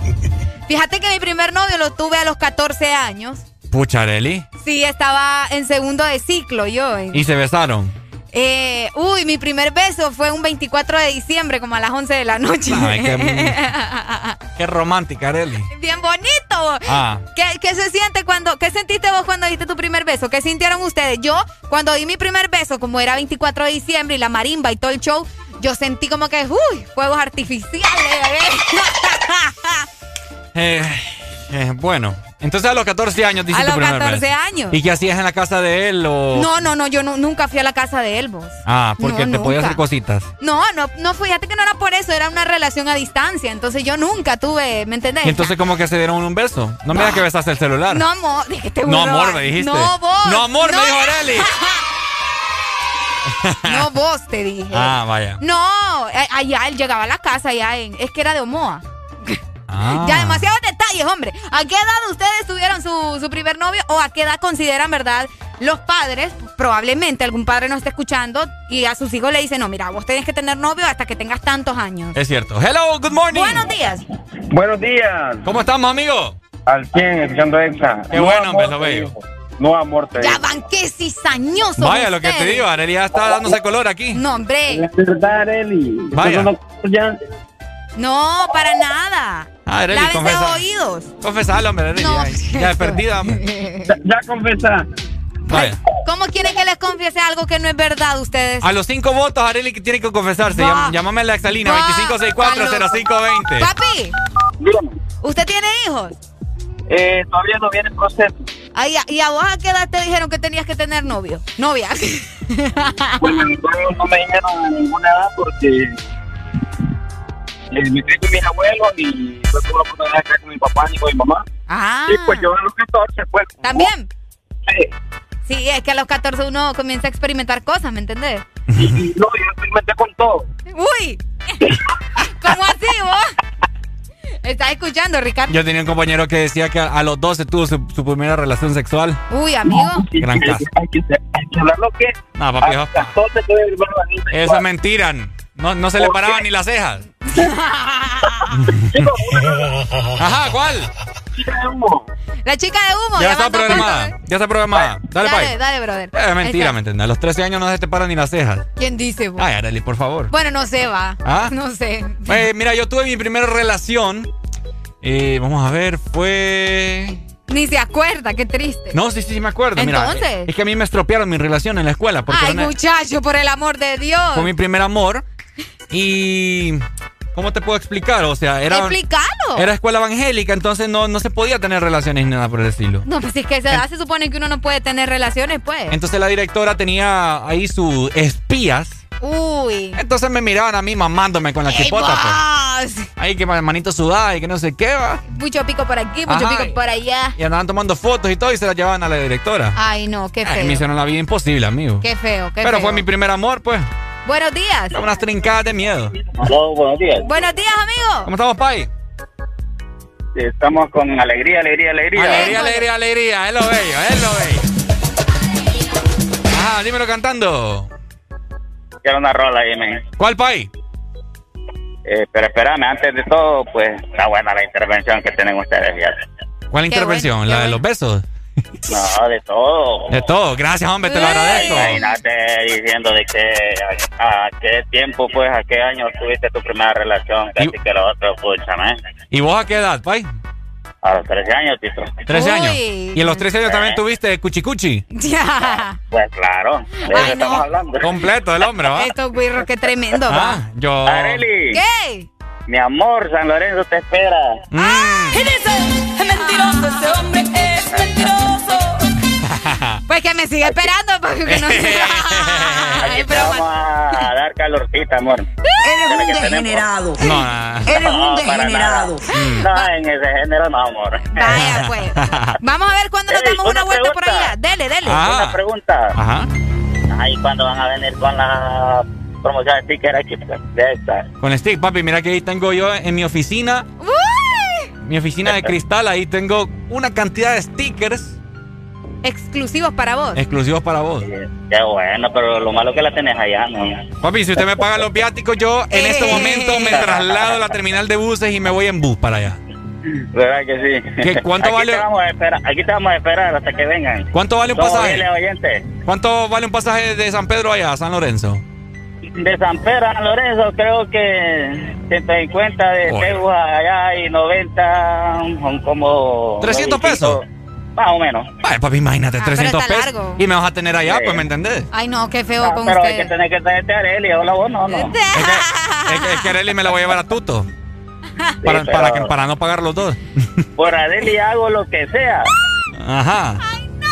Fíjate que mi primer novio lo tuve a los 14 años. Pucharelli. Sí, estaba en segundo de ciclo yo. Y se besaron. Eh, uy, mi primer beso fue un 24 de diciembre, como a las 11 de la noche. Ay, qué- Qué romántica, Areli. Bien bonito. Ah. ¿Qué, qué se siente cuando, qué sentiste vos cuando diste tu primer beso? ¿Qué sintieron ustedes? Yo, cuando di mi primer beso, como era 24 de diciembre y la marimba y todo el show, yo sentí como que, uy, fuegos artificiales, bebé. Eh, eh, bueno, entonces a los 14 años dice A los primer 14 beso. años. ¿Y qué hacías en la casa de él o...? No, no, no, yo nu- nunca fui a la casa de él, vos. Ah, porque No, te podía nunca. hacer cositas. No, no, no, fíjate que no era por eso, era una relación a distancia, entonces yo nunca tuve, ¿me entendés? Y entonces como que se dieron un beso. No me digas que besaste el celular. No, amor, dije, te No, amor, me dijiste. No, vos. No, amor, me dijo Areli. No vos, te dije. Ah, vaya. No, allá él llegaba a la casa, allá en, es que era de Omoa. Ah. Ya, demasiados detalles, hombre. ¿A qué edad ustedes tuvieron su, su primer novio o a qué edad consideran, verdad, los padres? Probablemente algún padre nos está escuchando y a sus hijos le dice, no, mira, vos tenés que tener novio hasta que tengas tantos años. Es cierto. Hello, good morning. Buenos días. Buenos días. ¿Cómo estamos, amigo? Al 100, escuchando. Qué bueno, hombre, lo veo. No amor, te Ya van que cizañosos Vaya, lo que te digo, Arely ya está dándose color aquí. No, hombre. Es verdad. Vaya. No, para nada. Ah, Arely, Lávense confesa. los oídos. Confesalo, hombre, Arely. No. ya, ya perdida, hombre. Ya, ya confesá. Vaya. ¿Cómo quieren que les confiese algo que no es verdad ustedes? A los cinco votos, Arely que tiene que confesarse. Llam- Llámame a la Exalina, Va. 2564-0520. Papi, ¿usted tiene hijos? Eh, todavía no viene el proceso. Ay, ¿Y a vos a qué edad te dijeron que tenías que tener novio? Novia. Bueno, no, no me dijeron a ninguna edad porque eh, me crié con mis abuelos y fue por la oportunidad de estar con mi papá ni con mi mamá. Ah. Y pues yo a los 14, pues. ¿También? Sí. Sí, es que a los 14 uno comienza a experimentar cosas, ¿me entendés? Y, y no, yo experimenté con todo. Uy, ¿cómo así vos? ¿Estás escuchando, Ricardo? Yo tenía un compañero que decía que a, a los 12 tuvo su, su primera relación sexual. Uy, amigo. Gran caso. Hay que, hay que hablar lo que No, papi, a eso- 14 tuve mi eso es sexual. mentira. No, no se le ¿Por paraban ni las cejas. Ajá, ¿cuál? La chica de humo. Ya está programada. Ya está programada. Dale, Dale, bye. dale, brother. Es mentira, ¿me entiendes? A los 13 años no se te paran ni las cejas. ¿Quién dice vos? Ay, Arely, por favor. Bueno, no sé, va. ¿Ah? No sé. Eh, mira, yo tuve mi primera relación. eh, vamos a ver, fue. Ni se acuerda, qué triste. No, sí, sí, sí me acuerdo. Mira, Entonces. eh, es que a mí me estropearon mi relación en la escuela. Porque Ay, una- muchacho, por el amor de Dios. fue mi primer amor. Y. ¿Cómo te puedo explicar? O sea, era. Explícalo. Era escuela evangélica, entonces no, no se podía tener relaciones ni nada por el estilo. No, pues es que se supone que uno no puede tener relaciones, pues. Entonces la directora tenía ahí sus espías. Uy. Entonces me miraban a mí mamándome con la ¡Ey, chipota. Pues. Ahí que manito sudada y que no sé qué va. Mucho pico por aquí, mucho Ajá. pico por allá. Y andaban tomando fotos y todo y se las llevaban a la directora. Ay, no, qué Ay, feo. me hicieron la vida imposible, amigo. Qué feo, qué Pero feo. fue mi primer amor, pues. Buenos días. Unas trincadas de miedo. Aló, buenos días. Buenos días, amigo. ¿Cómo estamos, Pai? Estamos con alegría, alegría, alegría. Alegría, alegría, alegría. Es lo bello, es lo bello. Ajá, dímelo cantando. Quiero una rola ahí, men. ¿Cuál, Pai? Eh, pero espérame, antes de todo, pues está buena la intervención que tienen ustedes. ¿Cuál intervención? ¿La de los besos? No, de todo. De todo. Gracias, hombre, te lo agradezco. Imagínate diciendo de que a, a qué tiempo, pues, a qué año tuviste tu primera relación, casi que lo otro, escúchame. ¿Y vos a qué edad, Pai? A los 13 años, Tito. 13 años. Uy. ¿Y en los 13 años también tuviste cuchicuchi? Ya. Pues claro, de eso Ay, estamos no. hablendo. Completo el hombre, ¿va? Estos güirros, qué tremendo, va. Ah, yo... Areli, ¿Qué? mi amor, San Lorenzo te espera. Mm. ¿Qué dice? Es mentiroso, ese hombre es mentiroso. Que me sigue esperando porque no Aquí te vamos a dar calorcita, amor. Eres un degenerado. No. Eres un degenerado. No, en ese género no, amor. Vaya, pues. Vamos a ver cuándo nos damos una una vuelta por allá. Dele, dele. Ah. Una pregunta. Ajá. Ahí cuando van a venir con la promoción de sticker aquí de esta. Con stick, papi, mira que ahí tengo yo en mi oficina, Uy. mi oficina de cristal, ahí tengo una cantidad de stickers Exclusivos para vos. exclusivos para vos. Qué bueno, pero lo malo que la tenés allá, ¿no? Papi, si usted me paga los viáticos, yo en este Eh. momento me traslado a la terminal de buses y me voy en bus para allá. ¿Verdad que sí? ¿Qué- cuánto aquí vale? Te vamos a esperar, aquí te vamos a esperar hasta que vengan. ¿Cuánto vale un Somos pasaje? oyentes. ¿Cuánto vale un pasaje de San Pedro allá a San Lorenzo? De San Pedro a San Lorenzo creo que 150 de Oye. Teguas allá y 90 son como... 300 novecientos, pesos. Más o menos. Papi, imagínate, Ah, pero 300 está pesos. largo. Y me vas a tener allá, Sí. pues, ¿me entendés? Ay, no, qué feo Ah, con pero hay que usted. tener que traerte a Areli, hola vos no, no. Es que, es que, es que Arely me la voy a llevar a Tuto. Para, pero- para, que, para no pagar los dos. Por Areli hago lo que sea. Ajá.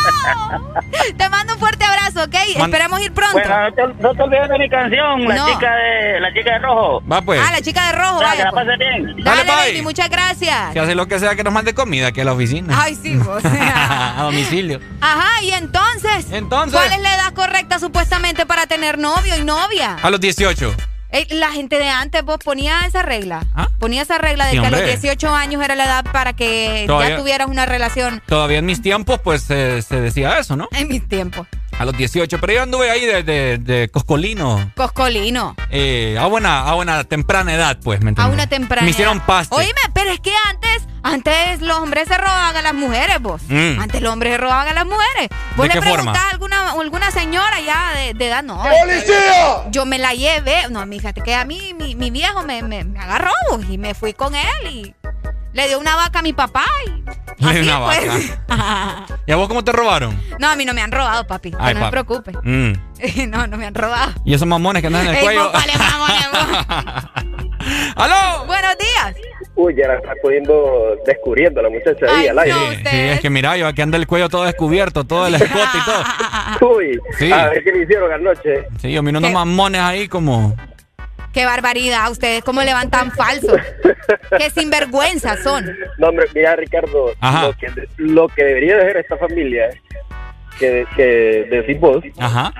Te mando un fuerte abrazo, ¿ok? Esperamos ir pronto. Bueno, no te, no te olvides de mi canción, la No. chica de la chica de rojo. Va pues. Ah, la chica de rojo, Ya, vaya, que la pues. pase bien. Dale, Dale, baby, muchas gracias. Que hace lo que sea que nos mande comida aquí a la oficina. Ay, sí, vos. a domicilio. Ajá, y entonces. Entonces. ¿Cuál es la edad correcta supuestamente para tener novio y novia? A los 18. Ey, la gente de antes, vos ponía esa regla. Ponía esa regla de Sí, que a los hombre. 18 años era la edad para que Todavía- ya tuvieras una relación Todavía en mis tiempos, pues se decía eso, ¿no? en mis tiempos. A los 18. Pero yo anduve ahí de, de, de coscolino. Coscolino. eh, a buena, a buena temprana edad, pues, ¿me A entiendes? una temprana. Me hicieron paste. Oíme, pero es que antes, antes los hombres se robaban a las mujeres, vos. Mm. Antes los hombres se robaban a las mujeres. Vos ¿De le qué forma? preguntás a alguna, alguna señora ya de, de edad, no. ¡Policía! Yo me la llevé. No, fíjate que a mí mi, mi viejo me, me, me agarró vos, y me fui con él y le dio una vaca a mi papá y. Así, una pues. vaca. ¿Y a vos cómo te robaron? No, a mí no me han robado, papi. Ay, no se papi. preocupe. Mm. no, no me han robado. Y esos mamones que andan en el Ey, cuello. vos, vale, mamones. ¡Aló! Buenos días. Uy, ya la está poniendo, descubriendo la muchacha ahí al aire. Sí, sí, es que mira, yo aquí anda el cuello todo descubierto, todo el escote y todo. Uy, Sí. a ver qué le hicieron anoche. Sí, yo miro unos mamones ahí como. Qué barbaridad, ustedes cómo levantan falsos. Qué sinvergüenza son. No, hombre, mira, Ricardo, Ajá. lo que, lo que debería de hacer esta familia, que, que decís vos, Ajá.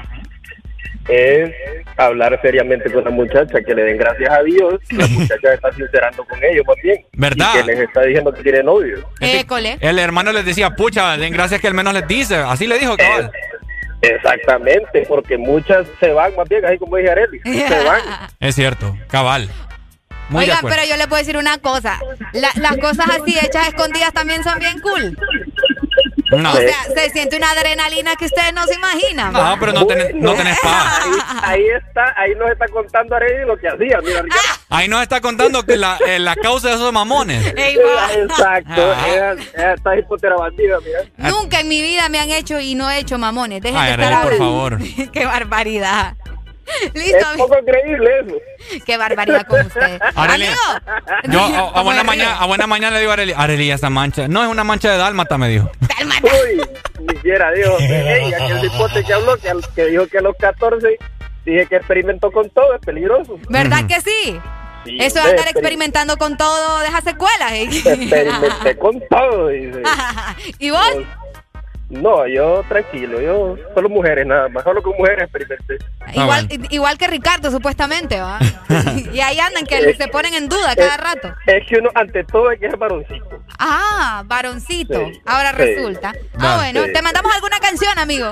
es hablar seriamente con la muchacha, que le den gracias a Dios, que la muchacha está sincerando con ellos más bien. ¿Verdad? Y que les está diciendo que tiene novio. École. El hermano les decía, pucha, den gracias que al menos les dice. Así le dijo, cabal. Exactamente, porque muchas se van más bien, así como dije Arely, se van. Es cierto, cabal. Muy de Oigan, acuerdo. pero yo les puedo decir una cosa. La- las cosas así hechas escondidas también son bien cool. No. O sea, se siente una adrenalina que ustedes no se imaginan. No, pero no tenés, no tenés paz. Ahí, ahí está, ahí nos está contando Arely lo que hacía, mira Ricardo. Ahí nos está contando que la, eh, la causa de esos mamones. Ey. Exacto, Ajá. ella, ella está hipotera bandida, mira. Nunca en mi vida me han hecho y no he hecho mamones. Dejen Ay, de estar Arely, por ahora. favor. Qué barbaridad. Listo. Es poco creíble eso. Qué barbaridad con ustedes. Arely, Amigo. Yo a, a ¿Cómo buena mañana, a buena mañana le digo a Arely, Arely, esa mancha. No es una mancha de dálmata, me dijo. Uy, ni siquiera dijo, ey, aquel cipote que habló, que, dijo que a los 14 dije que experimentó con todo, es peligroso. ¿Verdad que sí? Sí, Eso de andar experimentando con todo deja secuelas. ¿eh? Experimenté con todo, dice. ¿Y vos? No, yo tranquilo, yo solo mujeres nada más, solo con mujeres experimenté. Igual, igual que Ricardo, supuestamente, ¿va? y ahí andan que se ponen en duda cada rato. Es que uno, ante todo, hay que ser varoncito. Ah, varoncito. Sí. Ahora Sí. resulta. Ah, bueno, Sí. te mandamos alguna canción, amigo.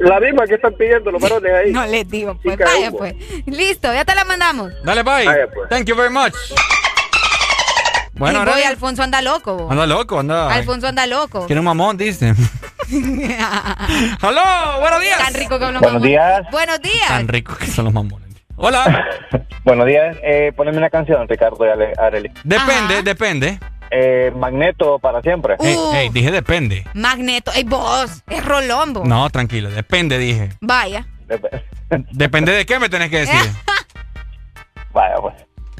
La misma que están pidiendo los varones ahí. No les digo, pues vaya, pues. Listo, ya te la mandamos. Dale, bye. Vaya, pues. Thank you very much. Bueno, y voy, Arely, Alfonso anda loco. vos. anda loco, anda. Alfonso anda loco. Quiere un mamón, dice. ¡Aló! ¡Buenos días! Tan rico que los Buenos mamones. días. Buenos días. Tan ricos que son los mamones. Hola. Buenos días. Eh, poneme una canción, Ricardo y Ale- Arely. Depende, depende. Eh, Magneto para siempre. Ey, Uh. ey, dije depende. Magneto. Ey, vos, es Rolombo. No, tranquilo, depende, dije. Vaya. Depende de qué me tenés que decir. Vaya, pues.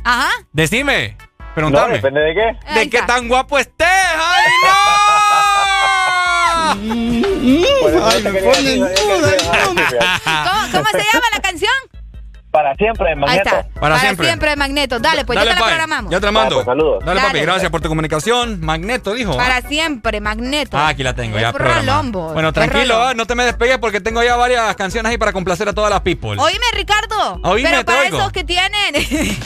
Ajá. Decime. No, Preguntame. depende de qué. ¿De qué tan guapo estés? ¡Ay, no! Ay, me ponen ¿Cómo, cómo se llama la canción? Para siempre, Ahí Magneto. está. Para siempre. de Magneto. Dale, pues Dale, ya te la pai. programamos. Ya te la mando. Pues, saludos. Dale, papi, gracias por tu comunicación. Magneto, dijo. ¿ah? Para siempre, Magneto. Ah, aquí la tengo, ya Es programada. Rolombo. Bueno, tranquilo, ah, no te me despegues porque tengo ya varias canciones ahí para complacer a todas las people. Oíme, Ricardo. Oíme, pero te para oigo. esos que tienen,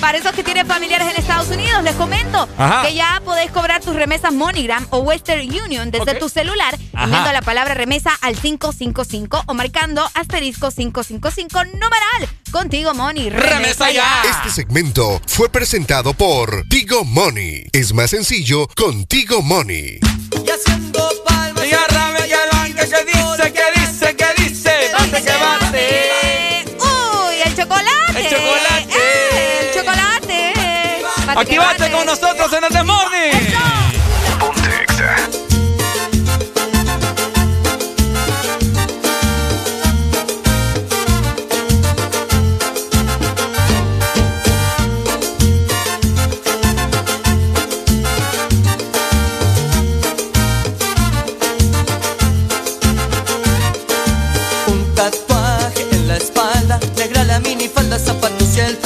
para esos que tienen familiares en Estados Unidos, les comento Ajá. que ya podés cobrar tus remesas MoneyGram o Western Union desde tu celular, enviando la palabra remesa al 555 o marcando asterisco 555 numeral. Contigo, Money. Remesa, ya. Este segmento fue presentado por Tigo Money. Es más sencillo con Tigo Money. Y haciendo palmas. Y arrame y arranque que dice, que dice, que dice. Bate que bate. Uy, el chocolate. El chocolate. Eh, el chocolate. Activate con nosotros en el el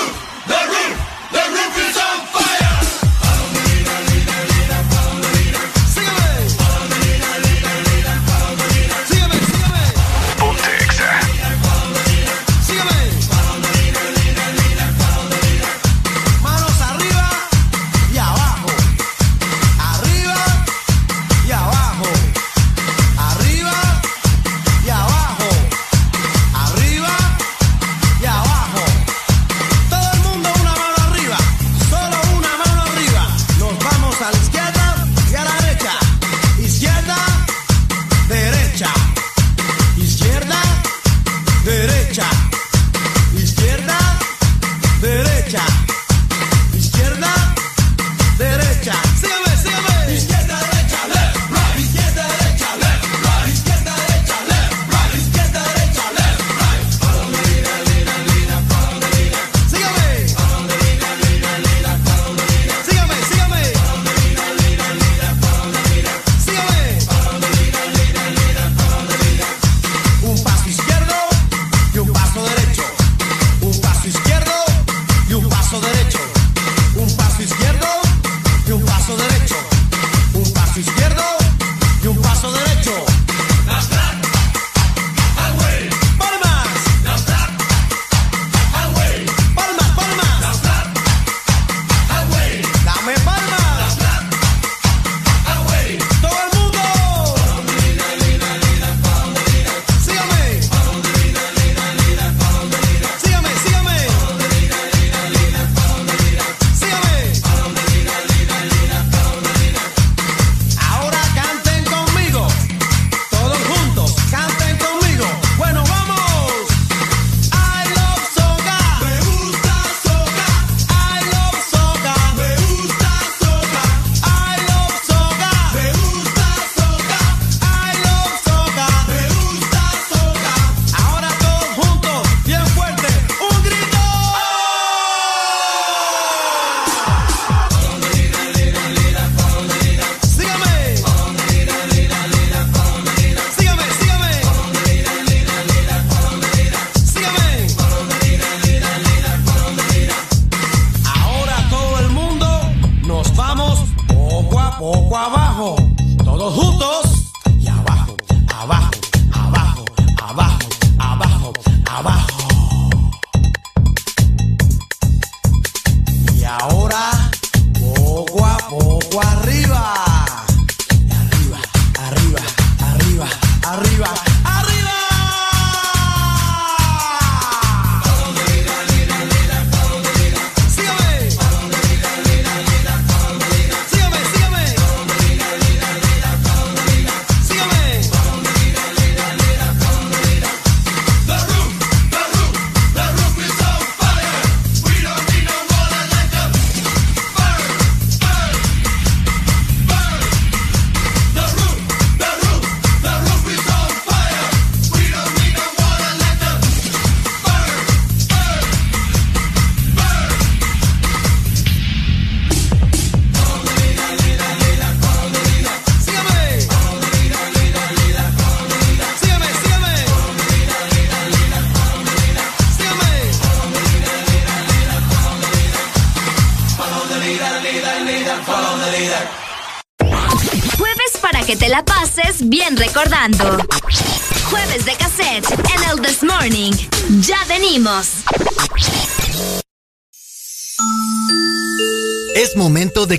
Yeah.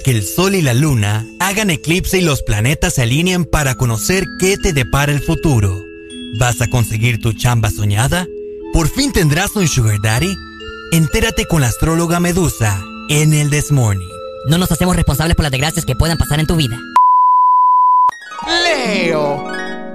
que el Sol y la Luna hagan eclipse y los planetas se alineen para conocer qué te depara el futuro. ¿Vas a conseguir tu chamba soñada? ¿Por fin tendrás un sugar daddy? Entérate con la astróloga Medusa en el This Morning. No nos hacemos responsables por las desgracias que puedan pasar en tu vida. Leo,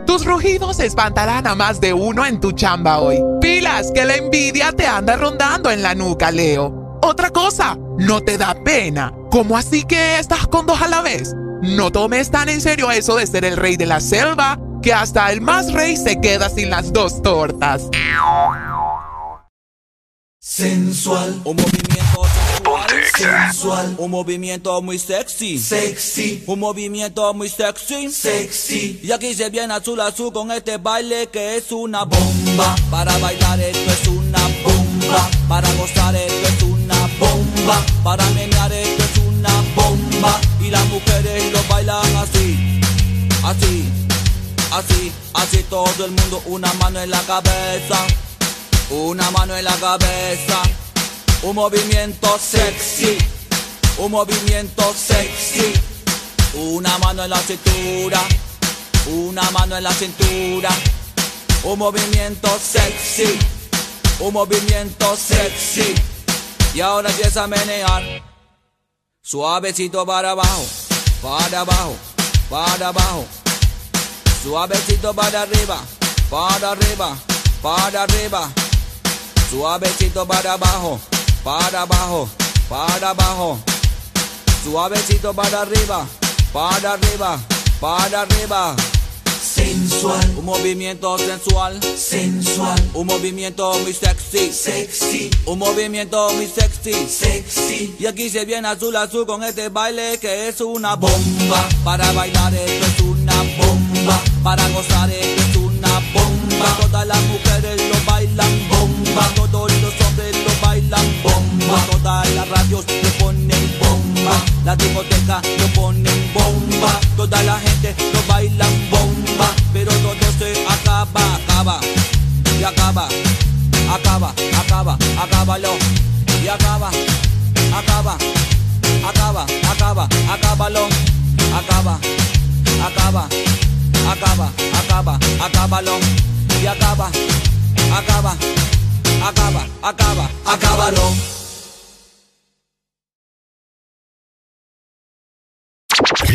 tus rugidos espantarán a más de uno en tu chamba hoy. Pilas, que la envidia te anda rondando en la nuca, Leo. Otra cosa, no te da pena ¿Cómo así que estás con dos a la vez? No tomes tan en serio eso de ser el rey de la selva, que hasta el más rey se queda sin las dos tortas. Sensual, un movimiento sensual, un movimiento muy sexy, sexy, un movimiento muy sexy, sexy. Y aquí se viene azul azul con este baile que es una bomba. Para bailar esto es una bomba, para gozar esto es una bomba, para menear esto es una bomba. Y las mujeres lo bailan así, así, así, así todo el mundo una mano en la cabeza. Una mano en la cabeza, un movimiento sexy, un movimiento sexy. Una mano en la cintura, una mano en la cintura. Un movimiento sexy, un movimiento sexy. Y ahora empieza a menear. Suavecito para abajo, para abajo, para abajo. Suavecito para arriba, para arriba, para arriba. Suavecito para abajo, para abajo, para abajo. Suavecito para arriba, para arriba, para arriba. Sensual, un movimiento sensual, sensual, un movimiento muy sexy, sexy, un movimiento muy sexy, sexy. Y aquí se viene azul azul con este baile que es una bomba. Para bailar esto es una bomba, para gozar esto es una bomba. Todas las mujeres lo bailan bomba, todos los hombres lo bailan bomba. Todas las radios lo ponen bomba, la discoteca lo ponen bomba. Toda la gente lo bailan bomba, pero todo se acaba, acaba y acaba, acaba, acaba, acábalo y acaba, acaba, acaba, acaba, acábalo, acaba, acaba, acaba, acaba, acábalo y acaba, acaba, acaba, acaba, acábalo.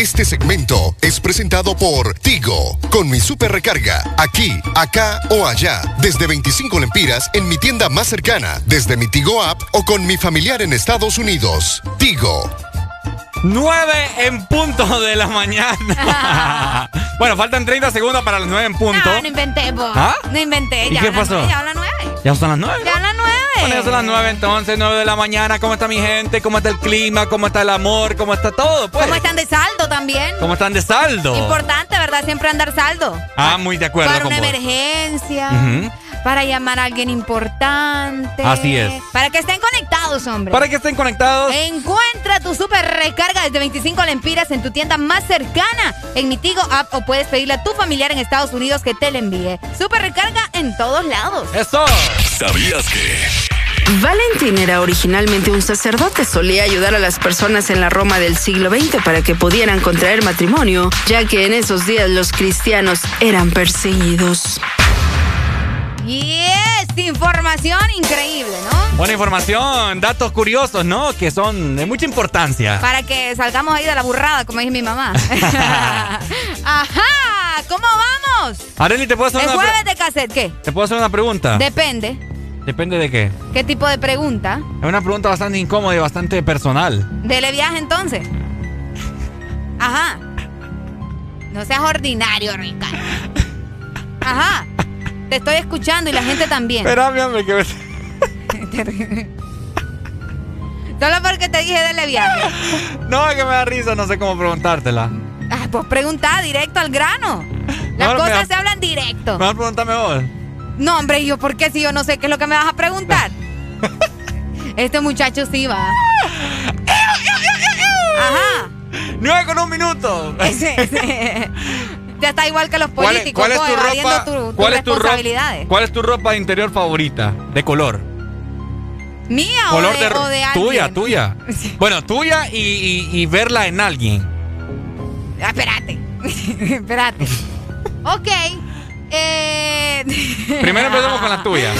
Este segmento es presentado por Tigo, con mi super recarga, aquí, acá o allá, desde 25 lempiras en mi tienda más cercana, desde mi Tigo app o con mi familiar en Estados Unidos. Tigo. 9 en punto de la mañana. bueno, faltan 30 segundos para las 9 en punto. No, no inventé, po. ¿Ah? No inventé. ¿Y ya qué pasó? Ya a las nueve. Ya son las 9. Ya a las nueve. Bueno, ya son las 9 entonces, 9 de la mañana. ¿Cómo está mi gente? ¿Cómo está el clima? ¿Cómo está el amor? ¿Cómo está todo? Pues? ¿Cómo están de saldo también? ¿Cómo están de saldo? Importante, ¿verdad? Siempre andar saldo. Ah, muy de acuerdo Para con una vos. emergencia. Para llamar a alguien importante. Así es. Para que estén conectados, hombre. Para que estén conectados. Encuentra tu super recarga desde 25 lempiras en tu tienda más cercana, en mi Tigo app o puedes pedirle a tu familiar en Estados Unidos que te la envíe. Super recarga en todos lados. ¡Eso! ¿Sabías que? Valentín era originalmente un sacerdote, solía ayudar a las personas en la Roma del siglo XX para que pudieran contraer matrimonio, ya que en esos días los cristianos eran perseguidos. Yes, información increíble, ¿no? Buena información, datos curiosos, ¿no? Que son de mucha importancia. Para que salgamos ahí de la burrada, como dice mi mamá. Ajá, ¿cómo vamos? Areli, ¿te puedo hacer El una, pre- jueves de cassette, ¿qué? ¿te puedo hacer una pregunta? Depende. Depende de qué. ¿Qué tipo de pregunta? Es una pregunta bastante incómoda y bastante personal. Dele viaje entonces. Ajá. No seas ordinario, Ricardo. Ajá. Te estoy escuchando y la gente también. Espérame, hombre, que me... Solo porque te dije dele viaje. No, es que me da risa, no sé cómo preguntártela. Ah, pues pregunta directo al grano. Las Mejor cosas se hablan directo. Mejor pregúntame vos. No, hombre, ¿y yo por qué si yo no sé qué es lo que me vas a preguntar? este muchacho sí va. Ajá. ¡Nueve con un minuto! Ya está igual que los ¿Cuál es, políticos, cuál es tu ropa? tu- ¿cuál, es tu ropa responsabilidades. ¿Cuál es tu ropa interior favorita? De color. ¿Mía color o de, o de alguien? Tuya, tuya. Bueno, tuya y, y- y verla en alguien. Ah, espérate. espérate. Ok. Eh... Primero empezamos con la tuya.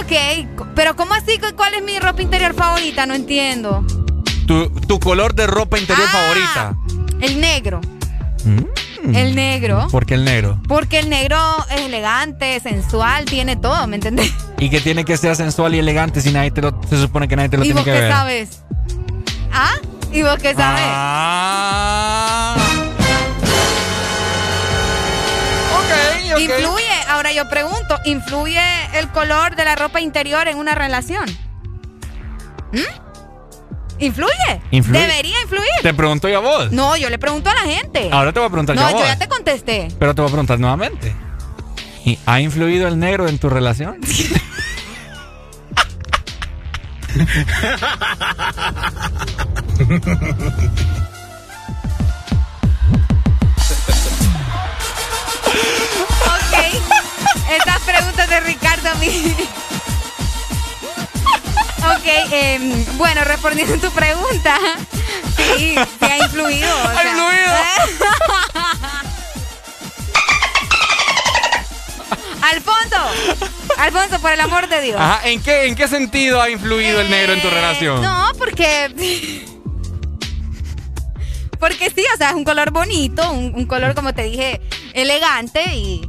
Ok, pero ¿cómo así? ¿Cuál es mi ropa interior favorita? No entiendo. Tu, tu color de ropa interior Ah. favorita. El negro. Mm. El negro. ¿Por qué el negro? Porque el negro es elegante, sensual, tiene todo, ¿me entendés? ¿Y que tiene que ser sensual y elegante si nadie te lo, se supone que nadie te lo ¿Y tiene vos que qué ver? sabes? ¿Ah? ¿Y vos qué sabes? Ah. Influye, ahora yo pregunto, ¿influye el color de la ropa interior en una relación? ¿Mm? ¿Influye? ¿Influye? ¿Debería influir? Te pregunto yo a vos. No, yo le pregunto a la gente. Ahora te voy a preguntar yo no, a yo vos. ya te contesté. Pero te voy a preguntar nuevamente. ¿Y ¿Ha influido el negro en tu relación? Ok. Estas preguntas de Ricardo a mí. Ok, em, bueno, respondiendo a tu pregunta, sí, sí ha influido. o Ha sea. influido. Alfonso, Alfonso, por el amor de Dios. Ajá, ¿en qué, ¿en qué sentido ha influido el negro en tu relación? Eh, No, porque. Porque sí, o sea, es un color bonito, un, un color, como te dije, elegante y.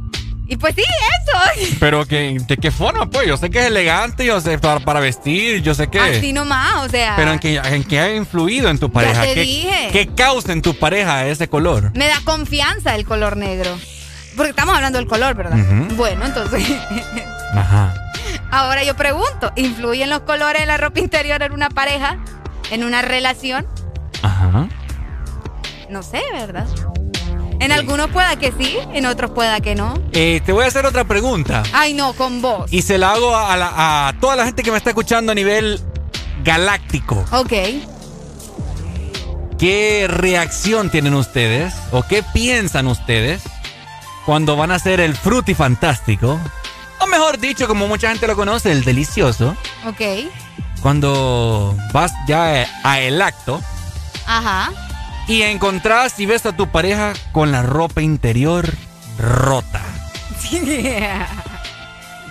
Y pues sí, eso. Pero que, ¿de qué forma, pues? Yo sé que es elegante, yo sé para, para vestir, yo sé que... Así nomás, o sea. Pero en qué, en qué ha influido en tu pareja. te ¿Qué, dije. ¿Qué causa en tu pareja ese color? Me da confianza el color negro. Porque estamos hablando del color, ¿verdad? Bueno, entonces. Ajá. Ahora yo pregunto: ¿influyen los colores de la ropa interior en una pareja? ¿En una relación? Ajá. No sé, ¿verdad? En algunos pueda que sí, en otros pueda que no. Eh, te voy a hacer otra pregunta. Ay, no, con vos. Y se la hago a, la- a toda la gente que me está escuchando a nivel galáctico. Ok. ¿Qué reacción tienen ustedes? ¿O qué piensan ustedes cuando van a hacer el fantástico? O mejor dicho, como mucha gente lo conoce, el delicioso. Ok. Cuando vas ya a el acto Ajá. Y encontrás y ves a tu pareja con la ropa interior rota.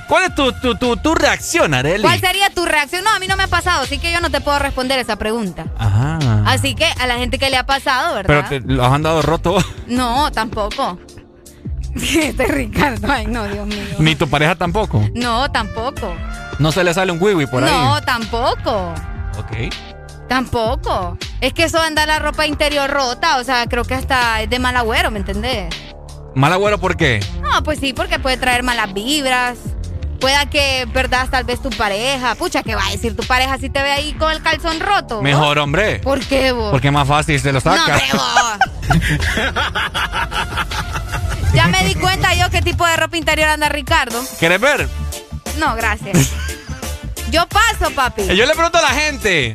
¿Cuál es tu, tu, tu, tu reacción, Areli? ¿Cuál sería tu reacción? No, a mí no me ha pasado, así que yo no te puedo responder esa pregunta. Ajá. Así que a la gente que le ha pasado, Pero ¿verdad? te lo has andado roto. No, tampoco. Este Ricardo, ay no, Dios mío. Ni tu pareja tampoco. No, tampoco. No se le sale un wiwi por ahí. No, tampoco. Ok. Tampoco. Es que eso de andar la ropa interior rota, o sea, creo que hasta es de mal agüero, ¿me entendés? Mal agüero, ¿por qué? No, pues sí, porque puede traer malas vibras. Pueda que, verdad, tal vez tu pareja. Pucha, ¿qué va a decir tu pareja si te ve ahí con el calzón roto? vos? Mejor, hombre. ¿Por qué vos? Porque es más fácil se lo No, saca. hombre, vos. Ya me di cuenta yo qué tipo de ropa interior anda Ricardo. ¿Quieres ver? No, gracias. Yo paso, papi. Yo le pregunto a la gente.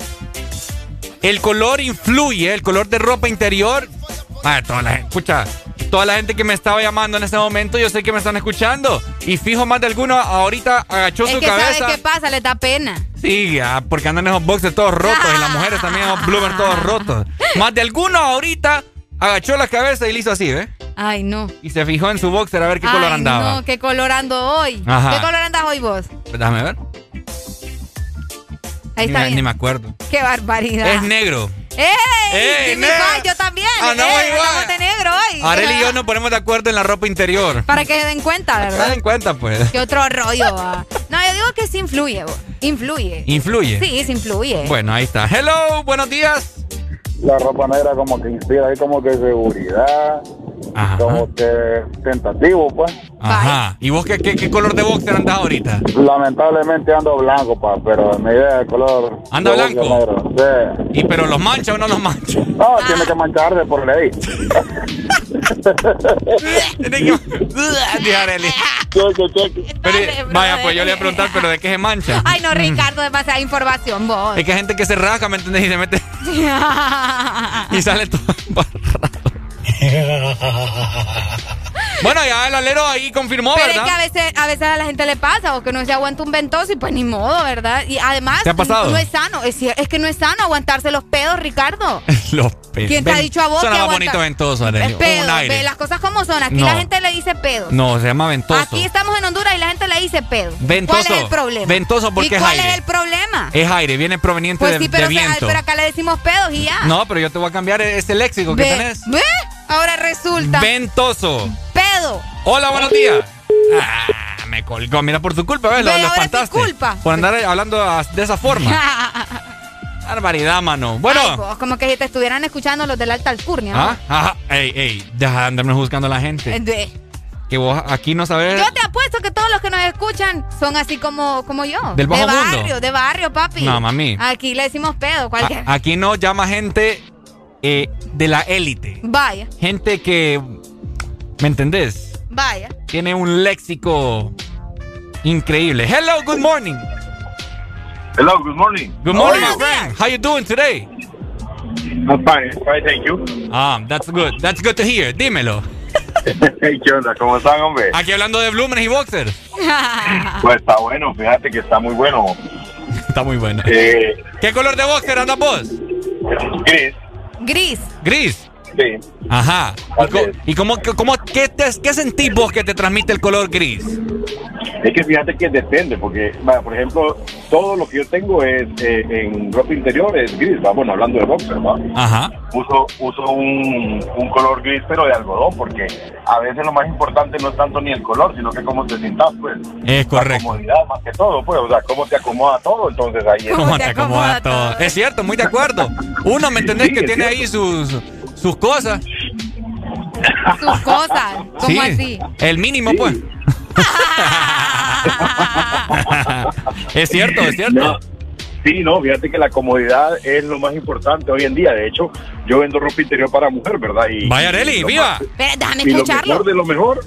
¿El color influye? ¿El color de ropa interior? Ah, toda la gente, escucha, toda la gente que me estaba llamando en este momento, yo sé que me están escuchando. Y fijo, más de alguno ahorita agachó es su que cabeza. ¿sabes qué pasa? Le da pena. Sí, porque andan esos boxes todos rotos y las mujeres también esos bloomers todos rotos. Más de alguno ahorita agachó la cabeza y le hizo así, ¿ves? Ay, no. Y se fijó en su boxer a ver qué color andaba. No, qué color ando hoy. Ajá. ¿Qué color andas hoy vos? Déjame ver. Ahí ni, está bien. ni me acuerdo. Qué barbaridad. Es negro. ¡Ey! ¡Ey, Jimmy negro! Fan, yo también. Andamos ¡Ey, igual. de negro hoy. Arely y yo nos ponemos de acuerdo en la ropa interior. Para que se den cuenta, Se ¿verdad? den cuenta, pues. Qué otro rollo. va. No, yo digo que sí influye. Influye. ¿Influye? Sí, sí influye. Bueno, ahí está. Hello, buenos días. La ropa negra como que inspira ahí como que seguridad, como que tentativo, pues. Ajá. ¿Y vos qué, qué, qué color de boxer andás ahorita? Lamentablemente ando blanco, pa, pero mi idea de color. ¿Anda de blanco? sí. ¿Y pero los mancha o no los mancha? No, tiene que mancharse por ley. Tiene que... Pero, vaya, pues yo le voy a preguntar, pero ¿de qué se mancha? Ay, no, Ricardo, demasiada información, vos. Es que hay gente que se rasca, ¿me entendés? Y se mete y sale todo embarrado. Bueno, ya el alero ahí confirmó, Pero ¿verdad? es que a veces, a veces a la gente le pasa o que no se aguanta un ventoso y pues ni modo, ¿verdad? Y además ¿Te ha pasado? no es sano, es, que no es sano aguantarse los pedos, Ricardo. Los pedos. ¿Quién te ha dicho a vos que bonito ventoso, Arely. Es pedo, Un aire. ve, las cosas como son. Aquí No. la gente le dice pedo. No, se llama ventoso. Aquí estamos en Honduras y la gente le dice pedo. Ventoso. ¿Cuál es el problema? Ventoso porque ¿Y es cuál aire. es el problema? Es aire, viene proveniente Pues de, pero, de o sea, viento. pero acá le decimos pedos y ya. No, pero yo te voy a cambiar ese léxico que Ve, tenés. ve, ahora resulta. Ventoso. Pedo. Hola, buenos días. Ah, me colgó. Mira, por tu culpa, ¿ves? Lo, lo espantaste. culpa. Por andar hablando de esa forma. Barbaridad, mano. Bueno. Ay, vos, como que si te estuvieran escuchando los de la alta alcurnia. ¿no? Ah, ajá. Ey, ey, deja de andarme buscando a la gente. Eh. Que vos aquí no sabes. Yo te apuesto que todos los que nos escuchan son así como, como yo. Del bajo de mundo. barrio, de barrio, papi. No, mami. Aquí le decimos pedo, cualquier. A- aquí no llama gente eh, de la élite. Vaya, Gente que. ¿Me entendés? vaya. Tiene un léxico increíble. Hello, good morning. Hello, good morning. Good morning, my friend. How you doing today? I'm fine, fine, thank you. Ah, that's good. That's good to hear. Dímelo. Hey, ¿Qué onda? ¿Cómo están, hombre? Aquí hablando de blúmenes y boxers. Pues está bueno, fíjate que está muy bueno. Está muy bueno. Eh, ¿Qué color de boxer andas vos? Gris. Gris. Gris. Sí. Ajá. ¿Y, cómo, cómo, qué, te- qué sentís vos que te transmite el color gris? Es que fíjate que depende, porque, por ejemplo, todo lo que yo tengo es eh, en ropa interior es gris, va, bueno, hablando de boxer, va. Ajá. Uso, uso un, un color gris, pero de algodón, porque a veces lo más importante no es tanto ni el color, sino que cómo te sientas, pues. Es La correcto. comodidad más que todo, pues, o sea, cómo te acomoda todo, entonces ahí es. ¿Cómo te acomoda todo? Es cierto, muy de acuerdo. Uno, ¿me entendés? Sí, que tiene cierto. ahí sus, sus cosas. Sus cosas. ¿Cómo sí, así? El mínimo, pues. Es cierto, es cierto. No. Sí, no, fíjate que la comodidad es lo más importante hoy en día. De hecho, yo vendo ropa interior para mujer, ¿verdad? Y, Vaya, lo viva. más- Pero déjame y lo mejor de lo mejor,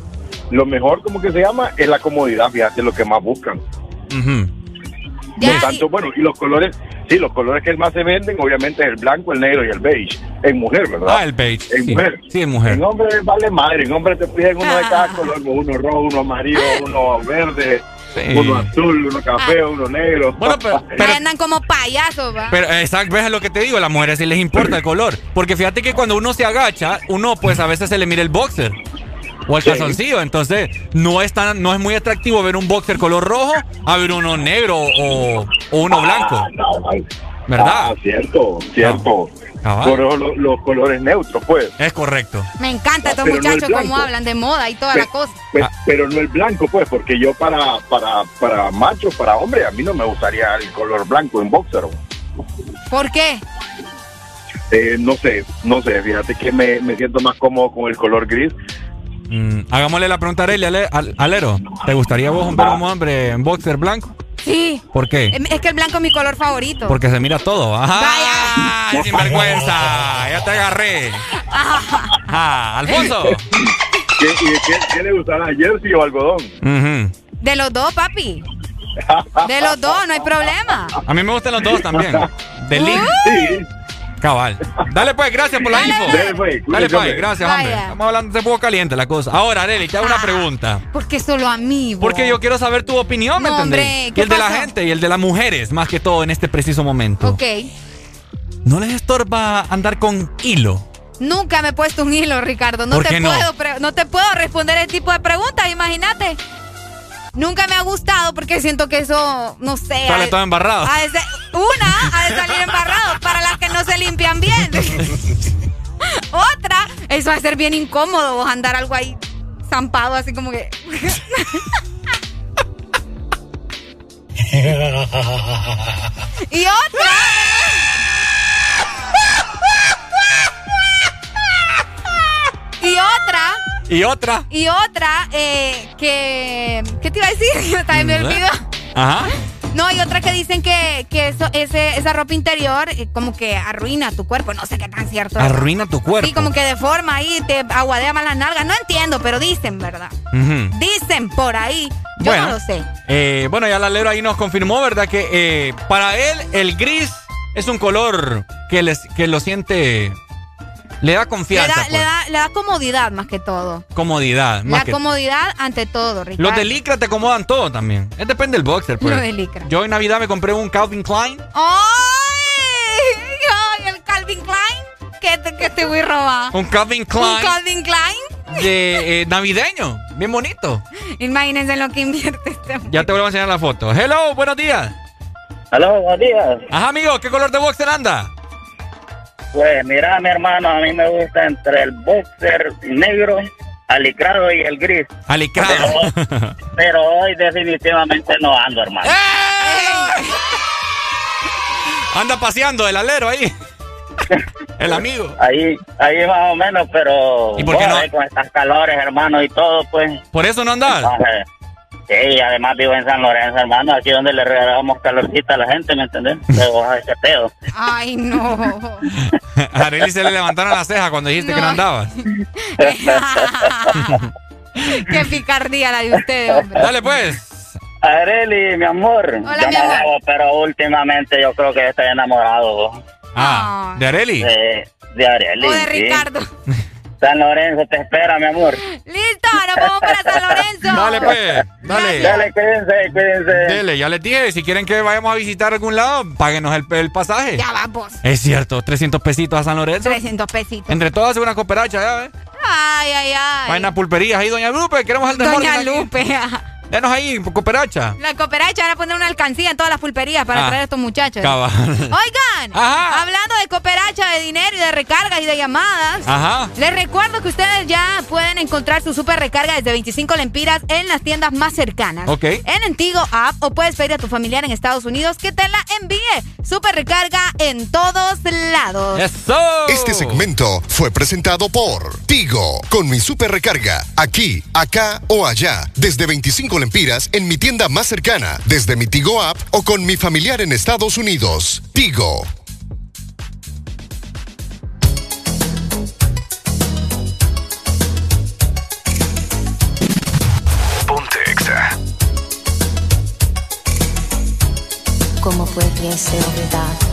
lo mejor, como que se llama, es la comodidad, fíjate, lo que más buscan. Ya, Por tanto, bueno, y los colores, sí, los colores que más se venden, obviamente, es el blanco, el negro y el beige. En mujer, ¿verdad? Ah, el beige. En sí. mujer. Sí, en mujer. En hombre vale madre, en hombre te piden uno de cada color, uno rojo, uno amarillo, uno verde, Sí. uno azul, uno café, uno negro. Bueno, pero, Ahí andan como payasos, va. Pero, exacto, ves lo que te digo, a las mujeres sí les importa el color. Porque fíjate que cuando uno se agacha, uno pues a veces se le mira el boxer. O el Sí. calzoncillo, entonces no es tan, no es muy atractivo ver un boxer color rojo a ver uno negro o, o uno blanco. ¿Verdad? Ah, cierto, cierto. Por eso los colores neutros, pues. Es correcto. Me encanta estos Pero no muchachos cómo hablan de moda y toda la cosa. Pe- Pero no el blanco, pues, porque yo para, para, para macho, para hombre, a mí no me gustaría el color blanco en boxer. ¿Por qué? Eh, no sé, no sé, fíjate que me, me siento más cómodo con el color gris. Mm, hagámosle la pregunta a Arely, Ale- al- Alero. ¿Te gustaría vos un hombre en boxer blanco? Sí. ¿Por qué? Em, Es que el blanco es mi color favorito. Porque se mira todo. Ajá. ¡Ay, sinvergüenza! Ya te agarré. Ah, Alfonso. ¿Qué, y de qué, qué le gustará, jersey o algodón? De los dos, papi. De los dos, no hay problema. A mí me gustan los dos también. De link. Cabal. Dale pues, gracias por la info. Dale, pues, Dale pues, gracias, Vaya. hombre. Estamos hablando de poco caliente la cosa. Ahora, Arely, te hago una pregunta. ¿Por qué solo a mí? bo? Porque yo quiero saber tu opinión, ¿me No, entendés? hombre, y ¿qué el de la gente y el de las mujeres, más que todo en este preciso momento. Ok. ¿No les estorba andar con hilo? Nunca me he puesto un hilo, Ricardo. No ¿Por te no? puedo no te puedo responder ese tipo de preguntas, imagínate. Nunca me ha gustado porque siento que eso, no sé. Sale todo embarrado. ser- una ha de salir embarrado para las que no se limpian bien. Otra, eso va a ser bien incómodo vos andar algo ahí zampado así como que. y otra. y otra. Y otra. Y otra, eh, que. ¿Qué te iba a decir? También me olvidó. Ajá. No, hay otra que dicen que, que eso, ese, esa ropa interior eh, como que arruina tu cuerpo. No sé qué tan cierto es. Arruina tu cuerpo. Sí, como que deforma ahí, te aguadea más las nalgas. No entiendo, pero dicen, ¿verdad? Dicen por ahí. Yo Bueno. no lo sé. Eh, bueno, ya la Lero ahí nos confirmó, ¿verdad? Que eh, para él el gris es un color que, les, que lo siente Le da confianza. Le da, le pues. da, le da comodidad más que todo. Comodidad. Más La que- comodidad ante todo, Ricardo. Los de licra te acomodan todo también. Es depende del boxer, pues. Los de licra. Yo en Navidad me compré un Calvin Klein. ¡Ay! ¡Ay, el Calvin Klein! Que te, que te voy a robar. Un Calvin Klein. ¿Un Calvin Klein? de eh, navideño. Bien bonito. Imagínense en lo que invierte este hombre. Ya te vuelvo a enseñar la foto. Hello, buenos días. Hello, buenos días. Ajá, amigo, ¿qué color de boxer anda? Pues mira, mi hermano, a mí me gusta entre el boxer negro, alicrado y el gris. Alicrado. Pero, pero hoy definitivamente no ando, hermano. Anda paseando el alero ahí. El amigo. Ahí, ahí más o menos, pero ¿Y por qué bueno, no? con estas calores, hermano, y todo, pues. ¿Por eso no andas? Entonces, Sí, además vivo en San Lorenzo, hermano, aquí donde le regalamos calorcita a la gente, ¿me entendés? Luego, ay, qué pedo. Ay, no. A Arely se le levantaron las cejas cuando dijiste que no andabas. Qué picardía la de ustedes, hombre. Dale pues. Areli, mi amor. Hola, yo mi no amor. hago, pero últimamente yo creo que estoy enamorado. Ah, ¿de Areli? De, de Areli. O de sí. San Lorenzo te espera, mi amor. Listo, nos vamos para San Lorenzo. Dale pues. Dale. Dale, cuídense, cuídense. Dele, ya les dije, si quieren que vayamos a visitar algún lado, páguenos el, el pasaje. Ya vamos. Es cierto, 300 pesitos a San Lorenzo. 300 pesitos. Entre todas una cooperacha, ya ves. Ay, ay, ay. Vaina pulperías ahí, doña Lupe, queremos el Doña. Lupe. Denos ahí, cooperacha. La cooperacha van a poner una alcancía en todas las pulperías para Ah, traer a estos muchachos. cabal. Oigan, hablando de cooperacha, de dinero y de recargas y de llamadas. Ajá. Les recuerdo que ustedes ya pueden encontrar su super recarga desde 25 lempiras en las tiendas más cercanas. Ok. En Entigo App o puedes pedir a tu familiar en Estados Unidos que te la envíe. Super recarga en todos lados. Este segmento fue presentado por Tigo, con mi super recarga, aquí, acá o allá, desde 25 lempiras en mi tienda más cercana, desde mi Tigo app o con mi familiar en Estados Unidos. Tigo. Ponte Exa. ¿Cómo pudiese olvidar?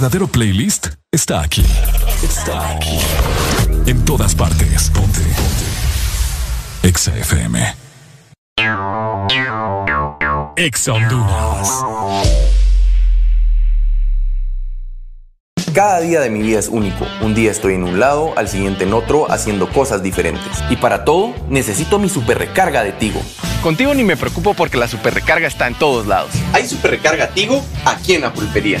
verdadero playlist está aquí. Está aquí. En todas partes. Ponte. Ponte. Exa FM. Exa Honduras. Cada día de mi vida es único. Un día estoy en un lado, al siguiente en otro, haciendo cosas diferentes. Y para todo, necesito mi super recarga de Tigo. Contigo ni me preocupo porque la super recarga está en todos lados. Hay super recarga Tigo aquí en la pulpería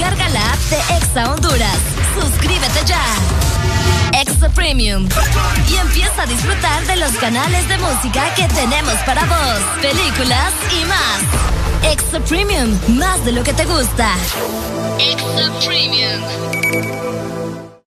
Descarga la app de Exa Honduras. Suscríbete ya. Exa Premium. Y empieza a disfrutar de los canales de música que tenemos para vos, películas y más. Exa Premium, más de lo que te gusta. Exa Premium.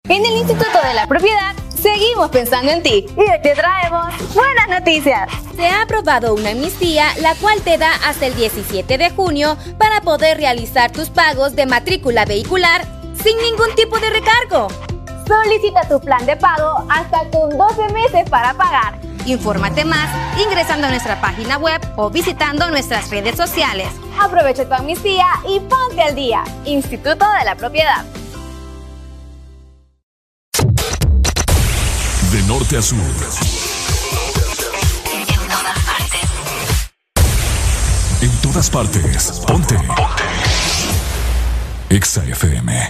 En el Instituto de la Propiedad. Seguimos pensando en ti y hoy te traemos buenas noticias. Se ha aprobado una amnistía la cual te da hasta el 17 de junio poder realizar tus pagos de matrícula vehicular sin ningún tipo de recargo. Solicita tu plan de pago hasta con 12 meses para pagar. Infórmate más ingresando a nuestra página web o visitando nuestras redes sociales. Aprovecha tu amnistía y ponte al día. Instituto de la Propiedad. De norte a sur. En todas partes. Ponte. Ponte. Exa FM.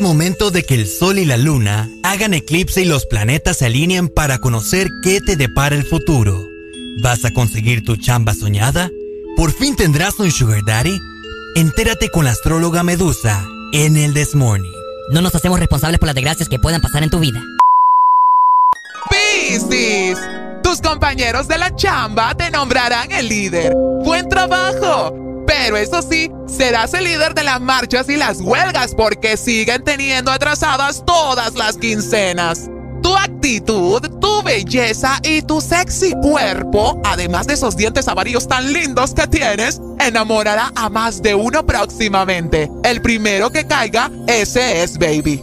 Es momento de que el sol y la luna hagan eclipse y los planetas se alineen para conocer qué te depara el futuro. ¿Vas a conseguir tu chamba soñada? ¿Por fin tendrás un sugar daddy? Entérate con la astróloga Medusa en el This Morning. No nos hacemos responsables por las desgracias que puedan pasar en tu vida. Piscis, tus compañeros de la chamba te nombrarán el líder. Buen trabajo. Pero eso sí, serás el líder de las marchas y las huelgas porque siguen teniendo atrasadas todas las quincenas. Tu actitud, tu belleza y tu sexy cuerpo, además de esos dientes amarillos tan lindos que tienes, enamorará a más de uno próximamente. El primero que caiga, ese es Baby.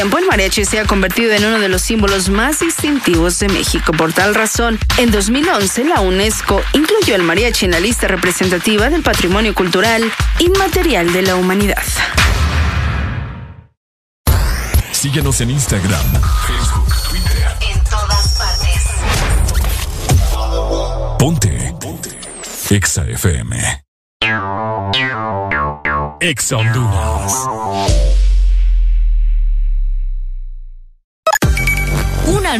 Tiempo, el mariachi se ha convertido en uno de los símbolos más distintivos de México. Por tal razón, en 2011 la UNESCO incluyó el mariachi en la lista representativa del patrimonio cultural inmaterial de la humanidad. Síguenos en Instagram, Facebook, Twitter. En todas partes. Ponte. Ponte. Exa FM. Exa Honduras.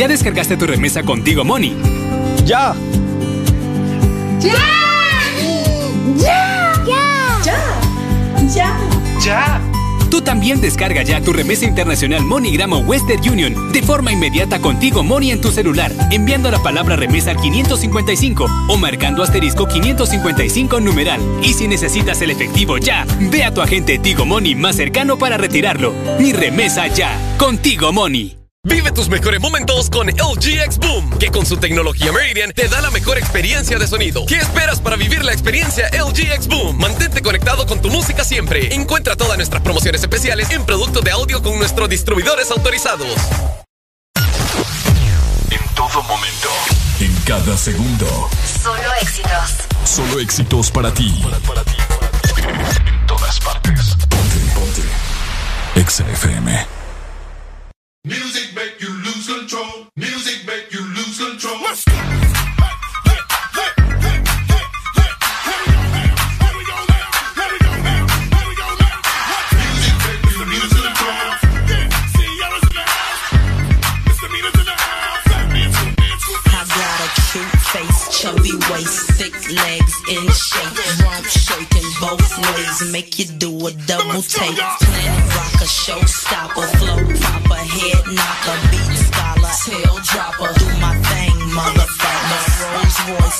¿Ya descargaste tu remesa contigo, Money? ¡Ya! ¡Ya! ¡Ya! ¡Ya! ¡Ya! ¡Ya! Tú también descarga ya tu remesa internacional MoneyGram o Western Union de forma inmediata contigo Money en tu celular, enviando la palabra remesa al 555 o marcando asterisco 555 numeral. Y si necesitas el efectivo ya, ve a tu agente Tigo Money más cercano para retirarlo. Mi remesa ya, contigo Money. Vive tus mejores momentos con LG X Boom, que con su tecnología Meridian te da la mejor experiencia de sonido. ¿Qué esperas para vivir la experiencia LG X Boom? Mantente conectado con tu música siempre. Encuentra todas nuestras promociones especiales en productos de audio con nuestros distribuidores autorizados. En todo momento. En cada segundo. Solo éxitos. Solo éxitos para ti. En todas partes. Ponte, ponte. Exa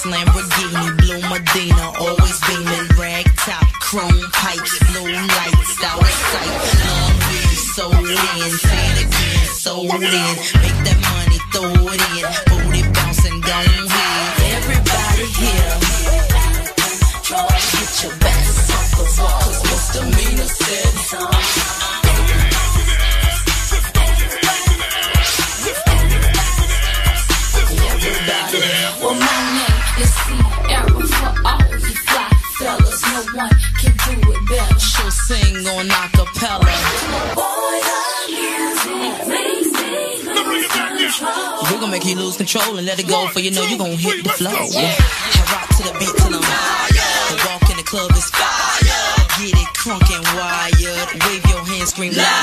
Royce, Lamborghini, blue Medina, always beaming, rag top, chrome pipes, blue lights, out of sight. Long in, say it again, sold in. Make that money, Make you lose control and let it go, for you know you gonna hit the flow. Yeah. I rock to the beat till I'm higher. The walk in the club is fire. Get it crunk and wired. Wave your hands, scream louder.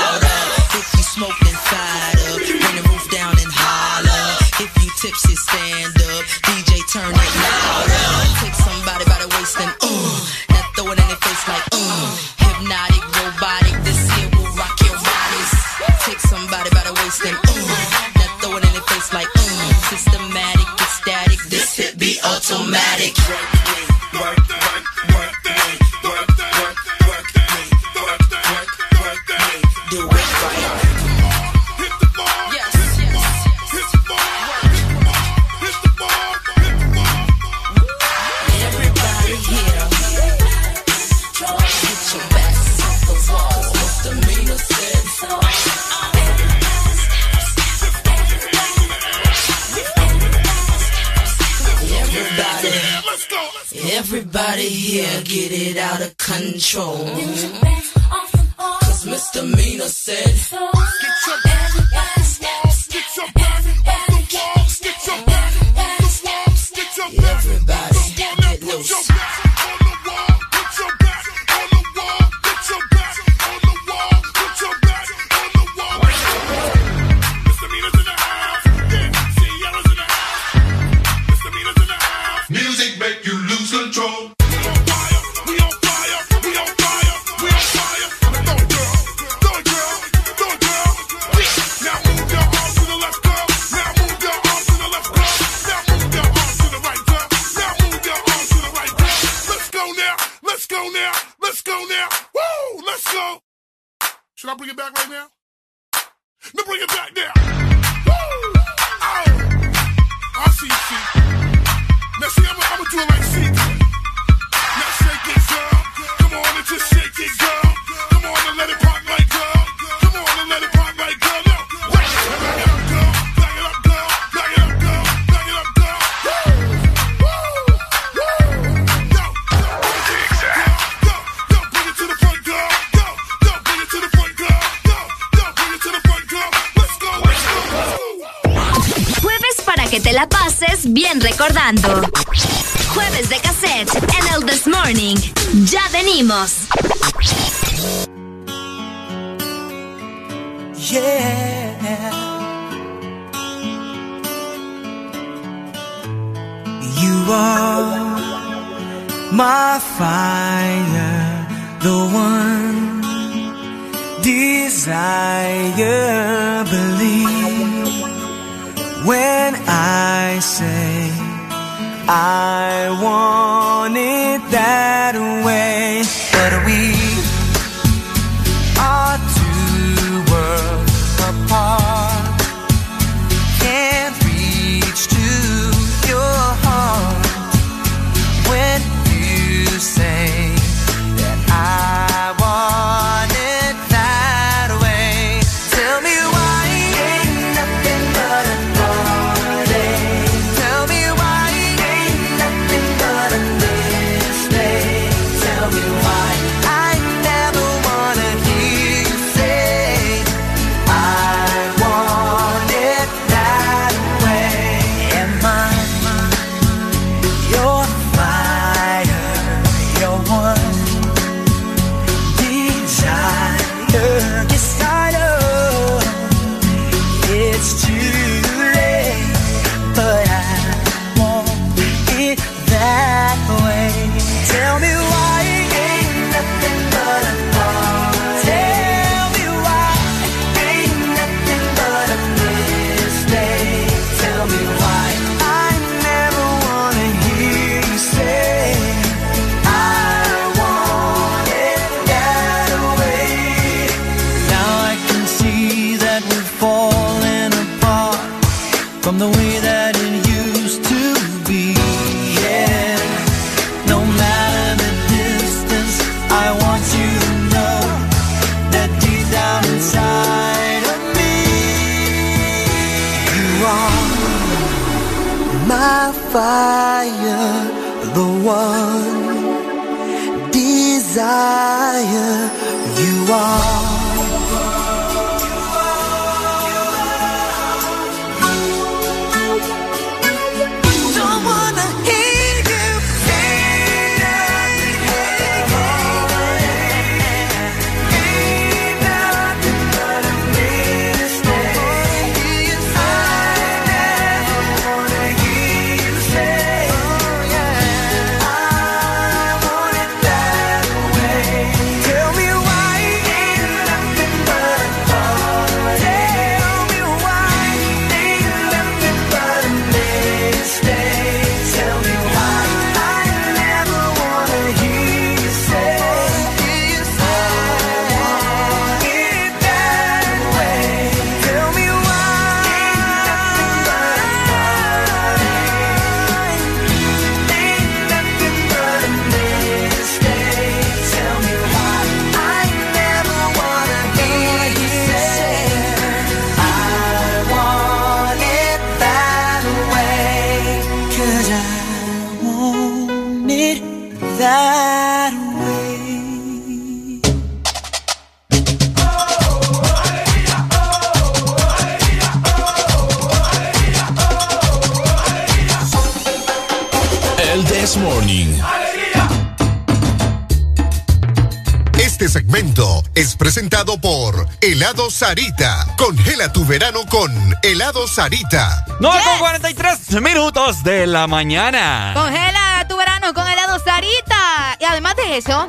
Sarita. Congela tu verano con Helado Sarita. 9 con 43 minutos de la mañana. Congela tu verano con helado Sarita. Y además de eso,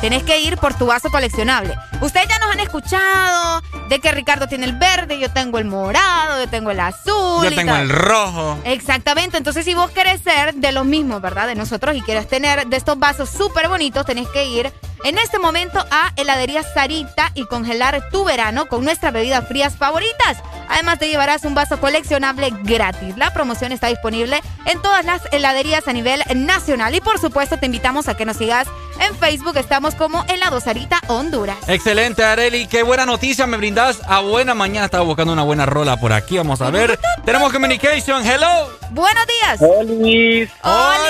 tenés que ir por tu vaso coleccionable. Ustedes ya nos han escuchado de que Ricardo tiene el verde, yo tengo el morado, yo tengo el azul. Yo y tengo tal. el rojo. Exactamente, entonces si vos querés ser de los mismos, ¿verdad? De nosotros y quieres tener de estos vasos súper bonitos, tenés que ir en este momento a Heladería Sarita y congelar tu verano con nuestras bebidas frías favoritas. Además te llevarás un vaso coleccionable gratis. La promoción está disponible en todas las heladerías a nivel nacional y por supuesto te invitamos a que nos sigas en Facebook. Estamos como Helado Sarita Honduras. Excelente, Areli. Qué buena noticia me brindas. A buena mañana estaba buscando una buena rola por aquí. Vamos a ver. Tenemos communication. Hello. Buenos días. Olis. Olis.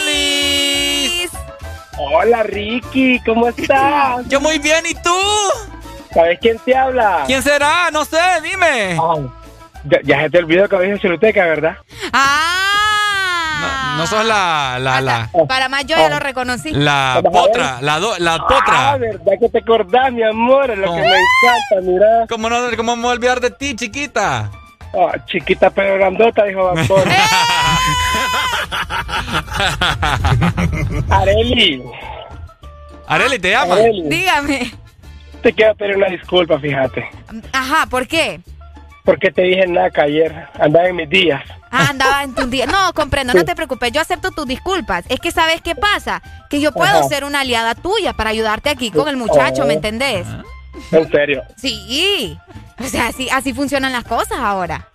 Hola Ricky, ¿cómo estás? Yo muy bien, ¿y tú? ¿Sabes quién te habla? ¿Quién será? No sé, dime. ya, ya se te olvidó que habías en Choluteca, ¿verdad? Ah. No, no sos la, la, la, Para más yo ya lo reconocí. la potra, la, do- la potra. Ah, verdad que te acordás, mi amor, es lo que me encanta, mira. ¿Cómo no, cómo me voy a olvidar de ti, chiquita? Ah, chiquita pero grandota, dijo Bambón. Areli. Areli, ¿te? Areli, Dígame. te quiero pedir una disculpa, fíjate. Ajá, ¿por qué? Porque te dije naca ayer. Andaba en mis días. Ah, andaba en tu día. No, comprendo, no te preocupes. Yo acepto tus disculpas. Es que, ¿sabes qué pasa? Que yo puedo Ajá. ser una aliada tuya para ayudarte aquí con el muchacho, ¿me entendés? En serio. Sí. O sea, así, así funcionan las cosas ahora.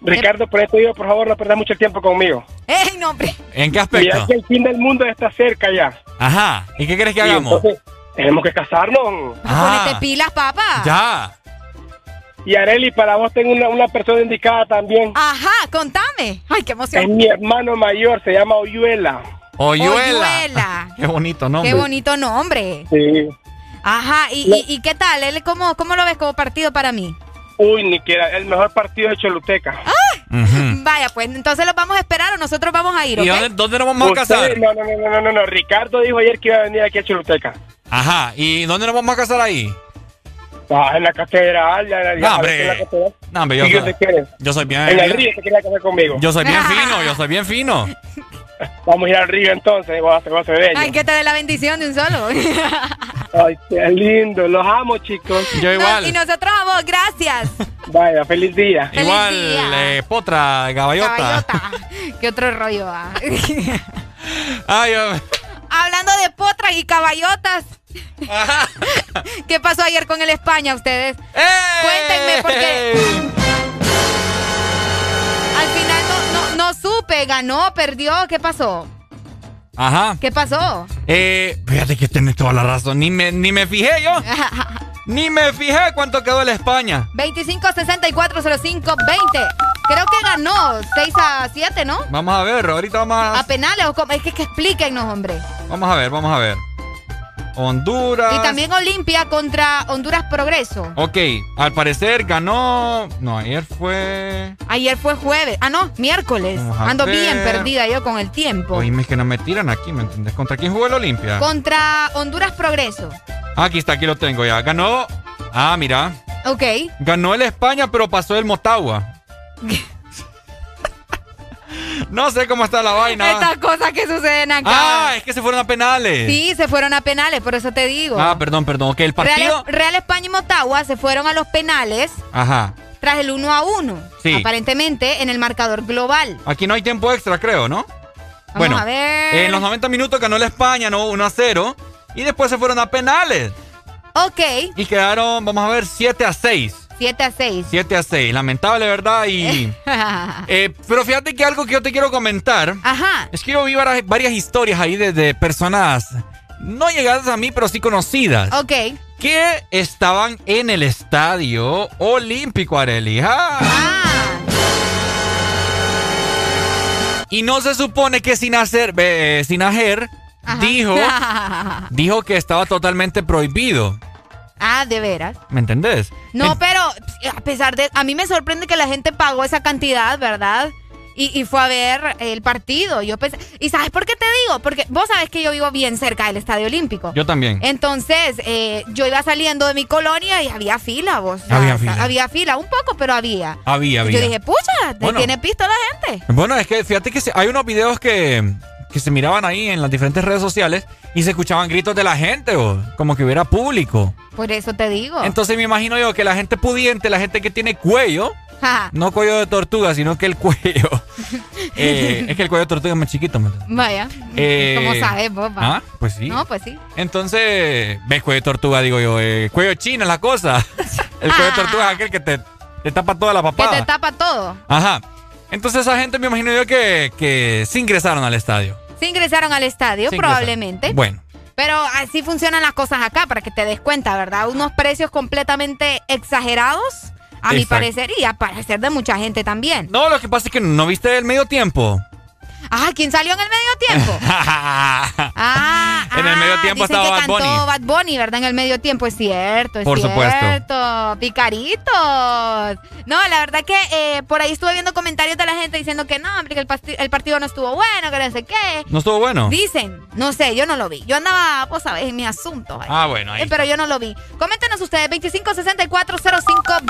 Ricardo, por eso digo, por favor, no perdas mucho tiempo conmigo. ¡Ey, no, hombre! ¿En qué aspecto? que el fin del mundo está cerca ya. Ajá. ¿Y qué quieres que Y hagamos? entonces, tenemos que casarnos. Ah. Ponete pilas, papá. Ya. Y Areli, para vos tengo una, una persona indicada también. Ajá, contame. Ay, qué Es emoción. mi hermano mayor, se llama Oyuela. Oyuela. Oyuela. Qué bonito nombre. Qué bonito nombre. Sí. Ajá, ¿y, y, y qué tal? ¿Él cómo, ¿Cómo lo ves como partido para mí? Uy, ni que era el mejor partido de Choluteca. Ujú. Vaya, pues entonces los vamos a esperar o nosotros vamos a ir. ¿Y dónde, dónde nos vamos a casar? No, no, no, no, no, no. Ricardo dijo ayer que iba a venir aquí a Choluteca. Ajá. ¿Y dónde nos vamos a casar ahí? Ah, en la catedral. Ya, ya, No, ya, hombre. en la catedral. No, hombre, yo, ¿Y soy, yo soy bien. En el río se quería casar conmigo. Yo soy bien fino, yo soy bien fino. Vamos a ir al río entonces, vas a vas a ver. Ay, que te dé la bendición de un solo. Ay, qué lindo. Los amo, chicos. Yo igual. No, y nosotros a vos, gracias. Vaya, feliz día. Feliz Igual, día. eh, potra, caballota. Caballota. ¿Qué otro rollo va? Ay, yo- Hablando de potras y caballotas. ¿Qué pasó ayer con el España ustedes? Cuéntenme porque al final no, supe, ganó, perdió, ¿qué pasó? Ajá. ¿Qué pasó? Eh, fíjate que tenés toda la razón. Ni me, ni me fijé yo. Ni me fijé cuánto quedó el España. 25 64 05 20. Creo que ganó 6 a 7, ¿no? Vamos a ver, ahorita vamos a, A penales o? Es que, que explíquenos, hombre. vamos a ver, vamos a ver. Honduras. Y también Olimpia contra Honduras Progreso. Ok, al parecer ganó. No, ayer fue. Ayer fue jueves. Ah, no, miércoles. Ando bien perdida yo con el tiempo. Oíme que no me tiran aquí, ¿me entiendes? ¿Contra quién jugó el Olimpia? Contra Honduras Progreso. Aquí está, aquí lo tengo ya. Ganó. Ah, mira. Ok. Ganó el España, pero pasó el Motagua. no sé cómo está la vaina. Estas cosas que suceden acá. Ah, es que se fueron a penales. Sí, se fueron a penales, por eso te digo. Ah, perdón, perdón. Ok, el partido. Real, Real España y Motagua se fueron a los penales Ajá. tras el 1 a 1. Sí. Aparentemente en el marcador global. Aquí no hay tiempo extra, creo, ¿no? Vamos bueno, a ver. en los 90 minutos ganó el España, ¿no? 1 a 0. Y después se fueron a penales. Ok, Y quedaron, vamos a ver, 7 a 6. 7 a 6. 7 a 6. Lamentable, ¿verdad? Y. eh, pero fíjate que algo que yo te quiero comentar. Ajá. Es que yo vi varias, varias historias ahí de, de personas. No llegadas a mí, pero sí conocidas. Ok. Que estaban en el estadio olímpico, Areli. ¡Ah! Y no se supone que Sinacer, eh, Sinajer dijo, dijo que estaba totalmente prohibido. Ah, de veras. ¿Me entendés? No, pero a pesar de... A mí me sorprende que la gente pagó esa cantidad, ¿verdad? Y, y fue a ver el partido. Yo pensé, ¿Y sabes por qué te digo? Porque vos sabes que yo vivo bien cerca del Estadio Olímpico. Yo también. Entonces, eh, yo iba saliendo de mi colonia y había fila, vos. O sea, Había fila. Había fila, un poco, pero había. Había, Y había. yo dije, pucha, ¿te Bueno. tiene pisto la gente? Bueno, es que fíjate que hay unos videos que, que se miraban ahí en las diferentes redes sociales y se escuchaban gritos de la gente, o como que hubiera público. Por eso te digo. Entonces me imagino yo que la gente pudiente, la gente que tiene cuello, no cuello de tortuga, sino que el cuello. eh, es que el cuello de tortuga es más chiquito. Vaya. Eh, ¿Cómo sabes, vos? Ah, pues sí. No, pues sí. Entonces, ves cuello de tortuga, digo yo, eh, cuello chino es la cosa. el cuello de tortuga es aquel que te, te tapa toda la Que papada. te tapa todo. Ajá. Entonces esa gente me imagino yo que, que se ingresaron al estadio. Se ingresaron al estadio, Se ingresaron. probablemente. Bueno. Pero así funcionan las cosas acá, para que te des cuenta, ¿verdad? Unos precios completamente exagerados, a mi parecer, y a parecer de mucha gente también. No, lo que pasa es que no viste el medio tiempo. Ah, ¿quién salió en el medio tiempo? ah, en el medio ah, tiempo dicen estaba que Bad cantó Bunny. Bad Bunny, ¿verdad? En el medio tiempo, es cierto, es Por supuesto. cierto. Picaritos. No, la verdad que eh, por ahí estuve viendo comentarios de la gente diciendo que no, hombre, que el, partido no estuvo bueno, que no sé qué. ¿No estuvo bueno? Dicen, no sé, yo no lo vi. Yo andaba, vos sabés, en mis asuntos. ahí. Ah, bueno, ahí Eh, pero yo no lo vi. Coméntenos ustedes, 25640520.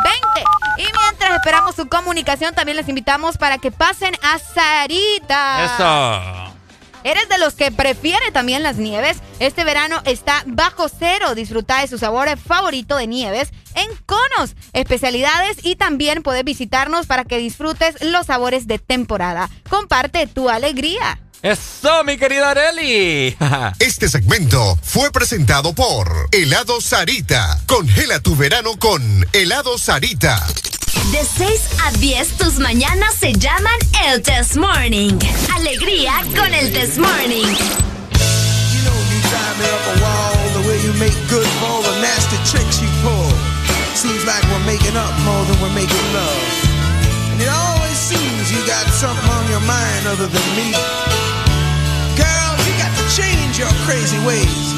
Y mientras esperamos su comunicación, también les invitamos para que pasen a Sarita. Eso. ¿Eres de los que prefiere también las nieves? Este verano está bajo cero. Disfruta de su sabor favorito de nieves en conos, especialidades y también puedes visitarnos para que disfrutes los sabores de temporada. Comparte tu alegría. Eso, mi querida Areli. Este segmento fue presentado por Helado Sarita. Congela tu verano con Helado Sarita. De 6 a 10, tus mañanas se llaman el Test Morning. Alegría con el Test Morning. Tie me up a wall the way you make good for all the nasty tricks you pull. Seems like we're making up more than we're making love. And it always seems you got something on your mind other than me. Girl, you got to change your crazy ways.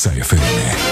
Exa FM.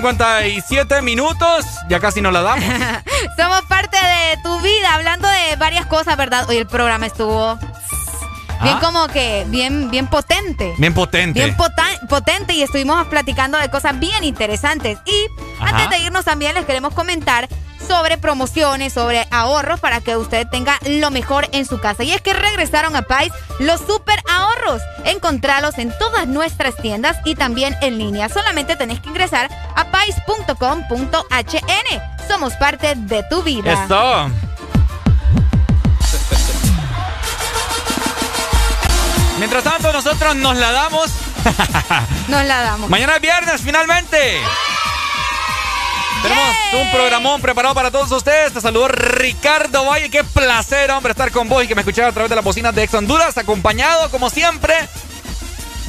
57 minutos. Ya casi nos la damos. Somos parte de tu vida, hablando de varias cosas, ¿verdad? Hoy el programa estuvo bien Ah. como que, bien, bien potente. Bien potente. Bien potente y estuvimos platicando de cosas bien interesantes. Y Ajá. antes de irnos también les queremos comentar sobre promociones, sobre ahorros para que usted tenga lo mejor en su casa. Y es que regresaron a Pais los super ahorros. Encontralos en todas nuestras tiendas y también en línea. Solamente tenés que ingresar a pais.com.hn. Somos parte de tu vida. Esto. Mientras tanto, nosotros nos la damos. Nos la damos. Mañana es viernes, finalmente. Tenemos un programón preparado para todos ustedes. Te saludo Ricardo Valle. Qué placer, hombre, estar con vos y que me escuchás a través de las bocinas de Ex Honduras, acompañado, como siempre,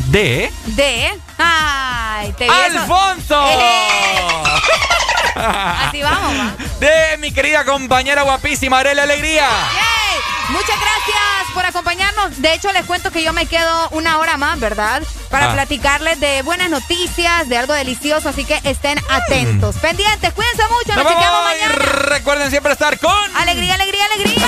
de De. Ay, te vi eso. Así vamos, va. De mi querida compañera guapísima, Arela Alegría. ¡Yay! Muchas gracias por acompañarnos. De hecho, les cuento que yo me quedo una hora más, ¿verdad? Para Ah. platicarles de buenas noticias, de algo delicioso, así que estén atentos. Pendientes, cuídense mucho, nos Nos y mañana. recuerden siempre estar con Alegría, alegría, alegría.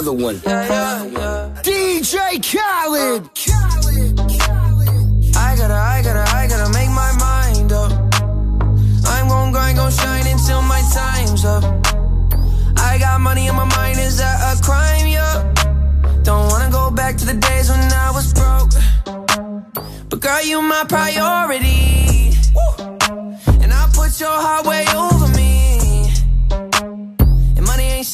Another one. DJ Khaled. I gotta, I gotta, I gotta make my mind up. I'm gon' grind, gon' shine until my time's up. I got money on my mind, is that a crime? Yeah. Don't wanna go back to the days when I was broke. But girl, you my priority. And I put your heart way over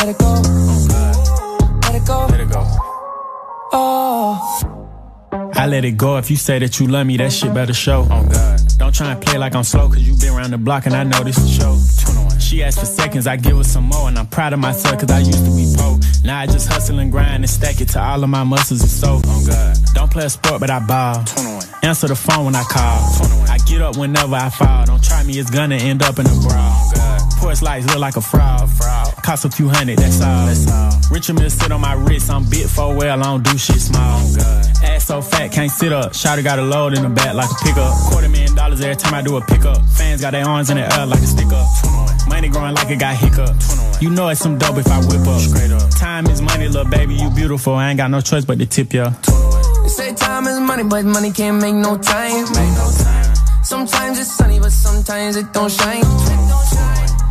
Let it go. Let it go. Oh. I let it go. If you say that you love me, that shit better show. Oh God. Don't try and play like I'm slow, cause you been around the block and I know this is show. She asked for seconds, I give her some more, and I'm proud of myself cause I used to be poor. Now I just hustle and grind and stack it to all of my muscles and soul. Oh God. Don't play a sport, but I ball. Answer the phone when I call. I get up whenever I fall. Don't try me, it's gonna end up in a brawl. Oh, Porch lights look like a fraud. Cost a few hundred, that's all. Richard Mill sit on my wrist, I'm bit for well, I don't do shit small. Oh, Ass so fat, can't sit up. Shotty got a load in the back like a pickup. Quarter million dollars every time I do a pickup. Fans got their arms in the air like a stick up. Money growing like it got hiccup. You know it's some dope if I whip up. Straight up. Time is money, little baby, you beautiful. I ain't got no choice but to tip ya. They say time is money, but money can't make no time. Sometimes it's sunny, but sometimes it don't shine.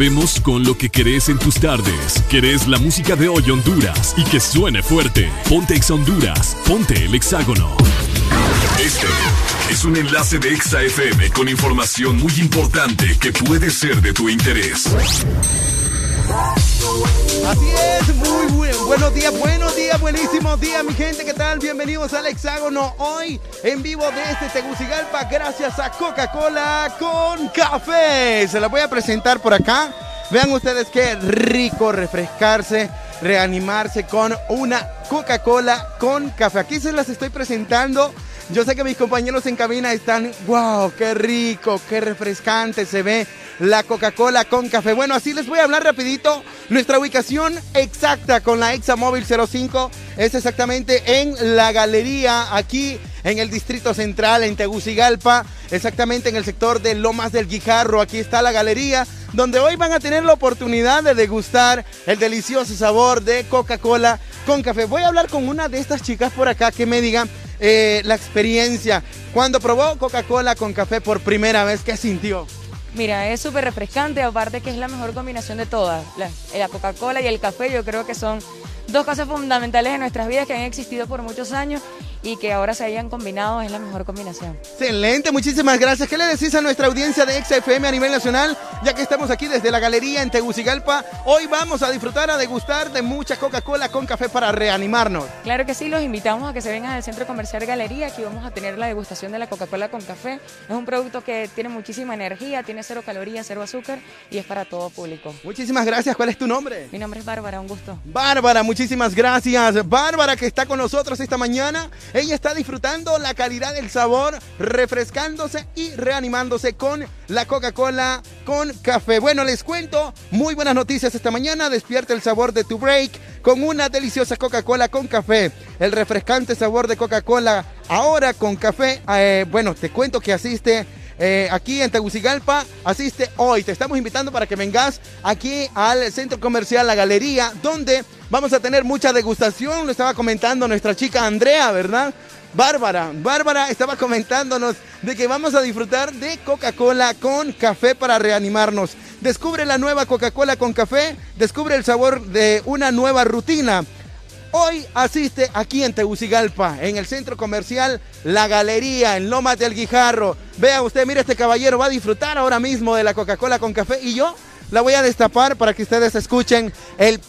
Sabemos con lo que querés en tus tardes. Querés la música de hoy Honduras y que suene fuerte. Ponte Exa Honduras, ponte el Hexágono. Este es un enlace de Exa FM con información muy importante que puede ser de tu interés. Así es, muy buen- buenos días, buenos días, buenísimos días, mi gente, ¿qué tal? Bienvenidos al Hexágono, hoy en vivo desde Tegucigalpa, gracias a Coca-Cola con café. Se la voy a presentar por acá. Vean ustedes qué rico refrescarse, reanimarse con una Coca-Cola con café. Aquí se las estoy presentando. Yo sé que mis compañeros en cabina están, wow, qué rico, qué refrescante se ve la Coca-Cola con café. Bueno, así les voy a hablar rapidito. Nuestra ubicación exacta con la Examóvil 05 es exactamente en la galería aquí en el Distrito Central, en Tegucigalpa, exactamente en el sector de Lomas del Guijarro. Aquí está la galería donde hoy van a tener la oportunidad de degustar el delicioso sabor de Coca-Cola con café. Voy a hablar con una de estas chicas por acá que me digan eh, la experiencia. Cuando probó Coca-Cola con café por primera vez, ¿qué sintió? Mira, es súper refrescante, aparte que es la mejor combinación de todas. La, la Coca-Cola y el café yo creo que son dos cosas fundamentales en nuestras vidas que han existido por muchos años y que ahora se hayan combinado es la mejor combinación. Excelente, muchísimas gracias. ¿Qué le decís a nuestra audiencia de XFM a nivel nacional? Ya que estamos aquí desde la galería en Tegucigalpa, hoy vamos a disfrutar, a degustar de mucha Coca-Cola con café para reanimarnos. Claro que sí, los invitamos a que se vengan al Centro Comercial Galería. Aquí vamos a tener la degustación de la Coca-Cola con café. Es un producto que tiene muchísima energía, tiene cero calorías, cero azúcar y es para todo público. Muchísimas gracias. ¿Cuál es tu nombre? Mi nombre es Bárbara, un gusto. Bárbara, muchísimas gracias. Bárbara que está con nosotros esta mañana. Ella está disfrutando la calidad del sabor, refrescándose y reanimándose con la Coca-Cola con café. Bueno, les cuento muy buenas noticias esta mañana. Despierta el sabor de tu break con una deliciosa Coca-Cola con café. El refrescante sabor de Coca-Cola ahora con café. Eh, bueno, te cuento que asiste eh, aquí en Tegucigalpa. Asiste hoy. Te estamos invitando para que vengas aquí al centro comercial La Galería, donde vamos a tener mucha degustación. Lo estaba comentando nuestra chica Andrea, ¿verdad? Bárbara, Bárbara estaba comentándonos de que vamos a disfrutar de Coca-Cola con café para reanimarnos. Descubre la nueva Coca-Cola con café, descubre el sabor de una nueva rutina. Hoy asiste aquí en Tegucigalpa, en el centro comercial La Galería, en Lomas del Guijarro. Vea usted, mire este caballero, va a disfrutar ahora mismo de la Coca-Cola con café y yo la voy a destapar para que ustedes escuchen el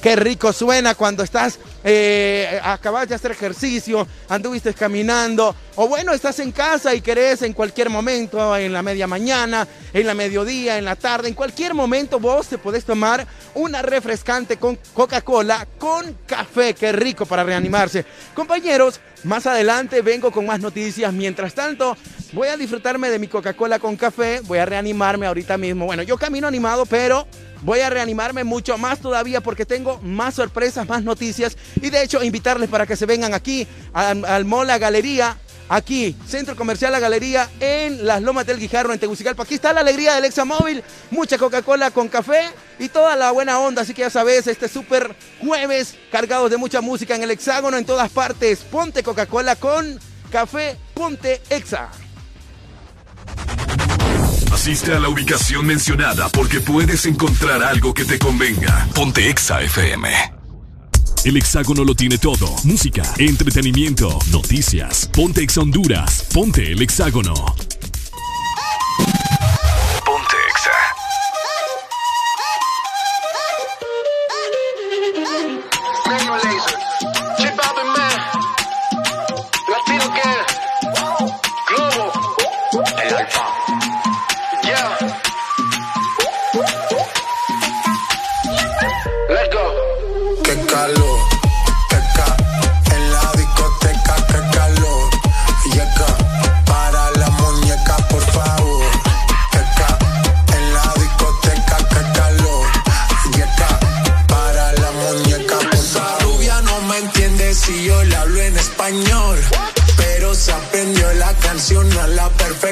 Qué rico suena cuando estás, eh, acabas de hacer ejercicio, anduviste caminando, o bueno, estás en casa y querés en cualquier momento, en la media mañana, en la mediodía, en la tarde, en cualquier momento vos te podés tomar una refrescante con Coca-Cola con café. Qué rico para reanimarse. Compañeros, más adelante vengo con más noticias. Mientras tanto, voy a disfrutarme de mi Coca-Cola con café, voy a reanimarme ahorita mismo. Bueno, yo camino animado, pero voy a reanimarme mucho más todavía porque tengo más sorpresas, más noticias y de hecho invitarles para que se vengan aquí al, al Mall La Galería. Aquí, Centro Comercial La Galería en las Lomas del Guijarro en Tegucigalpa. Aquí está la alegría del Examóvil, mucha Coca-Cola con café y toda la buena onda. Así que ya sabes, este súper jueves cargados de mucha música en el hexágono en todas partes. Ponte Coca-Cola con café, ponte Exa. Asiste a la ubicación mencionada porque puedes encontrar algo que te convenga. Ponte Exa FM. El hexágono lo tiene todo. Música, entretenimiento, noticias. Ponte Exa Honduras. Ponte el hexágono.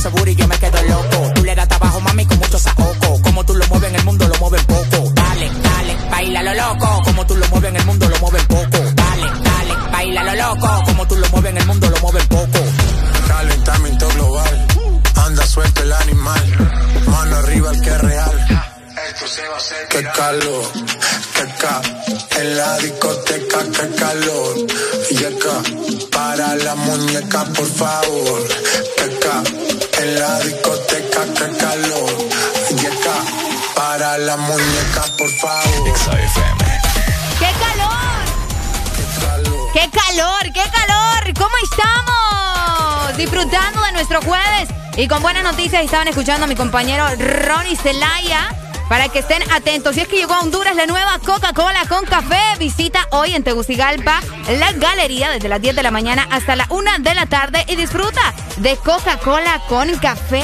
Ese booty yo me quedo loco. Tú le das trabajo, mami, con mucho saoco. Como tú lo mueves en el mundo, lo mueven poco. Dale, dale, baila lo loco. Como tú lo mueves en el mundo, lo mueven poco. Dale, dale, baila lo loco. Como tú lo mueves en el mundo, lo mueven poco. Calentamiento global. Anda suelto el animal. Mano arriba el que es real. Qué calor, qué ca. En la discoteca, qué calor. Y acá, para la muñeca, por favor. Qué ca. En la discoteca, qué calor. Y acá, para la muñeca, por favor. ¡Qué calor! ¡Qué calor! ¡Qué calor! ¿Cómo estamos? Disfrutando de nuestro jueves y con buenas noticias estaban escuchando a mi compañero Ronnie Zelaya para que estén atentos. Y es que llegó a Honduras la nueva Coca-Cola con café. Visita hoy en Tegucigalpa la galería desde las 10 de la mañana hasta la 1 de la tarde y disfruta de Coca-Cola con café.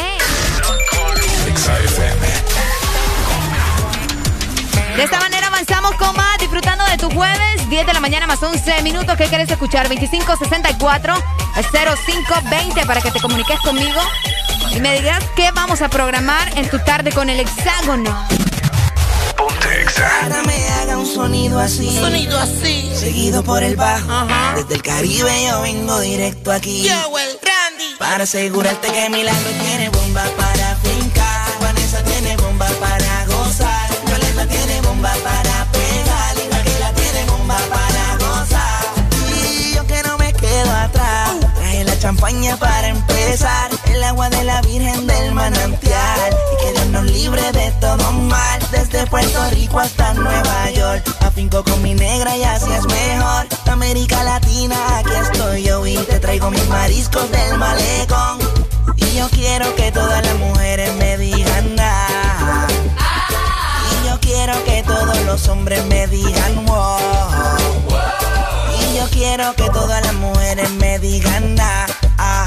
De esta manera avanzamos con más, disfrutando de tu jueves, 10 de la mañana más 11 minutos. ¿Qué quieres escuchar? 2564-0520 para que te comuniques conmigo y me digas qué vamos a programar en tu tarde con el hexágono. Ahora me haga un sonido así. Un sonido así. Seguido por el bajo. Desde el Caribe yo vengo directo aquí. Yo, el Randy. Para asegurarte que Milagro tiene bomba para fincar. Vanessa tiene bomba para gozar. Violeta tiene bomba para pegar. Y Raquel tiene bomba para gozar. Y yo que no me quedo atrás. Traje la champaña para empezar. El agua de la Virgen del manantial. Y que Dios nos libre de todo mal. Desde Puerto Rico hasta Nueva York. Afinco con mi negra y así es mejor. América Latina, aquí estoy yo. Y te traigo mis mariscos del malecón. Y yo quiero que todas las mujeres me digan nada. Y yo quiero que todos los hombres me digan wow. Y yo quiero que todas las mujeres me digan na, ah.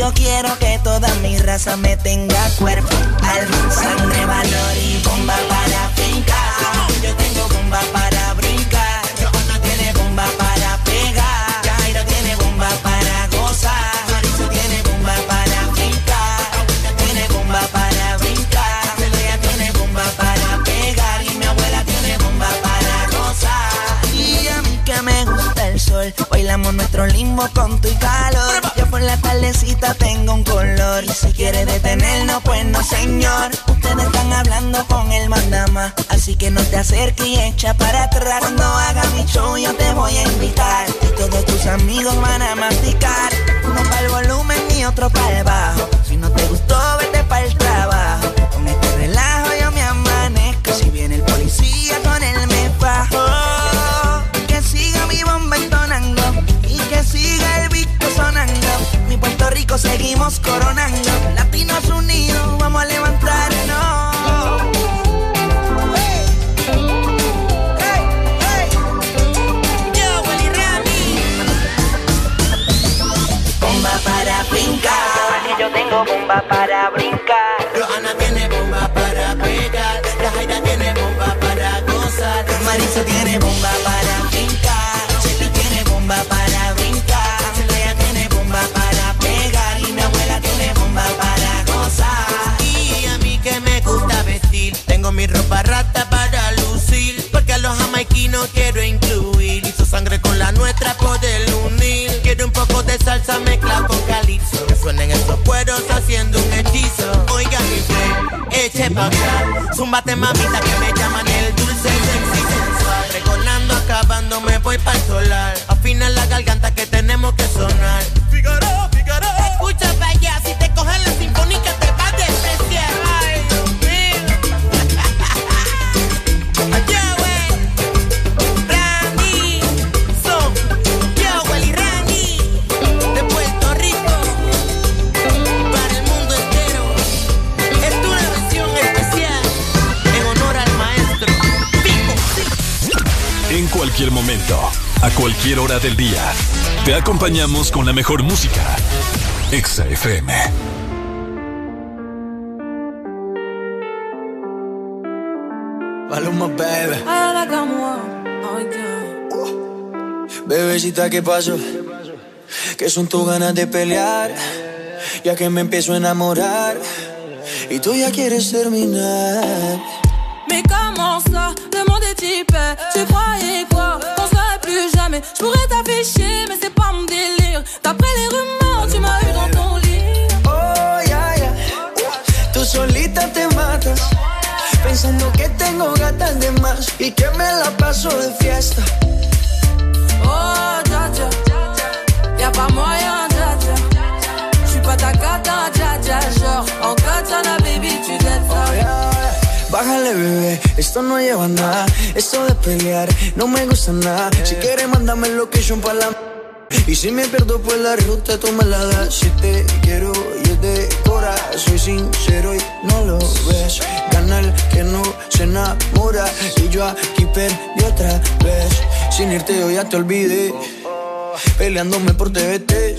Yo quiero que toda mi raza me tenga cuerpo, alma, sangre, valor y bomba para fincar. Yo tengo bomba para brincar. Johanna tiene bomba para pegar. Jairo tiene bomba para gozar. Marisa tiene bomba para fincar. Tiene bomba para brincar. Celia tiene bomba para pegar. Y mi abuela tiene bomba para gozar. Y a mí que me gusta el sol. Bailamos nuestro limbo con tu calor. Por la tardecita tengo un color. Y si quiere detenernos, pues no, señor. Ustedes están hablando con el mandama. Así que no te acerques y echa para atrás. Acompañamos con la mejor música. Exa FM. Maluma, baby. Como, oh, yeah. Bebecita, ¿qué pasó? Que son tus ganas de pelear, ya que me empiezo a enamorar y tú ya quieres terminar. Mais comment ça, hyper Tu croyais quoi, qu'on serait plus jamais Je pourrais t'afficher, mais pensando que tengo gatas de más y que me la paso de fiesta. Oh, dja dja Y'a pas moyen, dja dja J'suis pas ta cata, dja dja Genre, en katana, baby, tu dettes ça Bájale, bebé, esto no lleva nada. Esto de pelear no me gusta nada. Si quieres, mándame el location para la. Y si me pierdo, pues la ruta tú me la das. Si te quiero y es de cora, soy sincero y no lo ves. Que no se enamora. Y yo aquí perdí otra vez. Sin irte, yo ya te olvidé. Peleándome por TVT.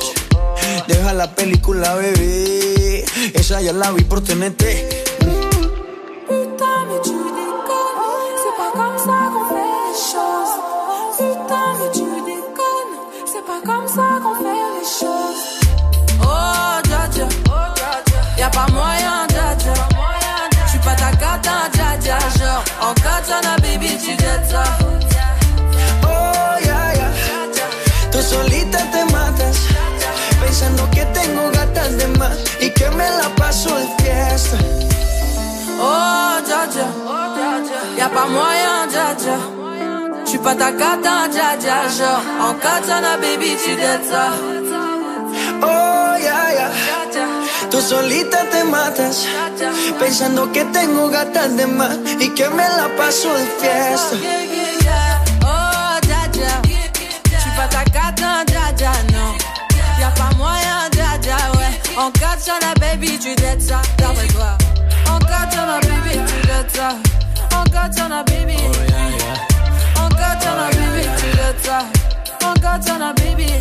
Deja la película, bebé. Esa ya la vi por TNT. Pensando que tengo gatas de más y que me la paso de fiesta. Oh, dja dja Y'a pas moyen, dja dja J'suis pas ta cata, dja dja Genre, en katana, baby, tu ça Oh, ya, ya. Tú solita te matas, pensando que tengo gatas de más y que me la paso de fiesta. Ouais En katana, baby, tu dettes ça D'après toi. En katana, baby, tu dettes ça. En katana, baby. En katana, baby, tu dettes ça. En katana, baby.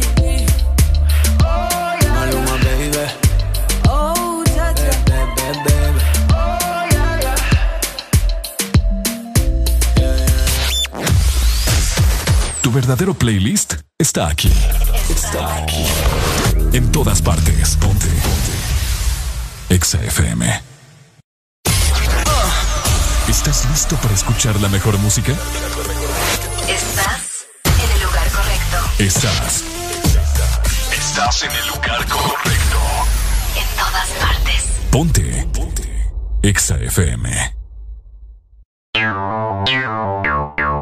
Maluma, baby. Tu verdadero playlist está aquí. Está aquí. En todas partes. Ponte. Ponte. Exa FM. ¿Estás listo para escuchar la mejor música? Estás en el lugar correcto. Estás. Estás en el lugar correcto. En todas partes. Ponte. Ponte. Exa FM.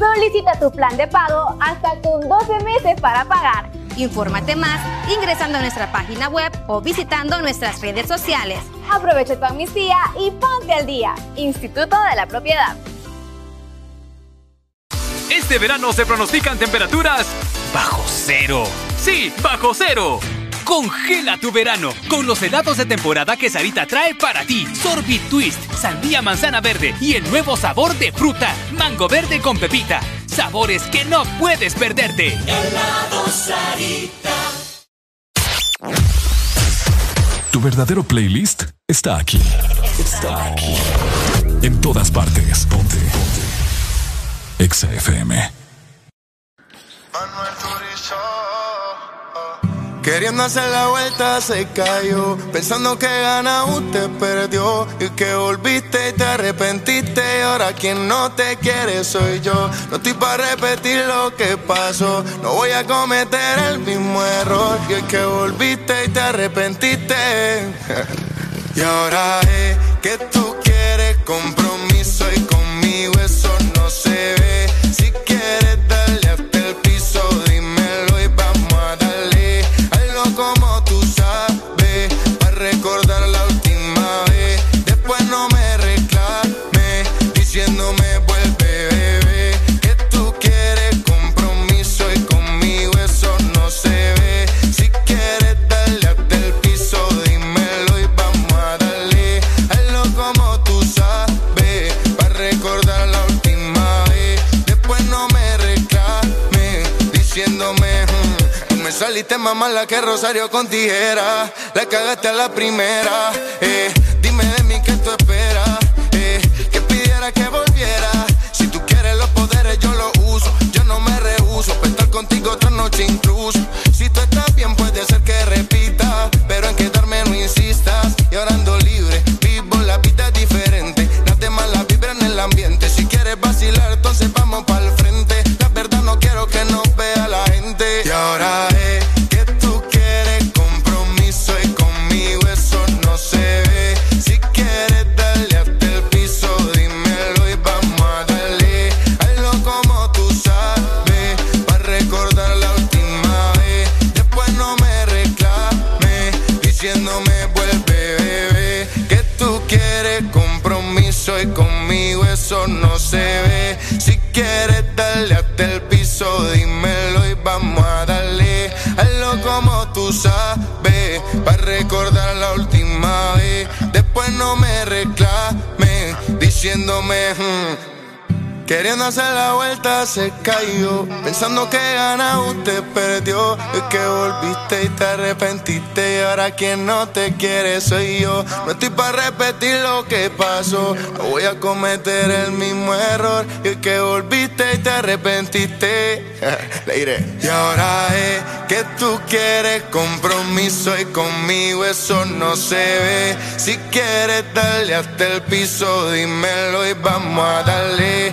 Solicita tu plan de pago hasta con 12 meses para pagar. Infórmate más ingresando a nuestra página web o visitando nuestras redes sociales. Aprovecha tu amnistía y ponte al día. Instituto de la Propiedad. Este verano se pronostican temperaturas bajo cero. Sí, bajo cero. Congela tu verano con los helados de temporada que Sarita trae para ti. Sorbit Twist, sandía manzana verde y el nuevo sabor de fruta, mango verde con pepita. Sabores que no puedes perderte. Helado Sarita. Tu verdadero playlist está aquí. Está aquí. En todas partes. Ponte. Ponte. Exa FM. Queriendo hacer la vuelta se cayó, pensando que gana usted perdió y que volviste y te arrepentiste y ahora quien no te quiere soy yo. No estoy para repetir lo que pasó, no voy a cometer el mismo error y es que volviste y te arrepentiste. y ahora es que tú quieres compromiso más mala que Rosario con tijera. La cagaste a la primera. Eh, dime de mí qué tú esperas. Eh, que pidiera que volviera. Si tú quieres los poderes, yo los uso. Yo no me rehuso. Pa' estar contigo otra noche incluso. Si tú estás bien, puede ser que repita. Pero en quedarme no insistas. Y ahora ando libre. Vivo la vida diferente. Nada más la vibra en el ambiente. Si quieres vacilar, entonces vamos para sabes, para recordar la última vez. Después no me reclame, diciéndome. "Hmm". Queriendo hacer la vuelta se cayó. Pensando que gana usted perdió. Es que volviste y te arrepentiste. Y ahora quien no te quiere soy yo. No estoy para repetir lo que pasó. No voy a cometer el mismo error. Y es que volviste y te arrepentiste. Le diré. Y ahora es que tú quieres compromiso. Y conmigo eso no se ve. Si quieres darle hasta el piso. Dímelo y vamos a darle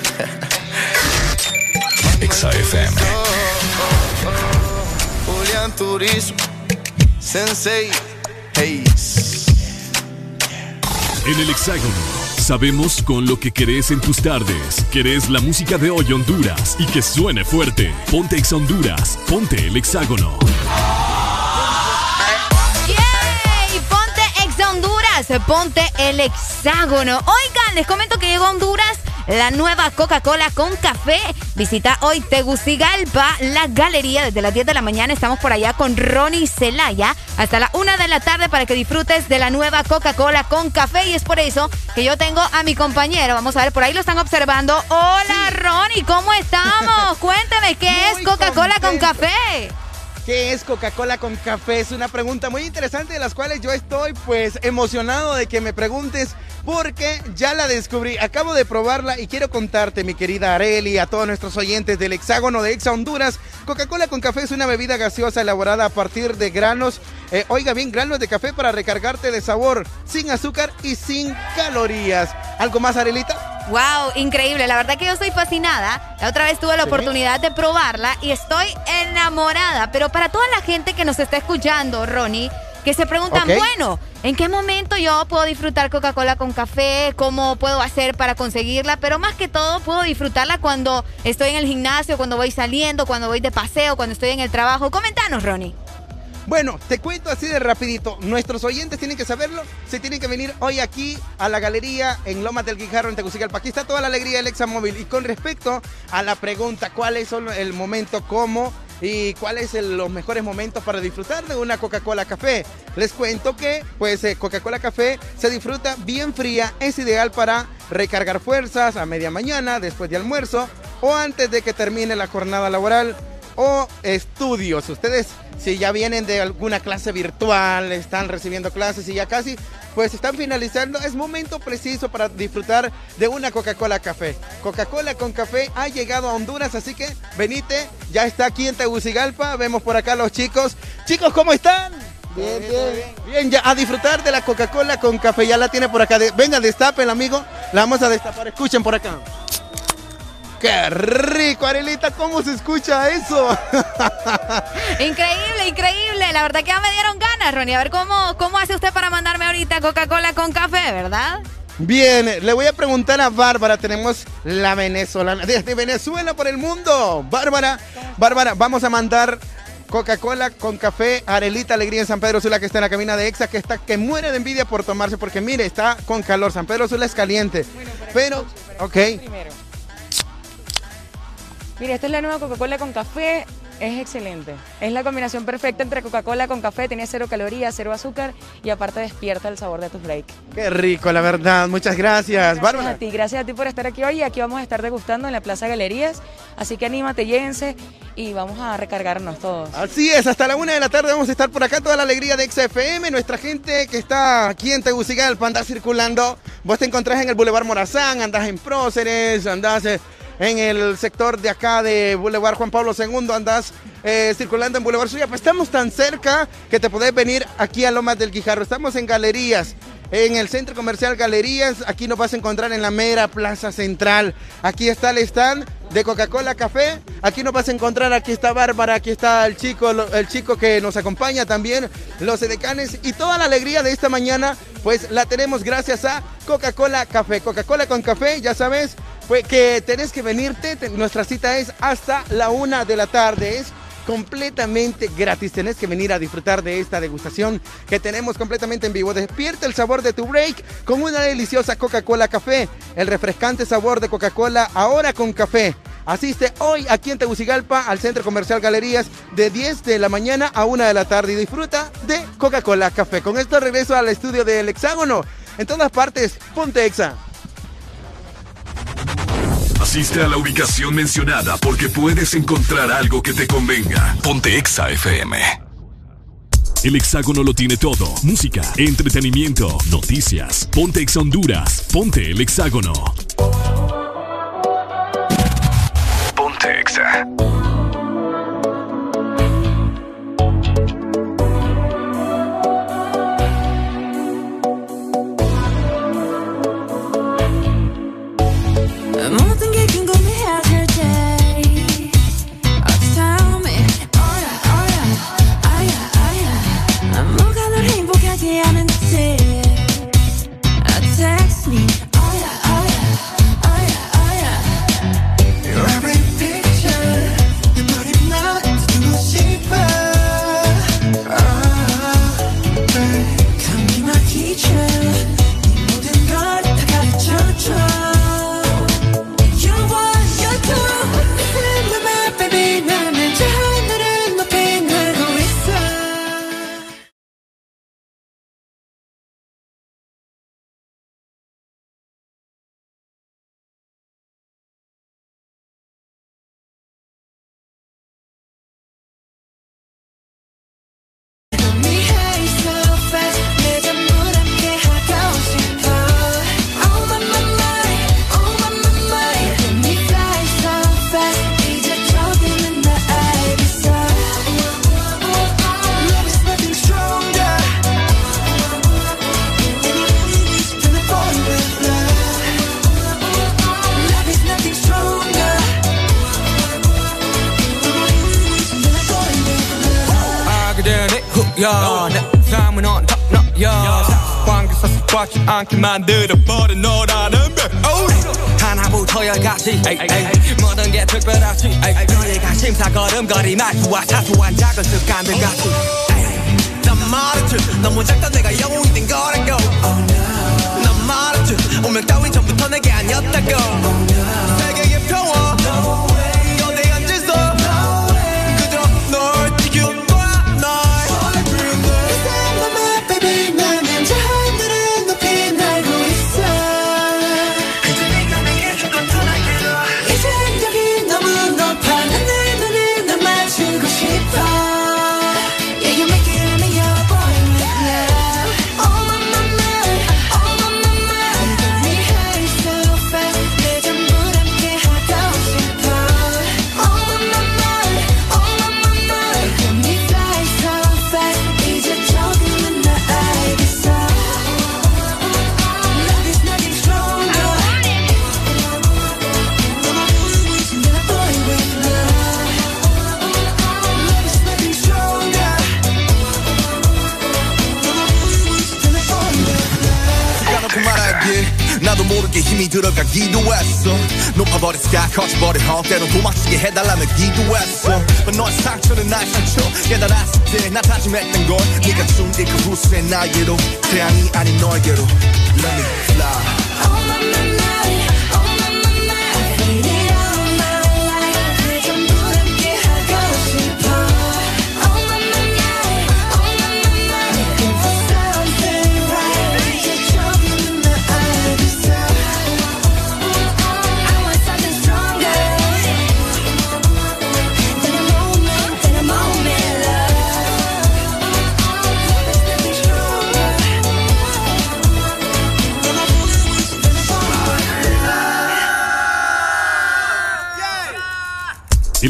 XFM. Julián Turismo, Sensei, Hayes. En el Hexágono. Sabemos con lo que querés en tus tardes. Querés la música de hoy Honduras y que suene fuerte. Ponte Ex Honduras. Ponte el Hexágono. ¡Yay! Ponte ex Honduras, ponte el hexágono. Oigan, les comento que llegó a Honduras la nueva Coca-Cola con café. Visita hoy Tegucigalpa, la galería. Desde las 10 de la mañana estamos por allá con Ronnie Celaya hasta la 1 de la tarde para que disfrutes de la nueva Coca-Cola con café. Y es por eso que yo tengo a mi compañero. Vamos a ver, por ahí lo están observando. Hola, Ronnie, ¿cómo estamos? Cuéntame, ¿qué es Coca-Cola con café? ¿Qué es Coca-Cola con café? Es una pregunta muy interesante de las cuales yo estoy pues emocionado de que me preguntes porque ya la descubrí. Acabo de probarla y quiero contarte, mi querida Areli, a todos nuestros oyentes del hexágono de Exa Honduras. Coca-Cola con café es una bebida gaseosa elaborada a partir de granos, eh, oiga bien, granos de café para recargarte de sabor, sin azúcar y sin calorías. ¿Algo más, Arelita? Wow, increíble. La verdad que yo estoy fascinada. La otra vez tuve la Sí. oportunidad de probarla y estoy enamorada. Pero para toda la gente que nos está escuchando, Ronnie, que se preguntan, bueno, ¿en qué momento yo puedo disfrutar Coca-Cola con café? ¿Cómo puedo hacer para conseguirla? Pero más que todo, puedo disfrutarla cuando estoy en el gimnasio, cuando voy saliendo, cuando voy de paseo, cuando estoy en el trabajo. Comentanos, Ronnie. Bueno, te cuento así de rapidito. Nuestros oyentes tienen que saberlo. Se tienen que venir hoy aquí a la galería en Lomas del Guijarro, en Tegucigalpa. Aquí está toda la alegría del Examóvil. Y con respecto a la pregunta, ¿cuál es el momento, cómo y cuáles son los mejores momentos para disfrutar de una Coca-Cola Café? Les cuento que, pues, eh, Coca-Cola Café se disfruta bien fría. Es ideal para recargar fuerzas a media mañana, después de almuerzo o antes de que termine la jornada laboral o estudios. Ustedes, si ya vienen de alguna clase virtual, están recibiendo clases y ya casi, pues están finalizando, es momento preciso para disfrutar de una Coca-Cola Café. Coca-Cola con café ha llegado a Honduras, así que venite, ya está aquí en Tegucigalpa, vemos por acá a los chicos. Chicos, ¿cómo están? Bien, bien. Bien, ya a disfrutar de la Coca-Cola con café, ya la tiene por acá. Venga, destapen, amigo. La vamos a destapar, escuchen por acá. ¡Qué rico, Arelita! ¿Cómo se escucha eso? Increíble, increíble. La verdad que ya me dieron ganas, Ronnie. A ver cómo, cómo hace usted para mandarme ahorita Coca-Cola con café, ¿verdad? Bien, le voy a preguntar a Bárbara, tenemos la venezolana, desde Venezuela por el mundo. Bárbara, Bárbara, vamos a mandar Coca-Cola con café, Arelita Alegría en San Pedro Sula que está en la cabina de Exa, que está que muere de envidia por tomarse, porque mire, está con calor. San Pedro Sula es caliente. Pero, ok. Primero. Mira, esta es la nueva Coca-Cola con café. Es excelente. Es la combinación perfecta entre Coca-Cola con café. Tiene cero calorías, cero azúcar y aparte despierta el sabor de tus breaks. Qué rico, la verdad. Muchas gracias, Gracias Bárbara. a ti, gracias a ti por estar aquí hoy. Aquí vamos a estar degustando en la Plaza Galerías. Así que anímate, lléguense y vamos a recargarnos todos. Así es, hasta la una de la tarde vamos a estar por acá, toda la alegría de XFM, nuestra gente que está aquí en Tegucigalpa, anda circulando, vos te encontrás en el Boulevard Morazán, andás en Próceres, andás eh, en el sector de acá de Boulevard Juan Pablo II, andás eh, circulando en Boulevard Suya, pues estamos tan cerca que te podés venir aquí a Lomas del Guijarro, estamos en Galerías. En el centro comercial Galerías, aquí nos vas a encontrar en la mera plaza central. Aquí está el stand de Coca-Cola Café. Aquí nos vas a encontrar, aquí está Bárbara, aquí está el chico, el chico que nos acompaña también, los edecanes y toda la alegría de esta mañana, pues la tenemos gracias a Coca-Cola Café. Coca-Cola con café, ya sabes, pues que tenés que venirte. te- nuestra cita es hasta la una de la tarde. Es completamente gratis. Tenés que venir a disfrutar de esta degustación que tenemos completamente en vivo. Despierta el sabor de tu break con una deliciosa Coca-Cola Café. El refrescante sabor de Coca-Cola ahora con café. Asiste hoy aquí en Tegucigalpa al Centro Comercial Galerías de 10 de la mañana a 1 de la tarde y disfruta de Coca-Cola Café. Con esto regreso al estudio del Hexágono. En todas partes, ponte Exa. Asiste a la ubicación mencionada porque puedes encontrar algo que te convenga. Ponte Exa FM. El hexágono lo tiene todo. Música, entretenimiento, noticias. Ponte Exa Honduras. Ponte el hexágono. Ponte Exa. 않게 만들어버린 너라는 배 하나부터 열까지. 모든 게 특별하지. 너의 관심사 걸음걸이 말투와 사소한 작은 습관들 같이. 난 말했지. 너무 작다 내가 영웅이 된 거라고. 난 말했지. 운명 따윈 전부터 내게 아니었다고 들어가 기도 했어. 높아버린 스카 커져버린 헛 때론 도망치게 해달라며 기도했어. But 너의 상처는 나의 상처. 깨달았을 때나 다짐했던 건 네가 준게 그 후세 나에게로. 태양이 아닌 너에게로. Let me fly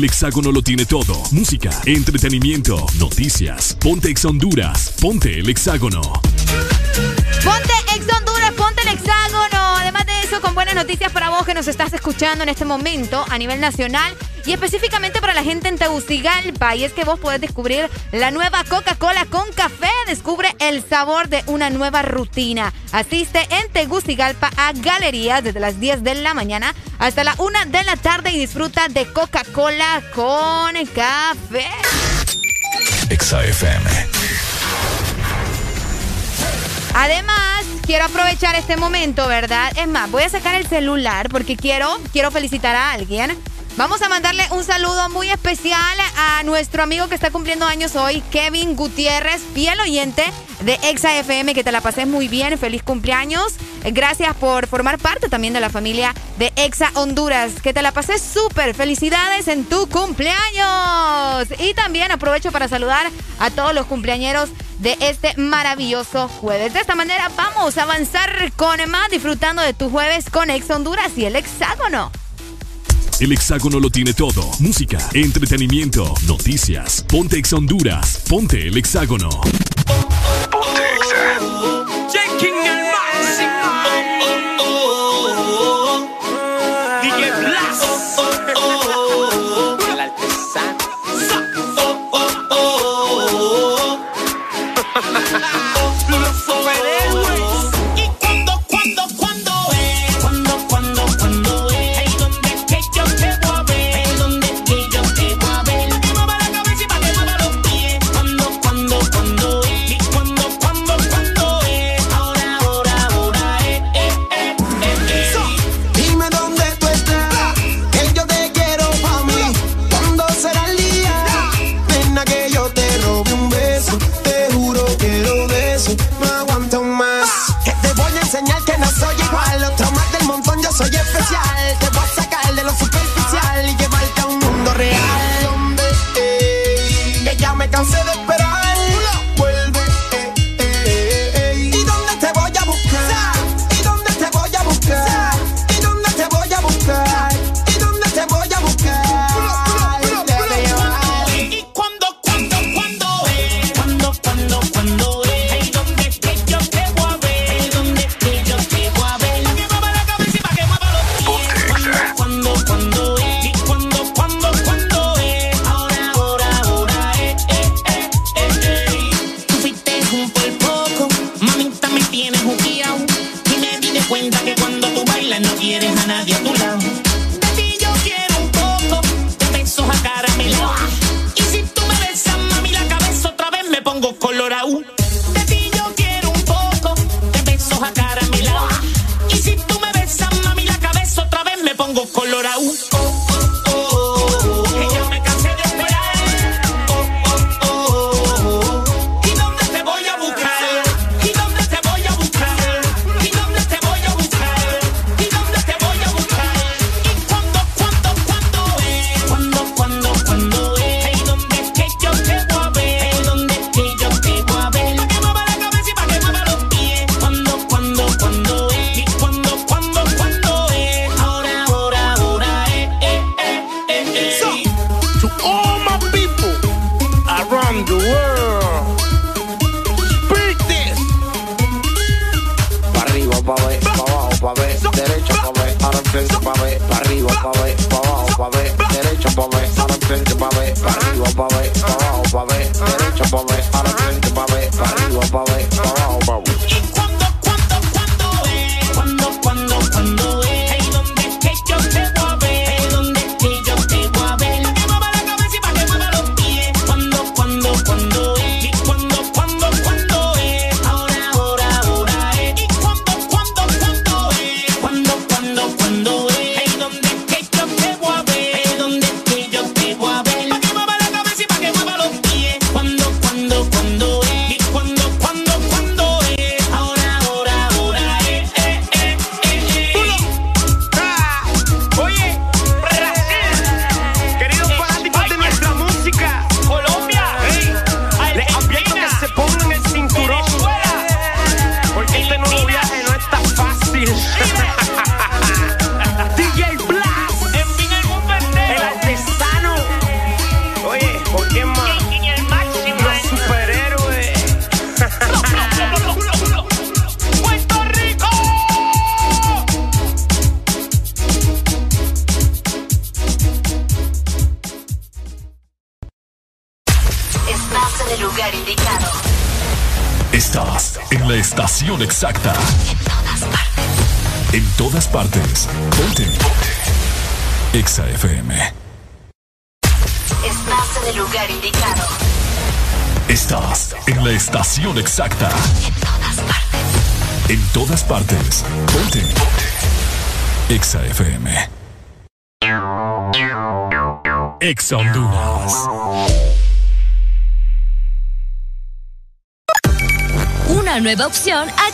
El hexágono lo tiene todo. Música, entretenimiento, noticias. Ponte Ex Honduras. Ponte el hexágono. Ponte Ex Honduras, ponte el hexágono. Además de eso, con buenas noticias para vos que nos estás escuchando en este momento a nivel nacional y específicamente para la gente en Tegucigalpa. Y es que vos podés descubrir la nueva Coca-Cola con café. Descubre el sabor de una nueva rutina. Asiste en Tegucigalpa a Galerías desde las 10 de la mañana hasta la 1 de la tarde y disfruta de Coca-Cola con café. Exa FM. Además, quiero aprovechar este momento, ¿verdad? Es más, voy a sacar el celular porque quiero, quiero felicitar a alguien. Vamos a mandarle un saludo muy especial a nuestro amigo que está cumpliendo años hoy, Kevin Gutiérrez, fiel oyente de Exa FM, que te la pases muy bien, feliz cumpleaños. Gracias por formar parte también de la familia de Exa Honduras, que te la pases súper, felicidades en tu cumpleaños. Y también aprovecho para saludar a todos los cumpleañeros de este maravilloso jueves. De esta manera vamos a avanzar con más, disfrutando de tu jueves con Exa Honduras y el hexágono. El hexágono lo tiene todo. Música, entretenimiento, noticias. Ponte Ex Honduras. Ponte el hexágono.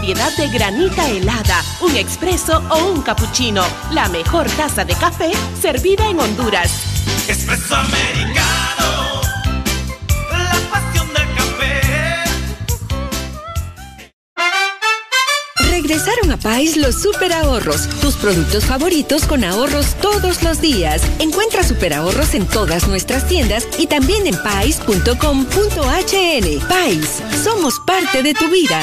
de granita helada, un expreso o un cappuccino. La mejor taza de café servida en Honduras. Expreso americano. La pasión del café. Regresaron a Pais los super ahorros, tus productos favoritos con ahorros todos los días. Encuentra super ahorros en todas nuestras tiendas y también en pais.com.hn. Pais, somos parte de tu vida.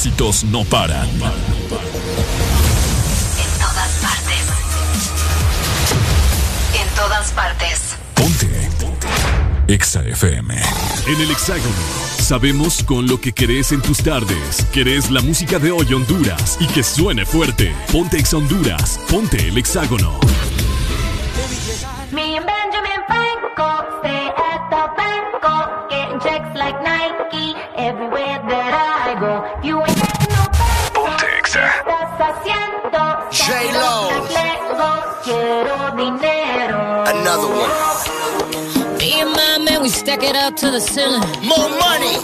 Éxitos no paran. En todas partes. En todas partes. Exa FM. En el Hexágono. Sabemos con lo que querés en tus tardes. Querés la música de hoy Honduras y que suene fuerte. Ponte Exa Honduras. Ponte el Hexágono. Haciendo? J-Lo. Lego, quiero dinero. Another one. Me and my man, we stack it up to the ceiling. More money.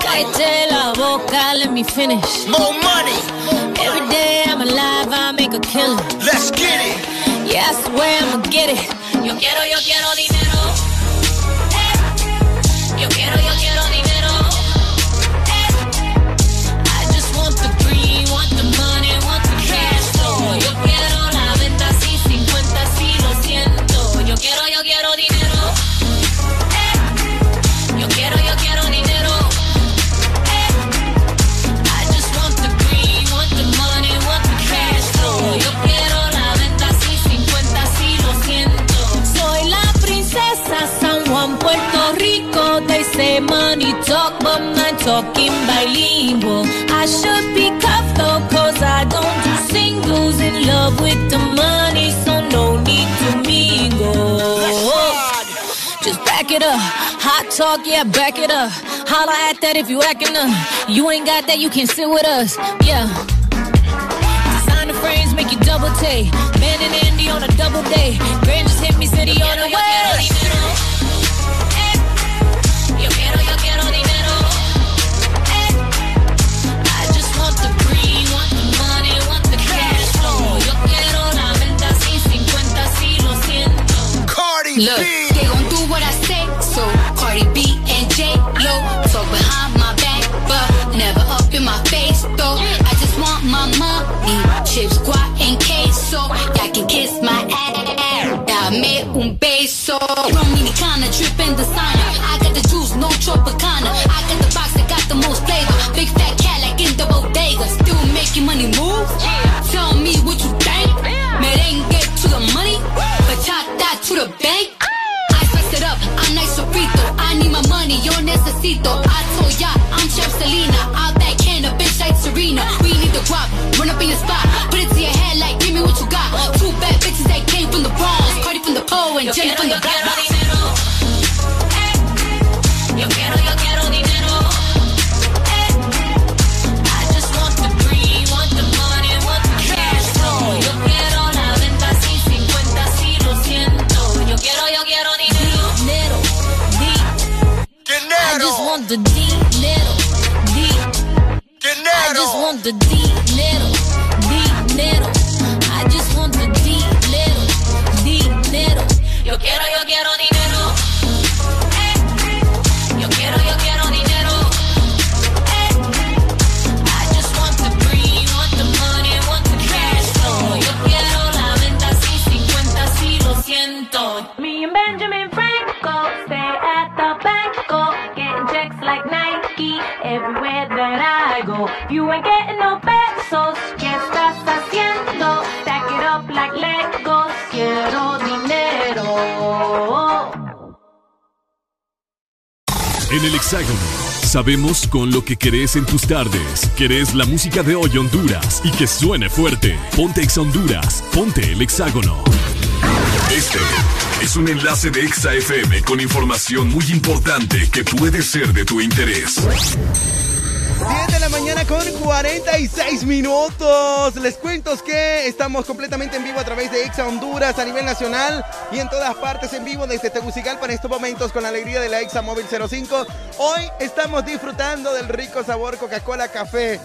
Cállate la boca, let me finish. More money. Every day I'm alive, I make a killing. Let's get it. Yeah, I swear I'ma get it. Yo quiero, yo quiero dinero. Say money talk, but my talking bilingual. I should be though, cause I don't do singles. In love with the money, so no need to mingle. Just back it up. Hot talk, yeah, back it up. Holla at that if you acting up. You ain't got that, you can sit with us. Yeah. Designer frames make you double take. Man and Andy on a double day. Grand just hit me, city on the way. Look, they gon' do what I say, so Cardi B and J Lo talk behind my back, but never up in my face though. I just want my money, chips, guac and queso. Y'all can kiss my ass, dame un beso. Dominicana dripping designer, I got the juice, no Tropicana. To the bank. I spice it up, I'm nice sofrito. I need my money, yo necesito. I told ya, I'm Chef Selena. I'll backhand a bitch like Serena. We need the guap, run up in your spot. Put it to your head like, give me what you got. Two bad bitches that came from the Bronx. Cardi from the pole and Jenny from the block. Want the dinero, di- I just want the dinero, dinero. I just want the dinero, dinero. Yo quiero, yo quiero dinero. Everywhere that I go. You no pesos, ¿qué estás haciendo? Stack it up like Legos, quiero dinero. En el Hexágono. Sabemos con lo que querés en tus tardes. Querés la música de hoy Honduras y que suene fuerte. Ponte Exa Honduras. Ponte el Hexágono. Este es un enlace de Exa FM con información muy importante que puede ser de tu interés. 10 de la mañana con 46 minutos. Les cuento que estamos completamente en vivo a través de Exa Honduras a nivel nacional y en todas partes en vivo desde Tegucigalpa en estos momentos con la alegría de la Exa Móvil 05. Hoy estamos disfrutando del rico sabor Coca-Cola Café.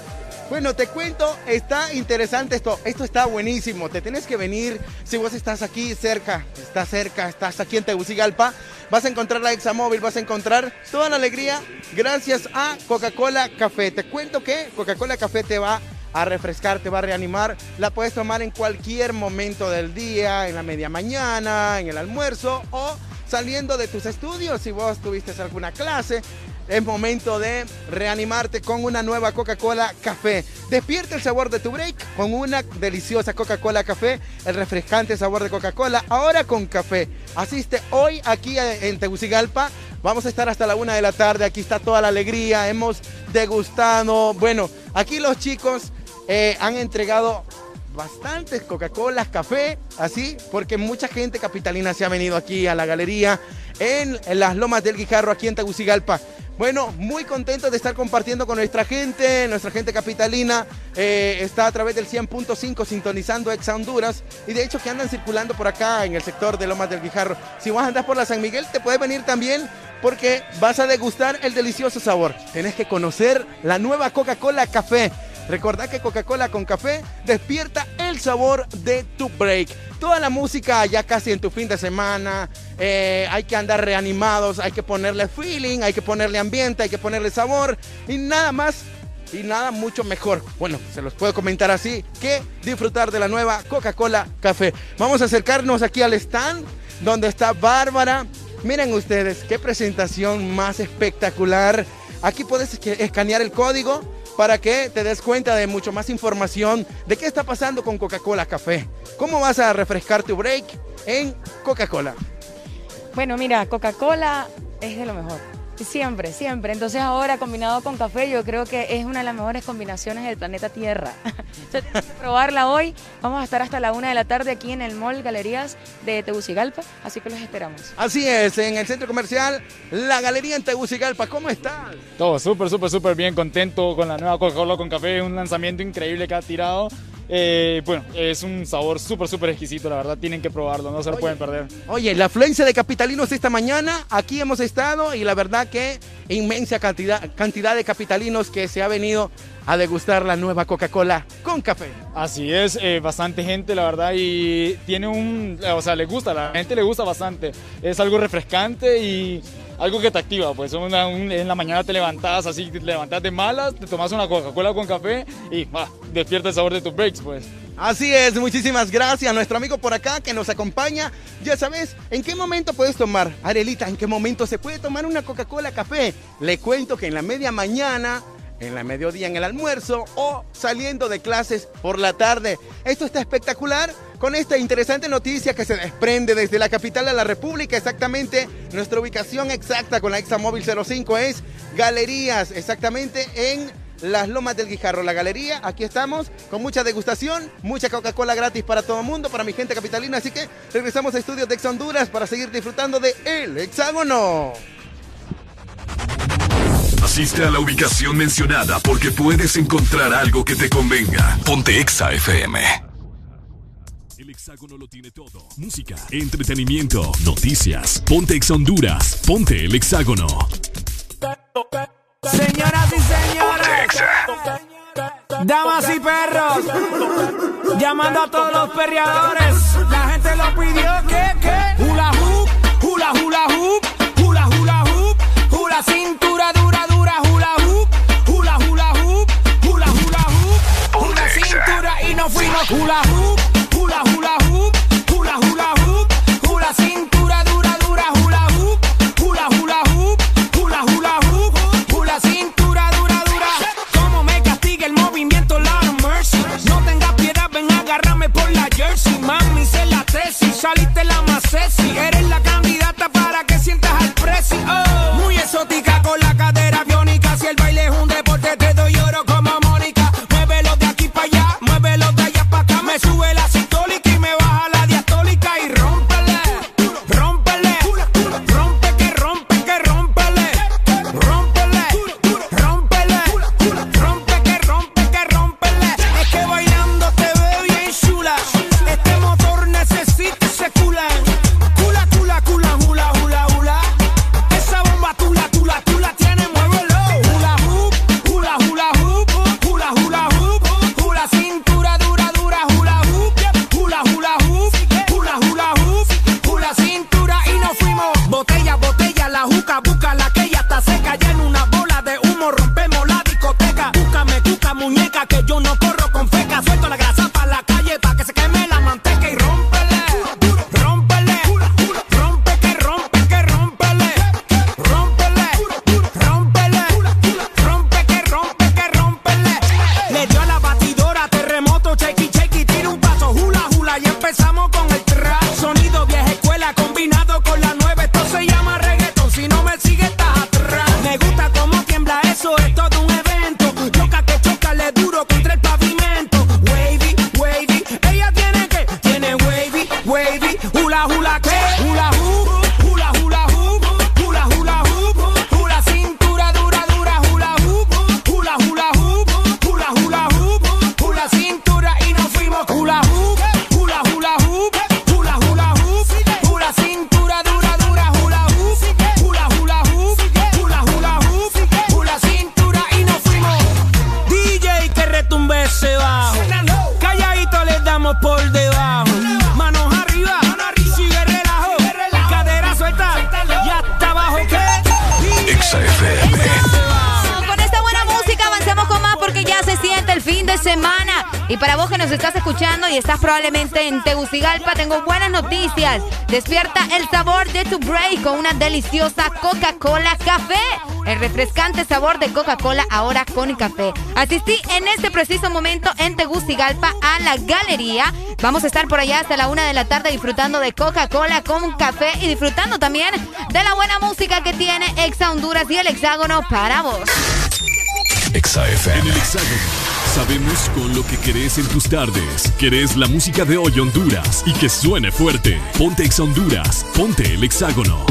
Bueno, te cuento, está interesante esto. Esto está buenísimo. Te tienes que venir si vos estás aquí cerca, estás cerca, estás aquí en Tegucigalpa. Vas a encontrar la Examóvil, vas a encontrar toda la alegría gracias a Coca-Cola Café. Te cuento que Coca-Cola Café te va a refrescar, te va a reanimar. La puedes tomar en cualquier momento del día, en la media mañana, en el almuerzo o saliendo de tus estudios, si vos tuviste alguna clase, es momento de reanimarte con una nueva Coca-Cola Café. Despierta el sabor de tu break con una deliciosa Coca-Cola Café, el refrescante sabor de Coca-Cola, ahora con café. Asiste hoy aquí en Tegucigalpa. Vamos a estar hasta la una de la tarde. Aquí está toda la alegría. Hemos degustado. Bueno, aquí los chicos eh, han entregado bastantes Coca-Colas, café, así, porque mucha gente capitalina se ha venido aquí a la galería en, en las Lomas del Guijarro, aquí en Tegucigalpa. Bueno, muy contento de estar compartiendo con nuestra gente, nuestra gente capitalina. eh, está a través del 100.5 sintonizando Ex Honduras. Y de hecho que andan circulando por acá en el sector de Lomas del Guijarro. Si vas a andar por la San Miguel, te puedes venir también porque vas a degustar el delicioso sabor. Tenés que conocer la nueva Coca-Cola Café. Recordá que Coca-Cola con café despierta el sabor de tu break. Toda la música ya casi en tu fin de semana. eh, hay que andar reanimados, hay que ponerle feeling, hay que ponerle ambiente, hay que ponerle sabor. Y nada más y nada mucho mejor. Bueno, se los puedo comentar así que disfrutar de la nueva Coca-Cola Café. Vamos a acercarnos aquí al stand donde está Bárbara. Miren ustedes, qué presentación más espectacular. Aquí puedes escanear el código para que te des cuenta de mucho más información de qué está pasando con Coca-Cola Café. ¿Cómo vas a refrescar tu break en Coca-Cola? Bueno, mira, Coca-Cola es de lo mejor. Siempre, siempre. Entonces ahora combinado con café yo creo que es una de las mejores combinaciones del planeta Tierra. Entonces tienes que probarla hoy. Vamos a estar hasta la una de la tarde aquí en el Mall Galerías de Tegucigalpa, así que los esperamos. Así es, en el centro comercial La Galería en Tegucigalpa. ¿Cómo estás? Todo súper, súper, súper bien, contento con la nueva Coca-Cola con café, un lanzamiento increíble que ha tirado. Eh, bueno, es un sabor súper, súper exquisito, la verdad, tienen que probarlo, no se lo pueden perder. Oye, la afluencia de capitalinos esta mañana, aquí hemos estado y la verdad que inmensa cantidad, cantidad de capitalinos que se ha venido a degustar la nueva Coca-Cola con café. Así es, eh, bastante gente, la verdad, y tiene un, o sea, le gusta, la gente le gusta bastante. Es algo refrescante y algo que te activa, pues una- un- en la mañana te levantas así, te levantas de malas, te tomas una Coca-Cola con café y despierta el sabor de tus breaks, pues. Así es, muchísimas gracias a nuestro amigo por acá que nos acompaña. Ya sabes, ¿en qué momento puedes tomar? Arelita, ¿en qué momento se puede tomar una Coca-Cola café? Le cuento que en la media mañana, en la mediodía en el almuerzo o saliendo de clases por la tarde. Esto está espectacular con esta interesante noticia que se desprende desde la capital de la República. Exactamente, nuestra ubicación exacta con la Examóvil 05 es Galerías, exactamente en las Lomas del Guijarro, la galería. Aquí estamos con mucha degustación, mucha Coca-Cola gratis para todo el mundo, para mi gente capitalina. Así que regresamos a estudios de Ex Honduras para seguir disfrutando de El Hexágono. Asiste a la ubicación mencionada porque puedes encontrar algo que te convenga. Ponte Exa FM. El hexágono lo tiene todo. Música, entretenimiento, noticias. Ponte Exa Honduras. Ponte el hexágono. Señoras y señores, damas y perros, llamando a todos los perreadores. La gente lo pidió que, que, hula hoop, hula hula hoop, hula hula hoop, hula cintura dura dura, hula hoop, hula hula hoop, hula hula hoop, hula cintura y no fuimos hula hoop, hula hula hoop, hula hula hoop, hula cintura deliciosa Coca-Cola Café. El refrescante sabor de Coca-Cola ahora con café. Asistí en este preciso momento en Tegucigalpa a la galería. Vamos a estar por allá hasta la una de la tarde disfrutando de Coca-Cola con café y disfrutando también de la buena música que tiene Exa Honduras y el Hexágono para vos. XFM. En el Hexágono. Sabemos con lo que querés en tus tardes. Querés la música de hoy Honduras y que suene fuerte. Ponte Exa Honduras. Ponte el Hexágono.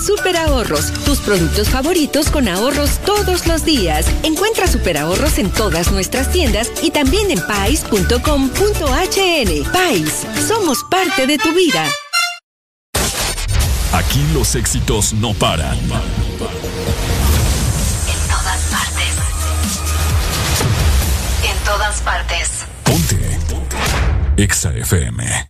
Super ahorros, tus productos favoritos con ahorros todos los días. Encuentra super ahorros en todas nuestras tiendas y también en pais.com.hn. Pais, somos parte de tu vida. Aquí los éxitos no paran. En todas partes. En todas partes. EXA FM.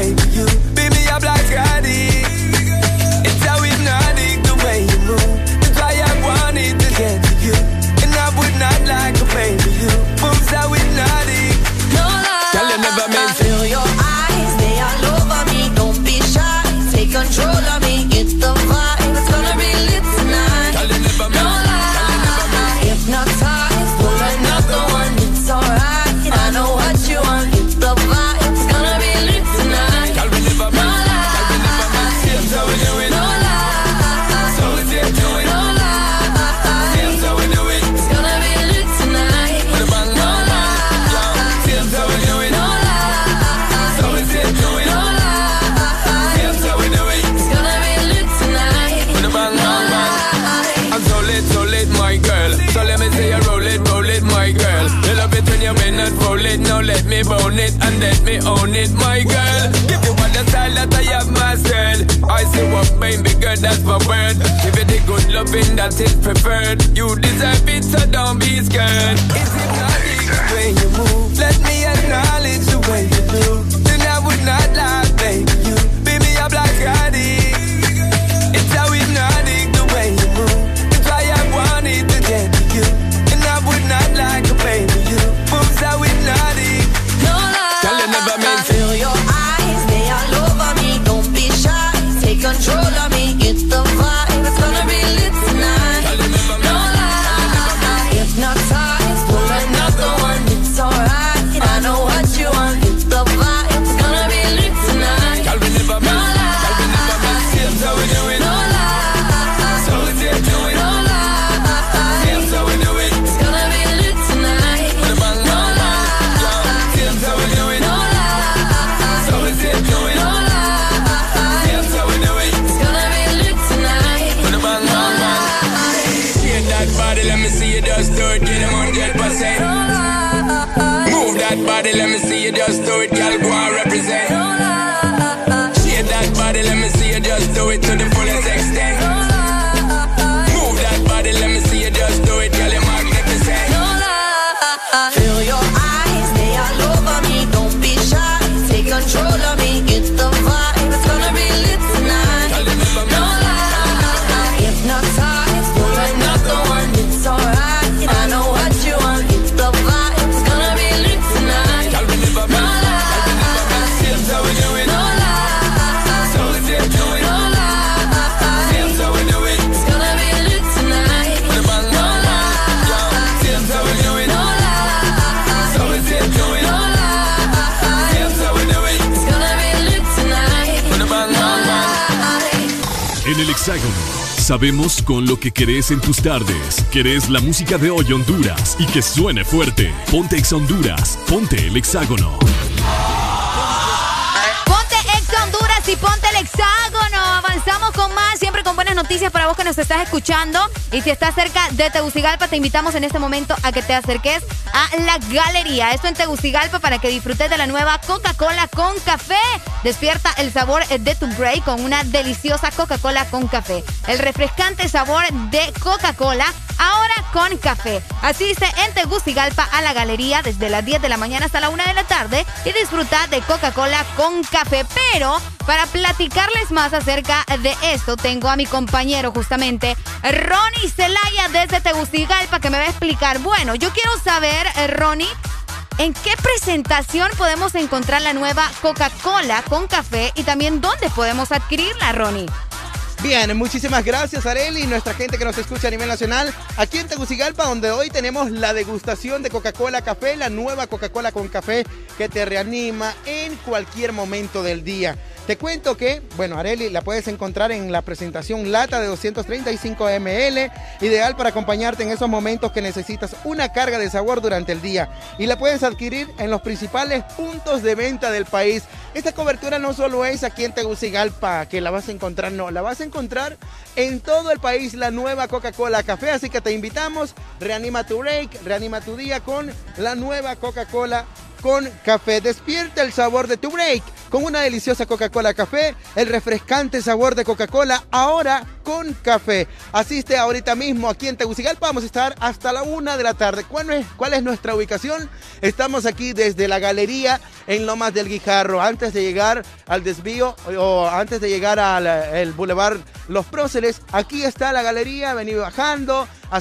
baby. You own it, my girl. Give you all the style that I have mastered. I say what baby girl, that's my word. Give you the good loving that is preferred. You deserve it, so don't be scared. It's hypnotic the way you move. Let me acknowledge the way you do. Sabemos con lo que querés en tus tardes. Querés la música de hoy Honduras y que suene fuerte. Ponte Ex Honduras. Ponte el Hexágono. Ponte Ex Honduras y ponte el hexágono. Avanzamos con más, siempre con buenas noticias para vos que nos estás escuchando. Y si estás cerca de Tegucigalpa, te invitamos en este momento a que te acerques a la galería. Esto en Tegucigalpa para que disfrutes de la nueva Coca-Cola con café. Despierta el sabor de tu break con una deliciosa Coca-Cola con café. El refrescante sabor de Coca-Cola ahora con café. Asiste en Tegucigalpa a la galería desde las 10 de la mañana hasta la 1 de la tarde y disfruta de Coca-Cola con café. Pero para platicarles más acerca de esto, tengo a mi compañero justamente, Ronnie Celaya desde Tegucigalpa, que me va a explicar. Bueno, yo quiero saber, eh, Ronnie, ¿en qué presentación podemos encontrar la nueva Coca-Cola con café y también dónde podemos adquirirla, Ronnie? Bien, muchísimas gracias Areli y nuestra gente que nos escucha a nivel nacional aquí en Tegucigalpa donde hoy tenemos la degustación de Coca-Cola Café, la nueva Coca-Cola con café que te reanima en cualquier momento del día. Te cuento que, bueno, Areli la puedes encontrar en la presentación lata de 235 ml, ideal para acompañarte en esos momentos que necesitas una carga de sabor durante el día. Y la puedes adquirir en los principales puntos de venta del país. Esta cobertura no solo es aquí en Tegucigalpa, que la vas a encontrar, no, la vas a encontrar en todo el país, la nueva Coca-Cola Café. Así que te invitamos, reanima tu break, reanima tu día con la nueva Coca-Cola con café. Despierta el sabor de tu break con una deliciosa Coca-Cola café, el refrescante sabor de Coca-Cola ahora con café. Asiste ahorita mismo aquí en Tegucigalpa, vamos a estar hasta la una de la tarde. ¿Cuál es, cuál es nuestra ubicación? Estamos aquí desde la galería en Lomas del Guijarro, antes de llegar al desvío o antes de llegar al el Boulevard Los Próceres. Aquí está la galería, vení bajando, acercándote